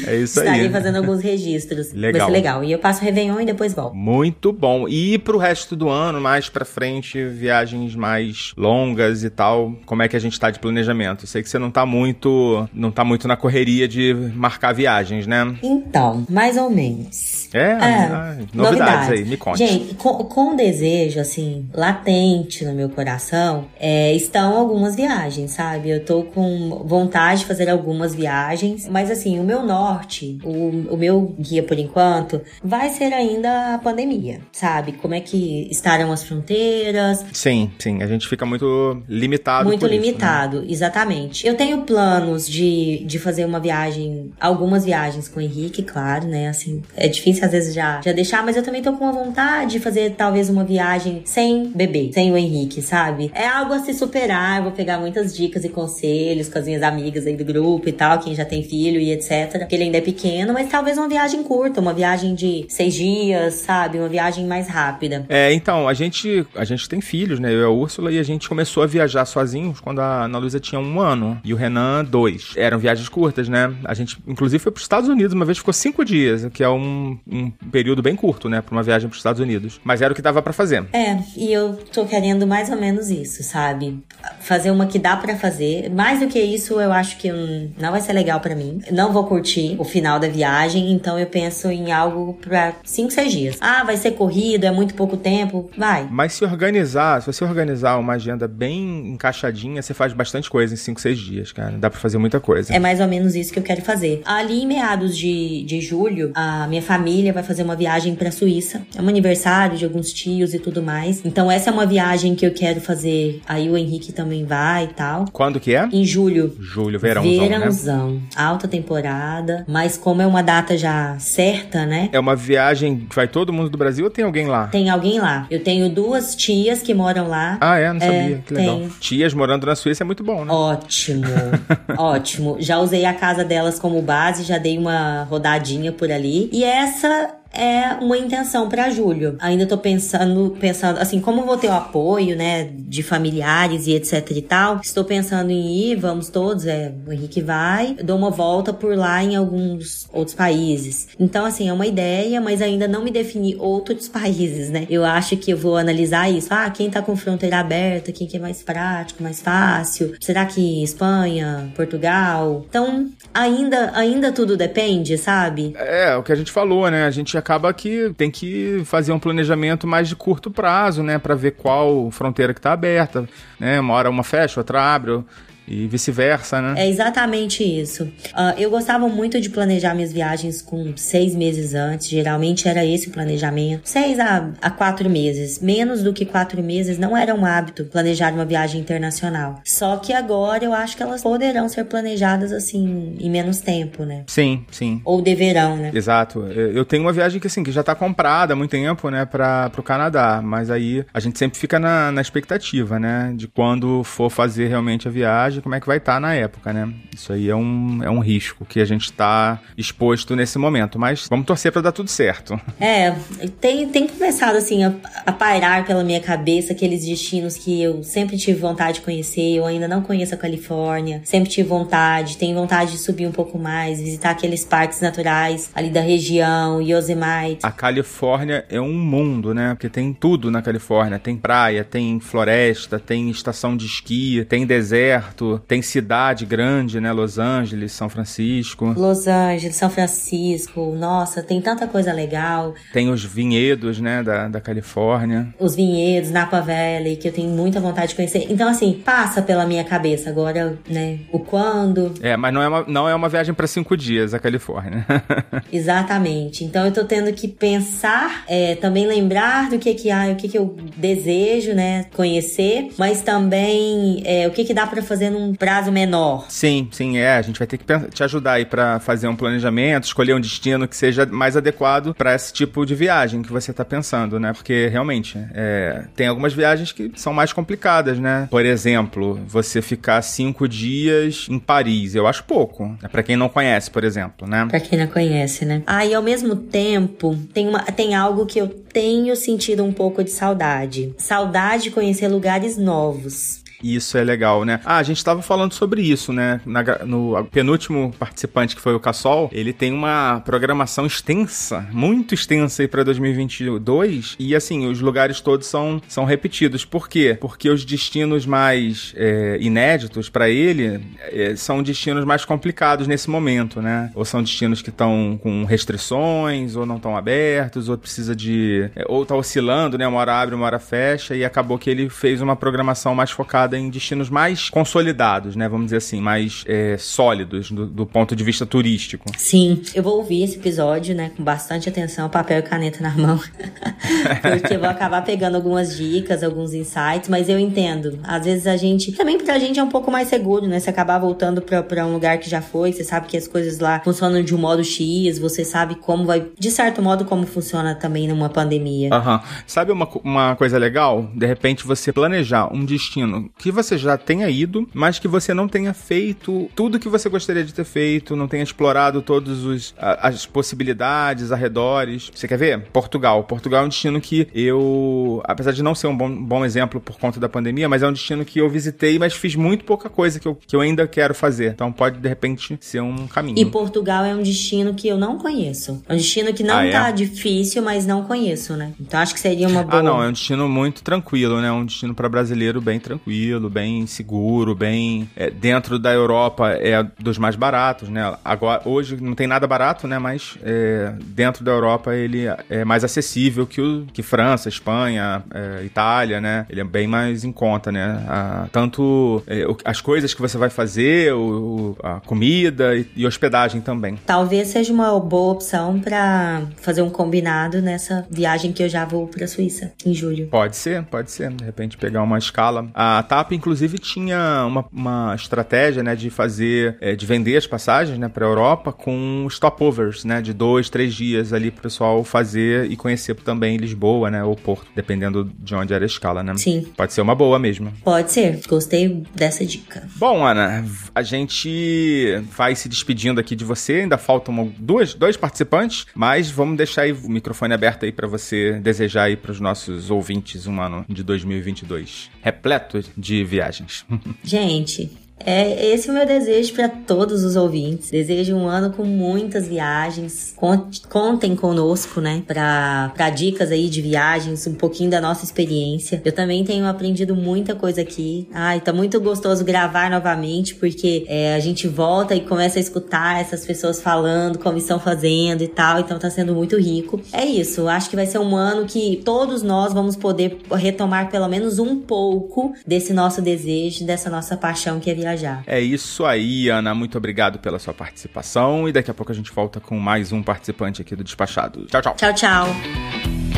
É isso estarei aí. fazendo alguns registros. Legal. Vai ser legal. E eu passo o Réveillon e depois volto. Muito bom. E pro resto do ano, mais pra frente, viagens mais longas e tal, como é que a gente tá de planejamento? Sei que você não tá muito, não tá muito na correria de marcar viagens, né? Então, mais ou menos. É, ah, novidades, aí, me conte. Gente, com, com desejo, assim, latente no meu coração, é, estão algumas viagens, sabe? Eu tô com vontade de fazer algumas viagens, mas assim, o meu norte, o, o meu guia por enquanto, vai ser ainda a pandemia, sabe? Como é que estarão as fronteiras, Sim, sim, a gente fica muito limitado muito por isso, né? limitado, exatamente. Eu tenho planos de, de fazer uma viagem, algumas viagens com o Henrique, claro, né? Assim, é difícil às vezes já, já deixar, mas eu também tô com uma vontade de fazer talvez uma viagem sem bebê, sem o Henrique, sabe? É algo a se superar, eu vou pegar muitas dicas e conselhos com as minhas amigas aí do grupo e tal, quem já tem filho e etc. Porque ele ainda é pequeno, mas talvez uma viagem curta, uma viagem de seis dias, sabe? Uma viagem mais rápida. É, então, a gente, a gente tem filhos, né? Eu e a Úrsula, e a gente começou a viajar sozinhos quando a Ana Luísa tinha um ano e o Renan dois. Eram viagens curtas, né? A gente, inclusive, foi para os Estados Unidos uma vez, ficou cinco dias, que é um, um período bem curto, né? Para uma viagem para os Estados Unidos. Mas era o que dava para fazer. É, e eu tô querendo mais ou menos isso, sabe? Fazer uma que dá para fazer. Mais do que isso, eu acho que não vai ser legal para mim. Não vou curtir o final da viagem, então eu penso em algo para cinco, seis dias. Ah, vai ser corrido, é muito pouco tempo. Vai. Mas se organizar, se você organizar uma agenda bem encaixadinha, você faz bastante coisa em cinco, seis dias, cara. Dá para fazer muita coisa. É mais ou menos isso que eu quero fazer. Ali em meados de, de julho, a minha família vai fazer uma viagem pra Suíça. É um aniversário de alguns tios e tudo mais. Então essa é uma viagem que eu quero fazer. Aí o Henrique também vai e tal. Quando que é? Em julho. Julho, verãozão, Verãozão. Né? Alta temporada. Mas como é uma data já certa, né? É uma viagem que vai todo mundo do Brasil ou tem alguém lá? Tem alguém lá. Eu tenho duas tias que moram lá. Ah, é? Não sabia. É, que legal. Tias morando na Suíça é muito bom, né? Ótimo. *laughs* ótimo. Já usei a casa delas como base, já dei uma rodadinha por ali. E essa Sana é uma intenção para julho. Ainda tô pensando, pensando assim, como vou ter o apoio, né, de familiares e etc e tal. Estou pensando em ir, vamos todos, é, o Henrique vai, dou uma volta por lá em alguns outros países. Então, assim, é uma ideia, mas ainda não me defini outros *laughs* países, né? Eu acho que eu vou analisar isso. Ah, quem tá com fronteira aberta, quem que é mais prático, mais fácil? Será que Espanha, Portugal? Então, ainda, ainda tudo depende, sabe? É, o que a gente falou, né? A gente acaba que tem que fazer um planejamento mais de curto prazo, né, para ver qual fronteira que está aberta, né? Uma hora uma fecha, outra abre e vice-versa, né? É exatamente isso. Uh, eu gostava muito de planejar minhas viagens com seis meses antes. Geralmente era esse o planejamento. Seis a, a quatro meses. Menos do que quatro meses não era um hábito planejar uma viagem internacional. Só que agora eu acho que elas poderão ser planejadas assim em menos tempo, né? Sim, sim. Ou deverão, né? Exato. Eu tenho uma viagem que assim que já tá comprada há muito tempo, né, para pro Canadá, mas aí a gente sempre fica na, na expectativa, né, de quando for fazer realmente a viagem como é que vai estar tá na época, né? Isso aí é um, é um risco que a gente está exposto nesse momento, mas vamos torcer para dar tudo certo. *laughs* É, tem, tem começado assim a, a pairar pela minha cabeça aqueles destinos que eu sempre tive vontade de conhecer, eu ainda não conheço a Califórnia, sempre tive vontade, tenho vontade de subir um pouco mais, visitar aqueles parques naturais ali da região, Yosemite. A Califórnia é um mundo, né? Porque tem tudo na Califórnia, tem praia, tem floresta, tem estação de esqui, tem deserto, tem cidade grande, né? Los Angeles, São Francisco. Los Angeles, São Francisco. Nossa, tem tanta coisa legal. Tem os vinhedos, né? Da, da Califórnia. Os vinhedos, Napa Valley, que eu tenho muita vontade de conhecer. Então, assim, passa pela minha cabeça agora, né? O quando. É, mas não é uma, não é uma viagem para cinco dias a Califórnia. *laughs* Exatamente. Então, eu tô tendo que pensar, é, também lembrar do que que, ah, o que que eu desejo, né? Conhecer, mas também é, o que que dá para fazer no um prazo menor. Sim, sim, é. A gente vai ter que te ajudar aí para fazer um planejamento, escolher um destino que seja mais adequado para esse tipo de viagem que você tá pensando, né? Porque realmente é, tem algumas viagens que são mais complicadas, né? Por exemplo, você ficar cinco dias em Paris, eu acho pouco. Né? Para quem não conhece, por exemplo, né? Para quem não conhece, né? Ah, e ao mesmo tempo tem uma, tem algo que eu tenho sentido um pouco de saudade. Saudade de conhecer lugares novos. E isso é legal, né? Ah, a gente estava falando sobre isso, né? Na, no penúltimo participante, que foi o Cassol, ele tem uma programação extensa, muito extensa aí para 2022. E assim, os lugares todos são, são repetidos. Por quê? Porque os destinos mais é, inéditos para ele é, são destinos mais complicados nesse momento, né? Ou são destinos que estão com restrições, ou não estão abertos, ou precisa de. É, ou tá oscilando, né? Uma hora abre, uma hora fecha, e acabou que ele fez uma programação mais focada focada em destinos mais consolidados, né? Vamos dizer assim, mais é, sólidos do, do ponto de vista turístico. Sim, eu vou ouvir esse episódio, né, com bastante atenção, papel e caneta na mão. *laughs* Porque eu vou acabar pegando algumas dicas, alguns insights, mas eu entendo. Às vezes a gente. Também pra gente é um pouco mais seguro, né? Você acabar voltando pra, pra um lugar que já foi, você sabe que as coisas lá funcionam de um modo X, você sabe como vai. De certo modo, como funciona também numa pandemia. Aham. Sabe uma, uma coisa legal? De repente você planejar um destino que você já tenha ido, mas que você não tenha feito tudo que você gostaria de ter feito, não tenha explorado todas as possibilidades, arredores. Você quer ver? Portugal. Portugal é um destino que eu, apesar de não ser um bom, bom exemplo por conta da pandemia, mas é um destino que eu visitei, mas fiz muito pouca coisa que eu, que eu ainda quero fazer. Então pode, de repente, ser um caminho. E Portugal é um destino que eu não conheço. É um destino que não Ah, é? tá difícil, mas não conheço, né? Então acho que seria uma boa. Ah, não, é um destino muito tranquilo, né? Um destino para brasileiro bem tranquilo, bem seguro, bem é, dentro da Europa é dos mais baratos, né? Agora hoje não tem nada barato, né? Mas é, dentro da Europa ele é mais acessível que o que França, Espanha, é, Itália, né? Ele é bem mais em conta, né? Ah, tanto é, as coisas que você vai fazer, o, a comida e, e hospedagem também. Talvez seja uma boa opção pra fazer um combinado nessa viagem que eu já vou pra Suíça em julho. Pode ser, pode ser. De repente pegar uma escala. A TAP, inclusive, tinha uma, uma estratégia, né, de fazer, é, de vender as passagens, né, para Europa com stopovers, né, de dois, três dias ali pro pessoal fazer e conhecer também Lisboa, né, ou Porto, dependendo de onde era a escala, né. Sim. Pode ser uma boa mesmo. Pode ser. Gostei dessa dica. Bom, Ana, a gente vai se despedindo aqui de você. Ainda faltam duas, dois participantes, mas vamos deixar aí o microfone aberto aí para você desejar aí para os nossos ouvintes um ano de 2022 repleto de viagens. Gente, é esse é o meu desejo para todos os ouvintes. Desejo um ano com muitas viagens. Conte- Contem conosco, né? Pra dicas aí de viagens, um pouquinho da nossa experiência. Eu também tenho aprendido muita coisa aqui. Ai, tá muito gostoso gravar novamente, porque é, a gente volta e começa a escutar essas pessoas falando, como estão fazendo e tal. Então tá sendo muito rico. É isso. Acho que vai ser um ano que todos nós vamos poder retomar pelo menos um pouco desse nosso desejo, dessa nossa paixão que é viajar. É isso aí, Ana. Muito obrigado pela sua participação. E daqui a pouco a gente volta com mais um participante aqui do Despachado. Tchau, tchau. Tchau, tchau.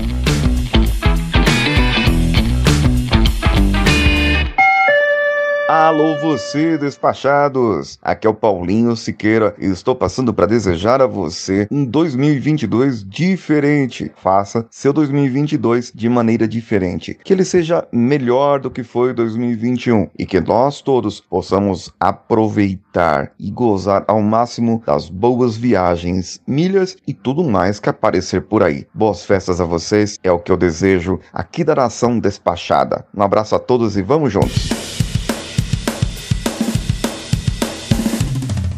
Alô, você, despachados! Aqui é o Paulinho Siqueira e estou passando para desejar a você um 2022 diferente. Faça seu 2022 de maneira diferente. Que ele seja melhor do que foi 2021 e que nós todos possamos aproveitar e gozar ao máximo das boas viagens, milhas e tudo mais que aparecer por aí. Boas festas a vocês, é o que eu desejo aqui da Nação Despachada. Um abraço a todos e vamos juntos!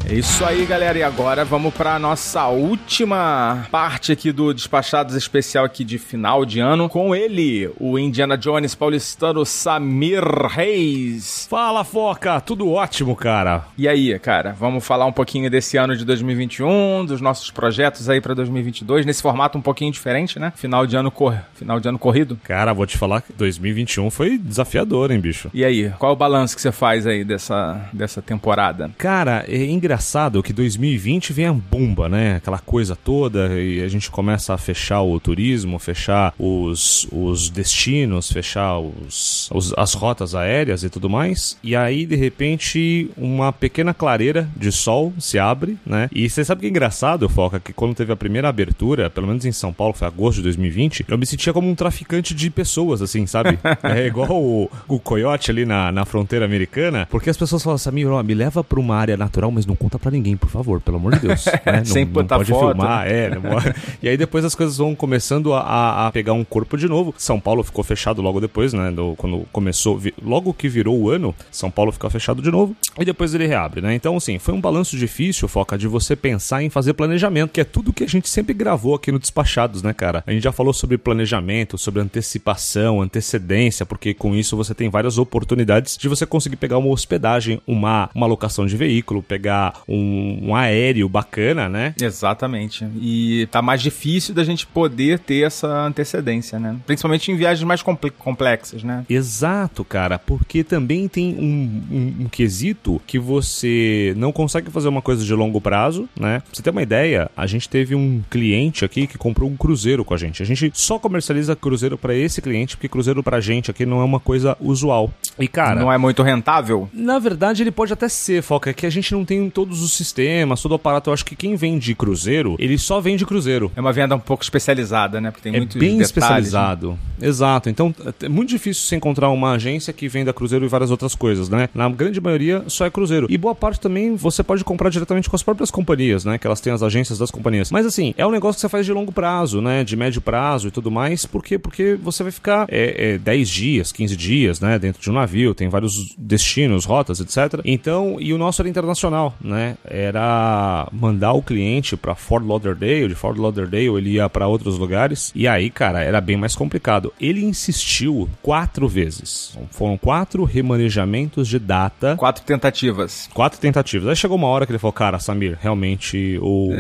É isso aí, galera. E agora vamos para nossa última parte aqui do Despachados especial aqui de final de ano com ele, o Indiana Jones paulistano Samir Reis. Fala, Foca! Tudo ótimo, cara. E aí, cara, vamos falar um pouquinho desse ano de 2021, dos nossos projetos aí para 2022, nesse formato um pouquinho diferente, né? Final de ano cor... final de ano corrido. Cara, vou te falar que 2021 foi desafiador, hein, bicho? E aí, qual é o balanço que você faz aí dessa, dessa temporada? Cara, é engraçado que 2020 vem a bomba, né? Aquela coisa toda e a gente começa a fechar o turismo, fechar os, os destinos, fechar os, os- as rotas aéreas e tudo mais. E aí, de repente, uma pequena clareira de sol se abre, né? E você sabe que é engraçado, Foca, que quando teve a primeira abertura, pelo menos em São Paulo, foi agosto de 2020, eu me sentia como um traficante de pessoas, assim, sabe? *laughs* É igual o, o coiote ali na, na fronteira americana, porque as pessoas falam assim, "Samir, ó, me leva pra uma área natural, mas não conta pra ninguém, por favor, pelo amor de Deus. *laughs* né? Não, Sem não pode foto, filmar, né? é. não *laughs* e aí depois as coisas vão começando a- a, a pegar um corpo de novo. São Paulo ficou fechado logo depois, né? do- quando começou, vi- logo que virou o ano, São Paulo ficou fechado de novo. E depois ele reabre, né? Então, assim, foi um balanço difícil, Foca, de você pensar em fazer planejamento, que é tudo que a gente sempre gravou aqui no Despachados, né, cara? A gente já falou sobre planejamento, sobre antecipação, antecedência, porque com isso você tem várias oportunidades de você conseguir pegar uma hospedagem, uma, uma locação de veículo, pegar um, um aéreo bacana, né? Exatamente. E tá mais difícil da gente poder ter essa antecedência, né? Principalmente em viagens mais comple complexas, né? Exato, cara, porque também tem um, um, um, quesito que você não consegue fazer uma coisa de longo prazo, né? Pra você ter uma ideia, a gente teve um cliente aqui que comprou um cruzeiro com a gente. A gente só comercializa cruzeiro para esse cliente, porque cruzeiro pra gente aqui não é uma coisa usual. E, cara. Não é muito rentável? Na verdade, ele pode até ser, Foca, é que a gente não tem todos os sistemas, todo o aparato. Eu acho que quem vende cruzeiro, ele só vende cruzeiro. É uma venda um pouco especializada, né? Porque tem é muitos bem detalhes, especializado. Né? Exato. Então, é muito difícil você encontrar uma agência que venda cruzeiro e várias outras coisas, né? Na grande maioria, só é cruzeiro. E boa parte também você pode comprar diretamente com as próprias companhias, né? Que elas têm as agências das companhias. Mas assim, é um negócio que você faz de longo prazo, né? De médio prazo e tudo mais. Por quê? Porque você vai ficar é, é, 10 dias, 15 dias, né? Dentro de um navio, tem vários destinos, rotas, etc. Então, e o nosso era internacional, né? Era mandar o cliente para Fort Lauderdale, de Fort Lauderdale ele ia para outros lugares. E aí, cara, era bem mais complicado. Ele insistiu quatro vezes. Foram quatro remanejamentos de data. Quatro tentativas. Quatro tentativas. Aí chegou uma hora que ele falou, cara, Samir, realmente o,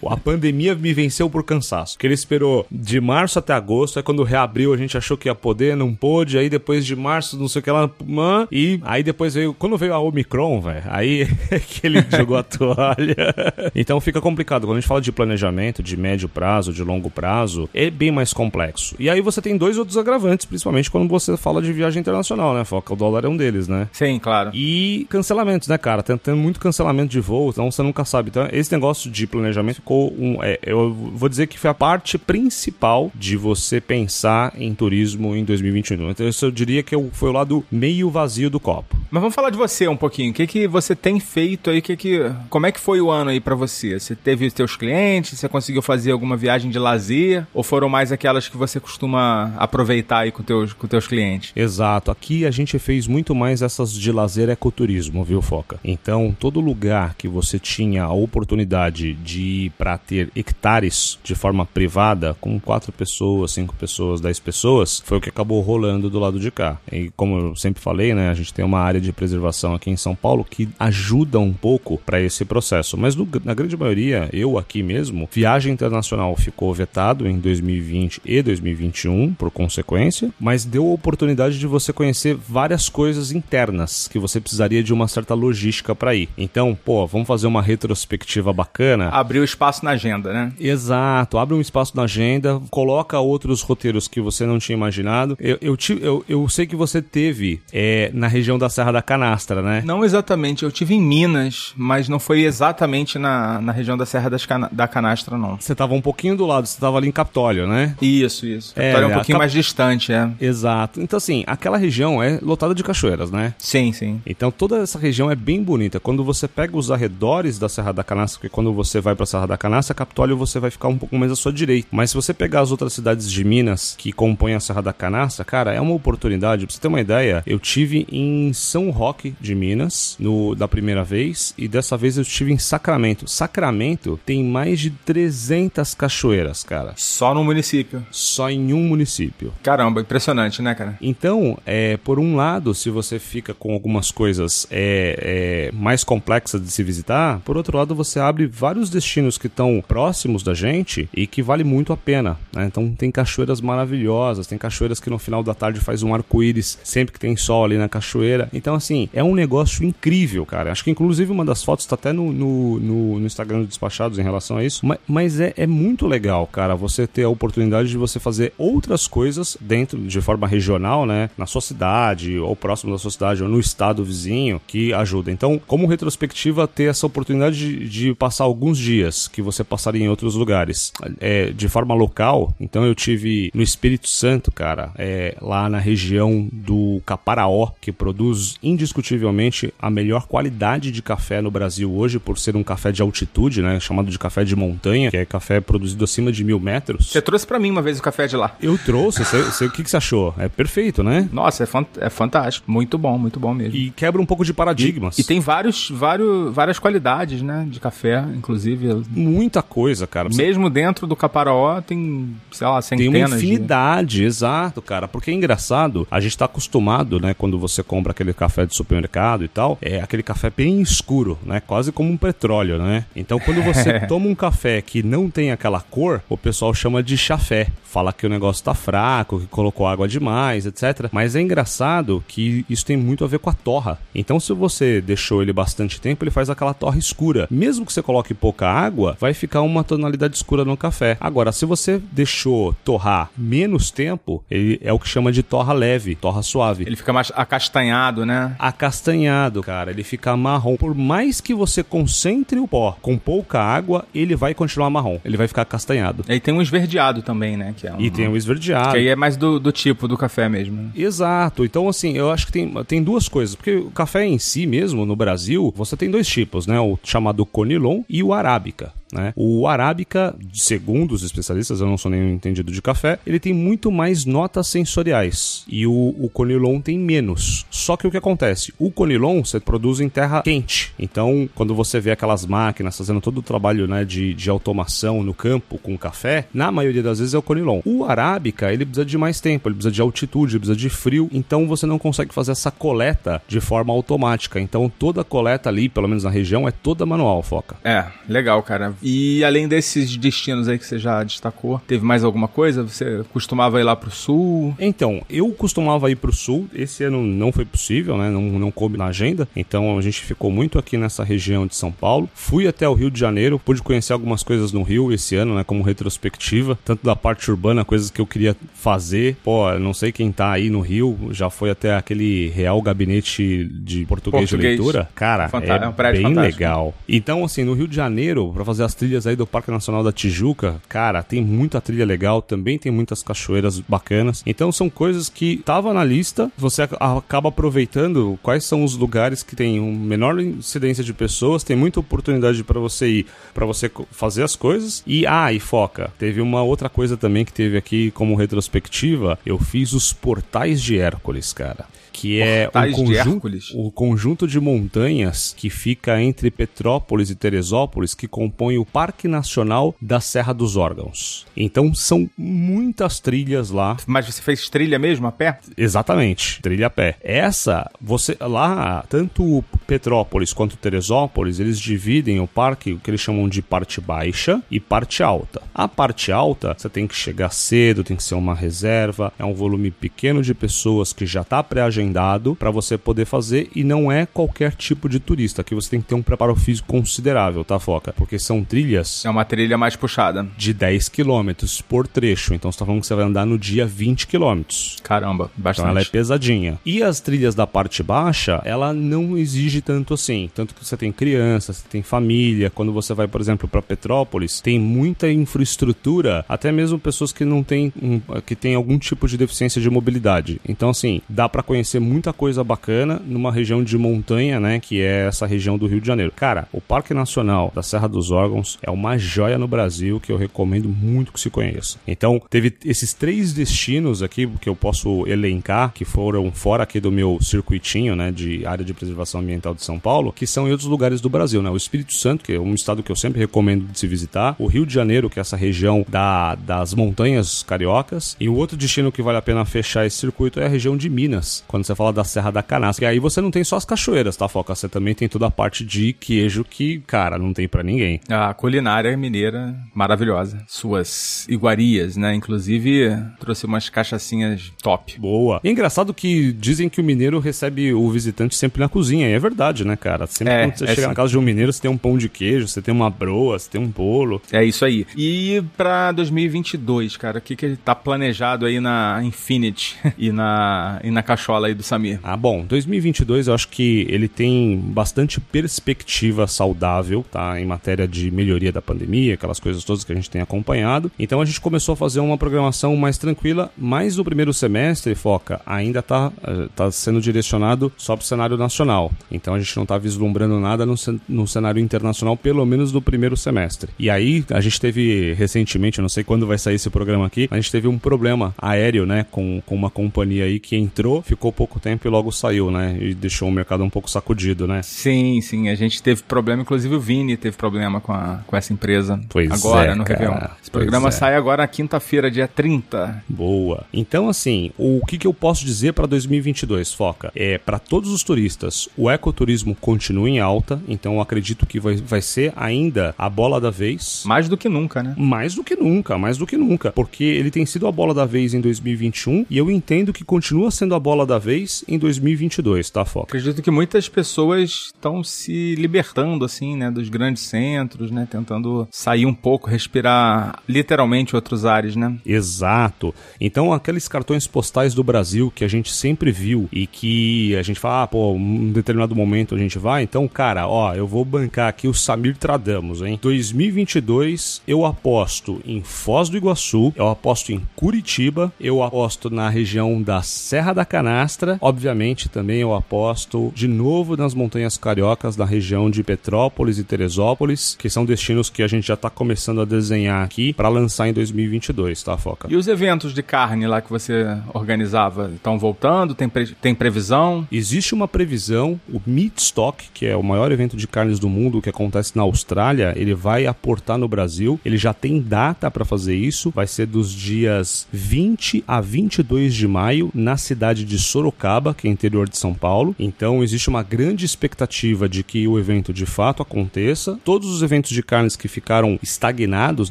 o *laughs* a pandemia me venceu por cansaço. Que ele esperou de março até agosto, aí quando reabriu a gente achou que ia poder, não pôde, aí depois de março, não sei o que lá, man, e aí depois veio, quando veio a Omicron, velho, aí *laughs* que ele *laughs* jogou a toalha. então fica complicado. Quando a gente fala de planejamento, de médio prazo, de longo prazo, é bem mais complexo. E aí você tem dois outros agravantes, principalmente quando você fala de viagem internacional, né, Foca? O dólar é um deles, né? Sim, claro. E cancelamentos, né, cara? Tem, tem muito cancelamento de voo, então você nunca sabe. Então, esse negócio de planejamento ficou um. É, eu vou dizer que foi a parte principal de você pensar em turismo em 2021. Então, isso eu diria que foi o lado meio vazio do copo. Mas vamos falar de você um pouquinho. O que, que você tem feito aí? Que que, como é que foi o ano aí para você? Você teve os seus clientes? Você conseguiu fazer alguma viagem de lazer? Ou foram mais aquelas que você costuma aproveitar aí com teus, com teus clientes? Exato. Aqui a gente fez muito mais essas de lazer ecoturismo, viu, Foca? Então, todo lugar que você tinha a oportunidade de ir para ter hectares de forma privada, com quatro pessoas, cinco pessoas, dez pessoas, foi o que acabou rolando do lado de cá. E como eu sempre falei, né, a gente tem uma área de preservação aqui em São Paulo que ajuda um pouco para esse processo. Mas no, na grande maioria, eu aqui mesmo, viagem internacional ficou vetado em 2020 e 2021 por consequência, mas deu a oportunidade de você conhecer várias coisas internas que você precisaria de uma certa logística para ir. Então, pô, vamos fazer uma retrospectiva bacana. Abriu espaço na agenda, né? Exato, abre um espaço na agenda, coloca outros roteiros que você não tinha imaginado. Eu, eu, eu, eu sei que você teve é, na região da Serra da Canastra, né? Não exatamente, eu tive em Minas, mas não foi exatamente na, na região da Serra Cana da Canastra, não. Você tava um pouquinho do lado, você tava ali em Capitólio, né? Isso, isso. Capitólio é, é um pouquinho Cap... mais distante, é. Exato. Então, assim, aquela região é lotada de cachoeiras, né? Sim, sim. Então, toda essa região é bem bonita. Quando você pega os arredores da Serra da Canastra, porque quando você vai pra Serra da Canastra, Capitólio você vai ficar um pouco mais à sua direita. Mas se você pegar as outras cidades de Minas que compõem a Serra da Canastra, cara, é uma oportunidade. Pra você ter uma ideia, eu tive em São Roque de Minas no, da primeira vez e dessa vez eu estive em Sacramento. Sacramento tem mais de 300 cachoeiras, cara. Só no município? Só em um município. Caramba, impressionante, né, cara? Então, é, por um lado, se você fica com algumas coisas é, é, mais complexas de se visitar, por outro lado, você abre vários destinos que estão próximos da gente e que vale muito a pena. Né? Então, tem cachoeiras maravilhosas, tem cachoeiras que no final da tarde faz um arco-íris sempre que tem sol ali na cachoeira. Então, assim, é um negócio incrível, cara. Acho que inclusive uma das fotos tá até no, no, no, no Instagram do Despachados em relação a isso. Mas, mas é, é muito legal, cara, você ter a oportunidade de você fazer outras coisas dentro, de forma regional, né? Na sua cidade, ou próximo da sua cidade, ou no estado vizinho, que ajuda. Então, como retrospectiva, ter essa oportunidade de, de passar alguns dias que você passaria em outros lugares é, de forma local. Então, eu tive no Espírito Santo, cara, é, lá na região do Caparaó, que produz indiscutivelmente a melhor qualidade de café no Brasil hoje, por ser um café de altitude, né? Chamado de café de montanha, que é café produzido acima de mil metros. Você trouxe para mim uma vez o café de lá. Eu trouxe. Você, o que, que você achou? É perfeito, né? Nossa, é, fant é fantástico. Muito bom, muito bom mesmo. E quebra um pouco de paradigmas. E, e tem vários, vários, várias qualidades, né? De café, inclusive. Muita coisa, cara. Mesmo dentro do Caparaó tem, sei lá, centenas. Tem uma infinidade, de... exato, cara. Porque é engraçado, a gente tá acostumado, né? Quando você compra aquele café de supermercado e tal, é aquele café bem escuro, né? Quase como um petróleo, né? Então quando você *laughs* toma um café que não tem aquela cor, o pessoal chama de chafé. Fala que o negócio tá fraco, que colocou água demais, etc. Mas é engraçado que isso tem muito a ver com a torra. Então se você deixou ele bastante tempo, ele faz aquela torra escura. Mesmo que você coloque pouca água, vai ficar uma tonalidade escura no café. Agora, se você deixou torrar menos tempo, ele é o que chama de torra leve, torra suave. Ele fica mais acastanhado, né? Acastanhado, cara. Ele fica marrom. Por mais que você concentre o pó com pouca água, ele vai continuar marrom. Ele vai ficar castanhado. E tem um esverdeado também, né? Que é um... E tem o esverdeado. Que aí é mais do, do tipo do café mesmo. né? Exato. Então, assim, eu acho que tem, tem duas coisas. Porque o café em si mesmo, no Brasil, você tem dois tipos, né? O chamado Conilon e o Arábica. Né? O Arábica, segundo os especialistas, eu não sou nenhum entendido de café, ele tem muito mais notas sensoriais e o, o Conilon tem menos. Só que o que acontece? O Conilon você produz em terra quente. Então, quando você vê aquelas máquinas fazendo todo o trabalho né, de, de automação no campo com café, na maioria das vezes é o Conilon. O Arábica, ele precisa de mais tempo, ele precisa de altitude, ele precisa de frio, então você não consegue fazer essa coleta de forma automática. Então, toda a coleta ali, pelo menos na região, é toda manual, foca. É, legal, cara. E além desses destinos aí que você já destacou, teve mais alguma coisa? Você costumava ir lá pro sul? Então, eu costumava ir pro sul, esse ano não foi possível, né? Não, não coube na agenda. Então a gente ficou muito aqui nessa região de São Paulo. Fui até o Rio de Janeiro, pude conhecer algumas coisas no Rio esse ano, né? Como retrospectiva, tanto da parte urbana, coisas que eu queria fazer. Pô, não sei quem tá aí no Rio, já foi até aquele Real Gabinete de Português, Português. de Leitura. Cara, Fantá- é, é um bem fantástico. legal. Então, assim, no Rio de Janeiro, pra fazer as trilhas aí do Parque Nacional da Tijuca, cara, tem muita trilha legal, também tem muitas cachoeiras bacanas. Então, são coisas que tava na lista, você ac- acaba aproveitando quais são os lugares que tem um menor incidência de pessoas, tem muita oportunidade pra você ir, pra você fazer as coisas. E ah, e foca, teve uma outra coisa também que teve aqui como retrospectiva, eu fiz os portais de Hércules, cara. Que é Portais um de conjunto, o conjunto de montanhas que fica entre Petrópolis e Teresópolis, que compõe o Parque Nacional da Serra dos Órgãos. Então são muitas trilhas lá. Mas você fez trilha mesmo a pé? Exatamente, trilha a pé. Essa, você lá, tanto Petrópolis quanto Teresópolis, eles dividem o parque, o que eles chamam de parte baixa e parte alta. A parte alta, você tem que chegar cedo, tem que ser uma reserva, é um volume pequeno de pessoas que já está pré-agendado para você poder fazer e não é qualquer tipo de turista, que você tem que ter um preparo físico considerável, tá, Foca? Porque são trilhas É uma trilha mais puxada. de 10 km por trecho, então você tá falando que você vai andar no dia 20 km. Caramba, bastante. Então ela é pesadinha. E as trilhas da parte baixa, ela não exige tanto assim. Tanto que você tem crianças, você tem família. Quando você vai, por exemplo, para Petrópolis, tem muita infraestrutura, até mesmo pessoas que não têm, um, que têm algum tipo de deficiência de mobilidade. Então, assim, dá para conhecer muita coisa bacana numa região de montanha, né? Que é essa região do Rio de Janeiro. Cara, o Parque Nacional da Serra dos Órgãos é uma joia no Brasil que eu recomendo muito que se conheça. Então, teve esses três destinos aqui que eu posso elencar, que foram fora aqui do meu circuitinho, né, de área de preservação ambiental de São Paulo, que são em outros lugares do Brasil, né? O Espírito Santo, que é um estado que eu sempre recomendo de se visitar, o Rio de Janeiro, que é essa região da, das montanhas cariocas, e o outro destino que vale a pena fechar esse circuito é a região de Minas, quando você fala da Serra da Canastra. E aí você não tem só as cachoeiras, tá, Foca? Você também tem toda a parte de queijo que, cara, não tem pra ninguém. A culinária mineira maravilhosa. Suas iguarias, né? Inclusive, trouxe umas cachaçinhas top. Boa. E é engraçado que dizem que o mineiro recebe o visitante sempre na cozinha. E é verdade, né, cara? Sempre É, quando você é chega sim. na casa de um mineiro, você tem um pão de queijo, você tem uma broa, você tem um bolo. É isso aí. E pra 2022, cara, o que que tá planejado aí na Infinity *laughs* e na, e na cachola aí do Samir? Ah, bom, 2022 eu acho que ele tem bastante perspectiva saudável, tá? Em matéria de melhoria da pandemia, aquelas coisas todas que a gente tem acompanhado. Então a gente começou a fazer uma programação mais tranquila, mas o primeiro semestre, Foca, ainda tá, eh, tá sendo direcionado só pro cenário nacional. Então a gente não tá vislumbrando nada no, cen- no cenário internacional, pelo menos no primeiro semestre. E aí, a gente teve recentemente, eu não sei quando vai sair esse programa aqui, a gente teve um problema aéreo, né, com, com uma companhia aí que entrou, ficou pouco tempo e logo saiu, né? E deixou o mercado um pouco sacudido, né? Sim, sim. A gente teve problema, inclusive o Vini teve problema com, a, com essa empresa. Pois agora, é, no. Réveillon. Esse programa é. sai agora na quinta-feira, dia 30. Boa. Então, assim, o que, que eu posso dizer para 2022, Foca? É, para todos os turistas, o ecoturismo continua em alta, então eu acredito que vai, vai ser ainda a bola da vez. Mais do que nunca, né? Mais do que nunca, mais do que nunca. Porque ele tem sido a bola da vez em 2021 e eu entendo que continua sendo a bola da vez em 2022, tá, Foca? Acredito que muitas pessoas estão se libertando, assim, né, dos grandes centros, né, tentando sair um pouco, respirar literalmente outros ares, né? Exato. Então, aqueles cartões postais do Brasil que a gente sempre viu e que a gente fala, ah, pô, um determinado momento a gente vai. Então, cara, ó, eu vou bancar aqui o Samir Tradamos, hein? 2022, eu aposto em Foz do Iguaçu, eu aposto em Curitiba, eu aposto na região da Serra da Canastra, obviamente também eu aposto de novo nas Montanhas Cariocas, na região de Petrópolis e Teresópolis, que são destinos que a gente já tá começando a desenhar aqui para lançar em 2022, tá, Foca? E os eventos de carne lá que você organizava estão voltando? Tem, pre- tem previsão? Existe uma previsão, o Meatstock, que é o maior evento de carnes do mundo que acontece na Austrália, ele vai aportar no Brasil. Ele já tem data para fazer isso, vai ser dos dias 20 a 22 de maio na cidade de Sorocaba, que é interior de São Paulo. Então existe uma grande expectativa de que o evento de fato aconteça. Todos os eventos de carnes que ficaram estagnados,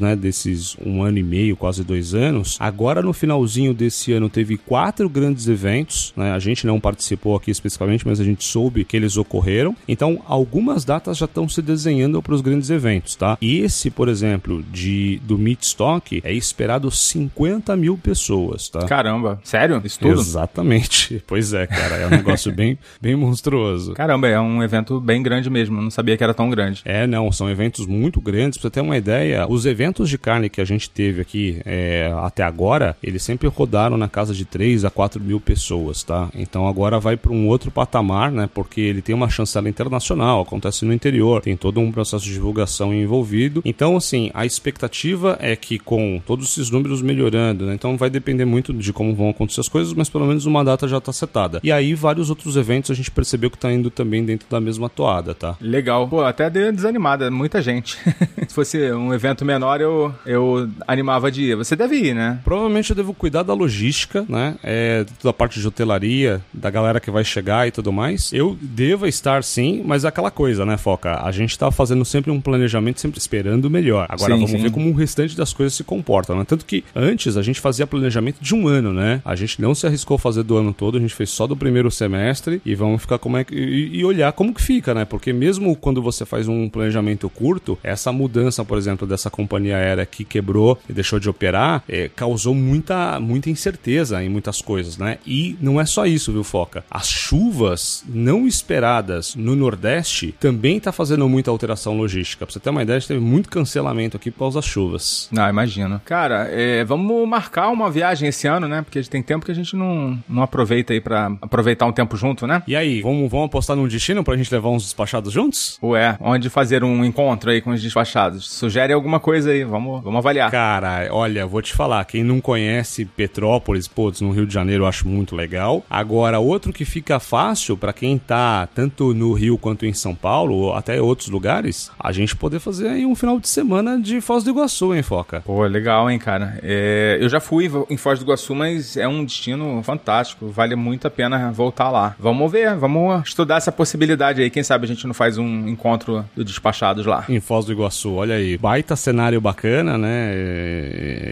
né, desses um ano e meio, quase dois anos, agora no finalzinho desse ano teve quatro grandes eventos, né? A gente não participou aqui especificamente, mas a gente soube que eles ocorreram. Então, algumas datas já estão se desenhando para os grandes eventos, tá? E esse, por exemplo, de do Meatstock é esperado 50 mil pessoas, tá? Caramba, sério? Isso tudo? Exatamente. Pois é, cara, é um negócio bem, *laughs* bem monstruoso. Caramba, é um evento bem grande mesmo. Eu não sabia que era tão grande. É, não, são eventos muito grandes. Pra você ter uma ideia, os eventos de carne que a gente teve aqui é, até agora, eles sempre rodaram na casa de 3 a 4 mil pessoas, tá? Então agora vai para um outro patamar, né? Porque ele tem uma chancela internacional, acontece no interior, tem todo um processo de divulgação envolvido. Então, assim, a expectativa é que com todos esses números melhorando, né? Então vai depender muito de como vão acontecer as coisas, mas pelo menos uma data já está setada. E aí, vários outros eventos a gente percebeu que tá indo também dentro da mesma toada, tá? Legal. Pô, até deu desanimada, muita gente. *laughs* Se fosse um evento menor, eu, eu animava de ir. Você deve ir, né? Provavelmente eu devo cuidar da logística, né? É, toda a parte de hotelaria, da galera que vai chegar e tudo mais. Eu devo estar sim, mas é aquela coisa, né, Foca? A gente tá fazendo sempre um planejamento, sempre esperando o melhor. Agora Sim, vamos sim. ver como o restante das coisas se comportam, né? Tanto que antes a gente fazia planejamento de um ano, né? A gente não se arriscou a fazer do ano todo, a gente fez só do primeiro semestre e vamos ficar como é que. E, e olhar como que fica, né? Porque mesmo quando você faz um planejamento curto, essa mudança, por exemplo, dessa companhia aérea que quebrou e deixou de operar, é, causou muita, muita incerteza em muitas coisas, né? E não é só isso, viu, Foca? As chuvas não esperadas no Nordeste também tá fazendo muita alteração logística. Pra você ter uma ideia, gente teve muito cancelamento aqui por causa das chuvas. Não, imagino. Cara, é, vamos marcar uma viagem esse ano, né? Porque tem tempo que a gente não, não aproveita aí pra aproveitar um tempo junto, né? E aí, vamos, vamos apostar num destino pra gente levar uns despachados juntos? Ué, onde fazer um encontro aí com os despachados? Sugere alguma coisa aí, vamos, vamos avaliar. Cara, olha, vou te falar, quem não conhece Petrópolis, putz, no Rio de Janeiro eu acho muito legal. Agora, outro que fica fácil pra quem tá tanto no Rio quanto em São Paulo, ou até outros lugares, a gente poder fazer aí um final de semana de Foz do Iguaçu, hein, Foca? Pô, legal, hein, cara. É, eu já fui em Foz do Iguaçu, mas é um destino fantástico. Vale muito a pena voltar lá. Vamos ver, vamos estudar essa possibilidade aí. Quem sabe a gente não faz um encontro do Despachados lá. Em Foz do Iguaçu, olha aí. Baita cenário bacana, né?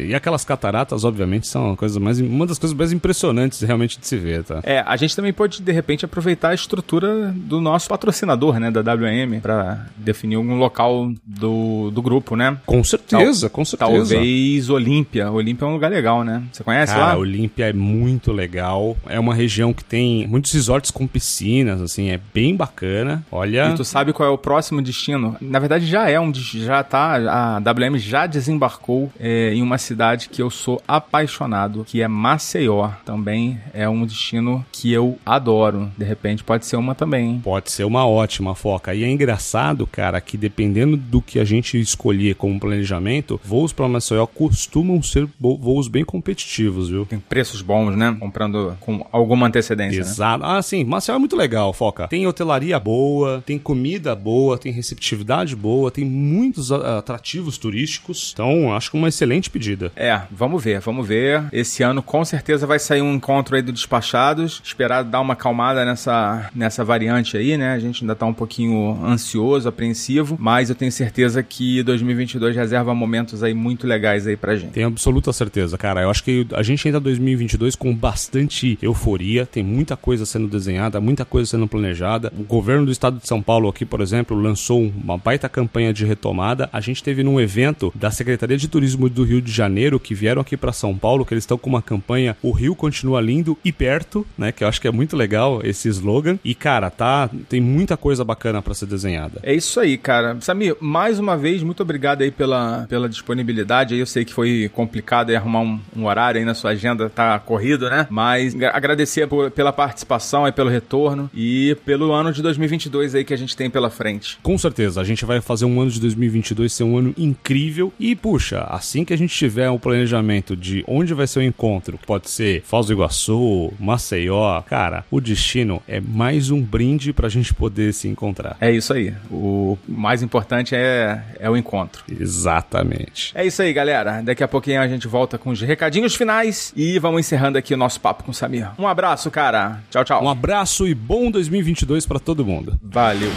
E, aquelas cataratas, obviamente, são uma, coisa mais, uma das coisas mais impressionantes realmente de se ver, tá? É, a gente também pode, de repente, aproveitar a estrutura do nosso patrocinador, né, da WM, pra definir algum local do, do grupo, né? Com certeza, com certeza. Talvez Olímpia. Olímpia é um lugar legal, né? Você conhece Cara, lá? Olímpia é muito legal. É uma região que tem muitos resorts com piscinas, assim, é bem bacana. Olha. E tu sabe qual é o próximo destino? Na verdade, já é um destino, já tá. A WM já desembarcou é, em uma cidade que eu sou apaixonado, que é Maceió. Também é um destino que eu adoro. De repente, pode ser uma também. hein? Pode ser uma ótima foca. E é engraçado, cara, que dependendo do que a gente escolher como planejamento, voos para Maceió costumam ser vo- voos bem competitivos, viu? Tem preços bons, né? Comprando com alguma antecedência. Né? Exato. Ah, sim, Maceió é muito legal, Foca. Tem hotelaria boa, tem comida boa, tem receptividade boa, tem muitos atrativos turísticos. Então, acho que uma excelente pedida. É, vamos ver, vamos ver. Esse ano com certeza vai sair um encontro aí do Despachados. Esperar dar uma acalmada nessa, nessa variante aí, né? A gente ainda tá um pouquinho ansioso, apreensivo, mas eu tenho certeza que 2022 reserva momentos aí muito legais aí pra gente. Tenho absoluta certeza, cara. Eu acho que a gente entra 2022 com bastante euforia, tem muita coisa sendo desenhada, muita coisa sendo planejada. O governo do estado de São Paulo aqui, por exemplo, lançou uma baita campanha de retomada. A gente teve num evento da Secretaria de Turismo do Rio de Janeiro que vieram aqui para São Paulo, que eles estão com uma campanha O Rio continua lindo e perto, né, que eu acho que é muito legal esse slogan. E cara, tá, tem muita coisa bacana para ser desenhada. É isso aí, cara. Samir, mais uma vez, muito obrigado aí pela, pela disponibilidade. Eu sei que foi complicado arrumar um, um horário aí na sua agenda, tá corrido, né? Mas agradecer por, pela participação e pelo retorno e pelo ano de 2022 aí que a gente tem pela frente. Com certeza, a gente vai fazer um ano de 2022 ser um ano incrível e, puxa, assim que a gente tiver um planejamento de onde vai ser o encontro, pode ser Foz do Iguaçu, Maceió, cara, o destino é mais um brinde pra gente poder se encontrar. É isso aí. O mais importante é, é o encontro. Exatamente. É isso aí, galera. Daqui a pouquinho a gente volta com os recadinhos finais e vamos encerrando aqui o nosso papo com o Samir. Um abraço, cara. Tchau, tchau. Um abraço e bom 2022 para todo mundo. Valeu.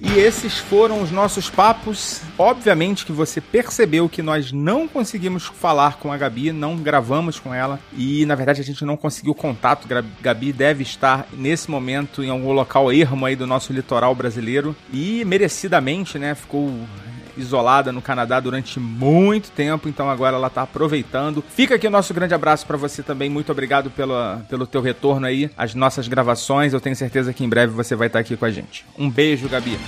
E esses foram os nossos papos. Obviamente que você percebeu que nós não conseguimos falar com a Gabi, não gravamos com ela e na verdade a gente não conseguiu contato. Gabi deve estar nesse momento em algum local ermo aí do nosso litoral brasileiro e merecidamente, né, ficou isolada no Canadá durante muito tempo, então agora ela tá aproveitando. Fica aqui o nosso grande abraço para você também. Muito obrigado pela, pelo teu retorno aí, às nossas gravações. Eu tenho certeza que em breve você vai estar aqui com a gente. Um beijo, Gabi.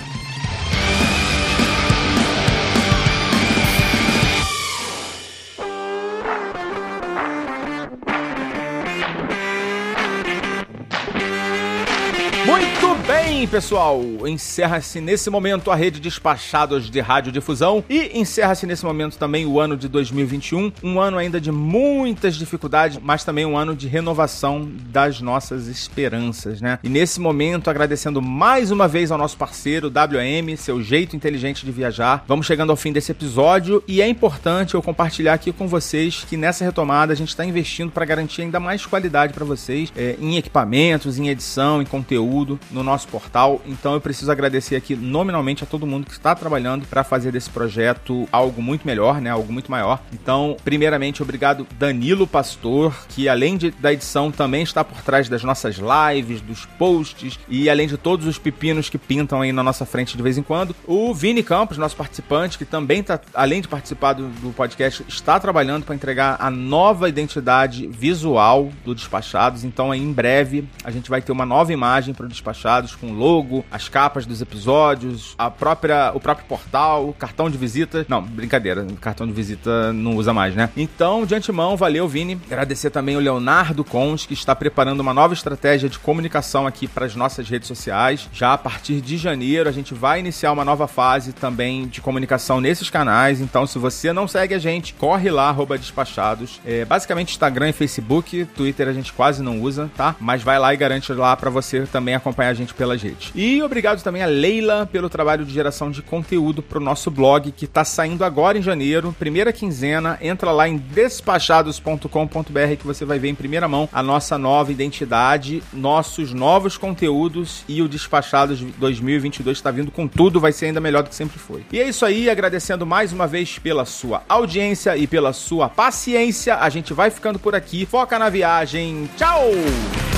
Bem, pessoal, encerra-se nesse momento a rede Despachados de Radiodifusão e encerra-se nesse momento também o ano de 2021, um ano ainda de muitas dificuldades, mas também um ano de renovação das nossas esperanças, né? E nesse momento, agradecendo mais uma vez ao nosso parceiro WM, seu jeito inteligente de viajar. Vamos chegando ao fim desse episódio e é importante eu compartilhar aqui com vocês que nessa retomada a gente está investindo para garantir ainda mais qualidade para vocês é, em equipamentos, em edição, em conteúdo no nosso portal portal. Então eu preciso agradecer aqui nominalmente a todo mundo que está trabalhando para fazer desse projeto algo muito melhor, né? Algo muito maior. Então, primeiramente, obrigado Danilo Pastor, que além de, da edição também está por trás das nossas lives, dos posts e além de todos os pepinos que pintam aí na nossa frente de vez em quando. O Vini Campos, nosso participante, que também está, além de participar do, do podcast, está trabalhando para entregar a nova identidade visual do Despachados. Então, aí, em breve, a gente vai ter uma nova imagem para o Despachados com logo, as capas dos episódios, a própria, o próprio portal, cartão de visita. Não, brincadeira, cartão de visita não usa mais, né? Então, de antemão, valeu, Vini. Agradecer também o Leonardo Cons, que está preparando uma nova estratégia de comunicação aqui para as nossas redes sociais. Já a partir de janeiro, a gente vai iniciar uma nova fase também de comunicação nesses canais. Então, se você não segue a gente, corre lá, despachados. É, basicamente, Instagram e Facebook, Twitter a gente quase não usa, tá? Mas vai lá e garante lá para você também acompanhar a gente pelas redes. E obrigado também a Leila pelo trabalho de geração de conteúdo para o nosso blog, que está saindo agora em janeiro, primeira quinzena. Entra lá em despachados.com.br que você vai ver em primeira mão a nossa nova identidade, nossos novos conteúdos e o Despachados 2022 está vindo com tudo, vai ser ainda melhor do que sempre foi. E é isso aí, agradecendo mais uma vez pela sua audiência e pela sua paciência. A gente vai ficando por aqui. Foca na viagem. Tchau!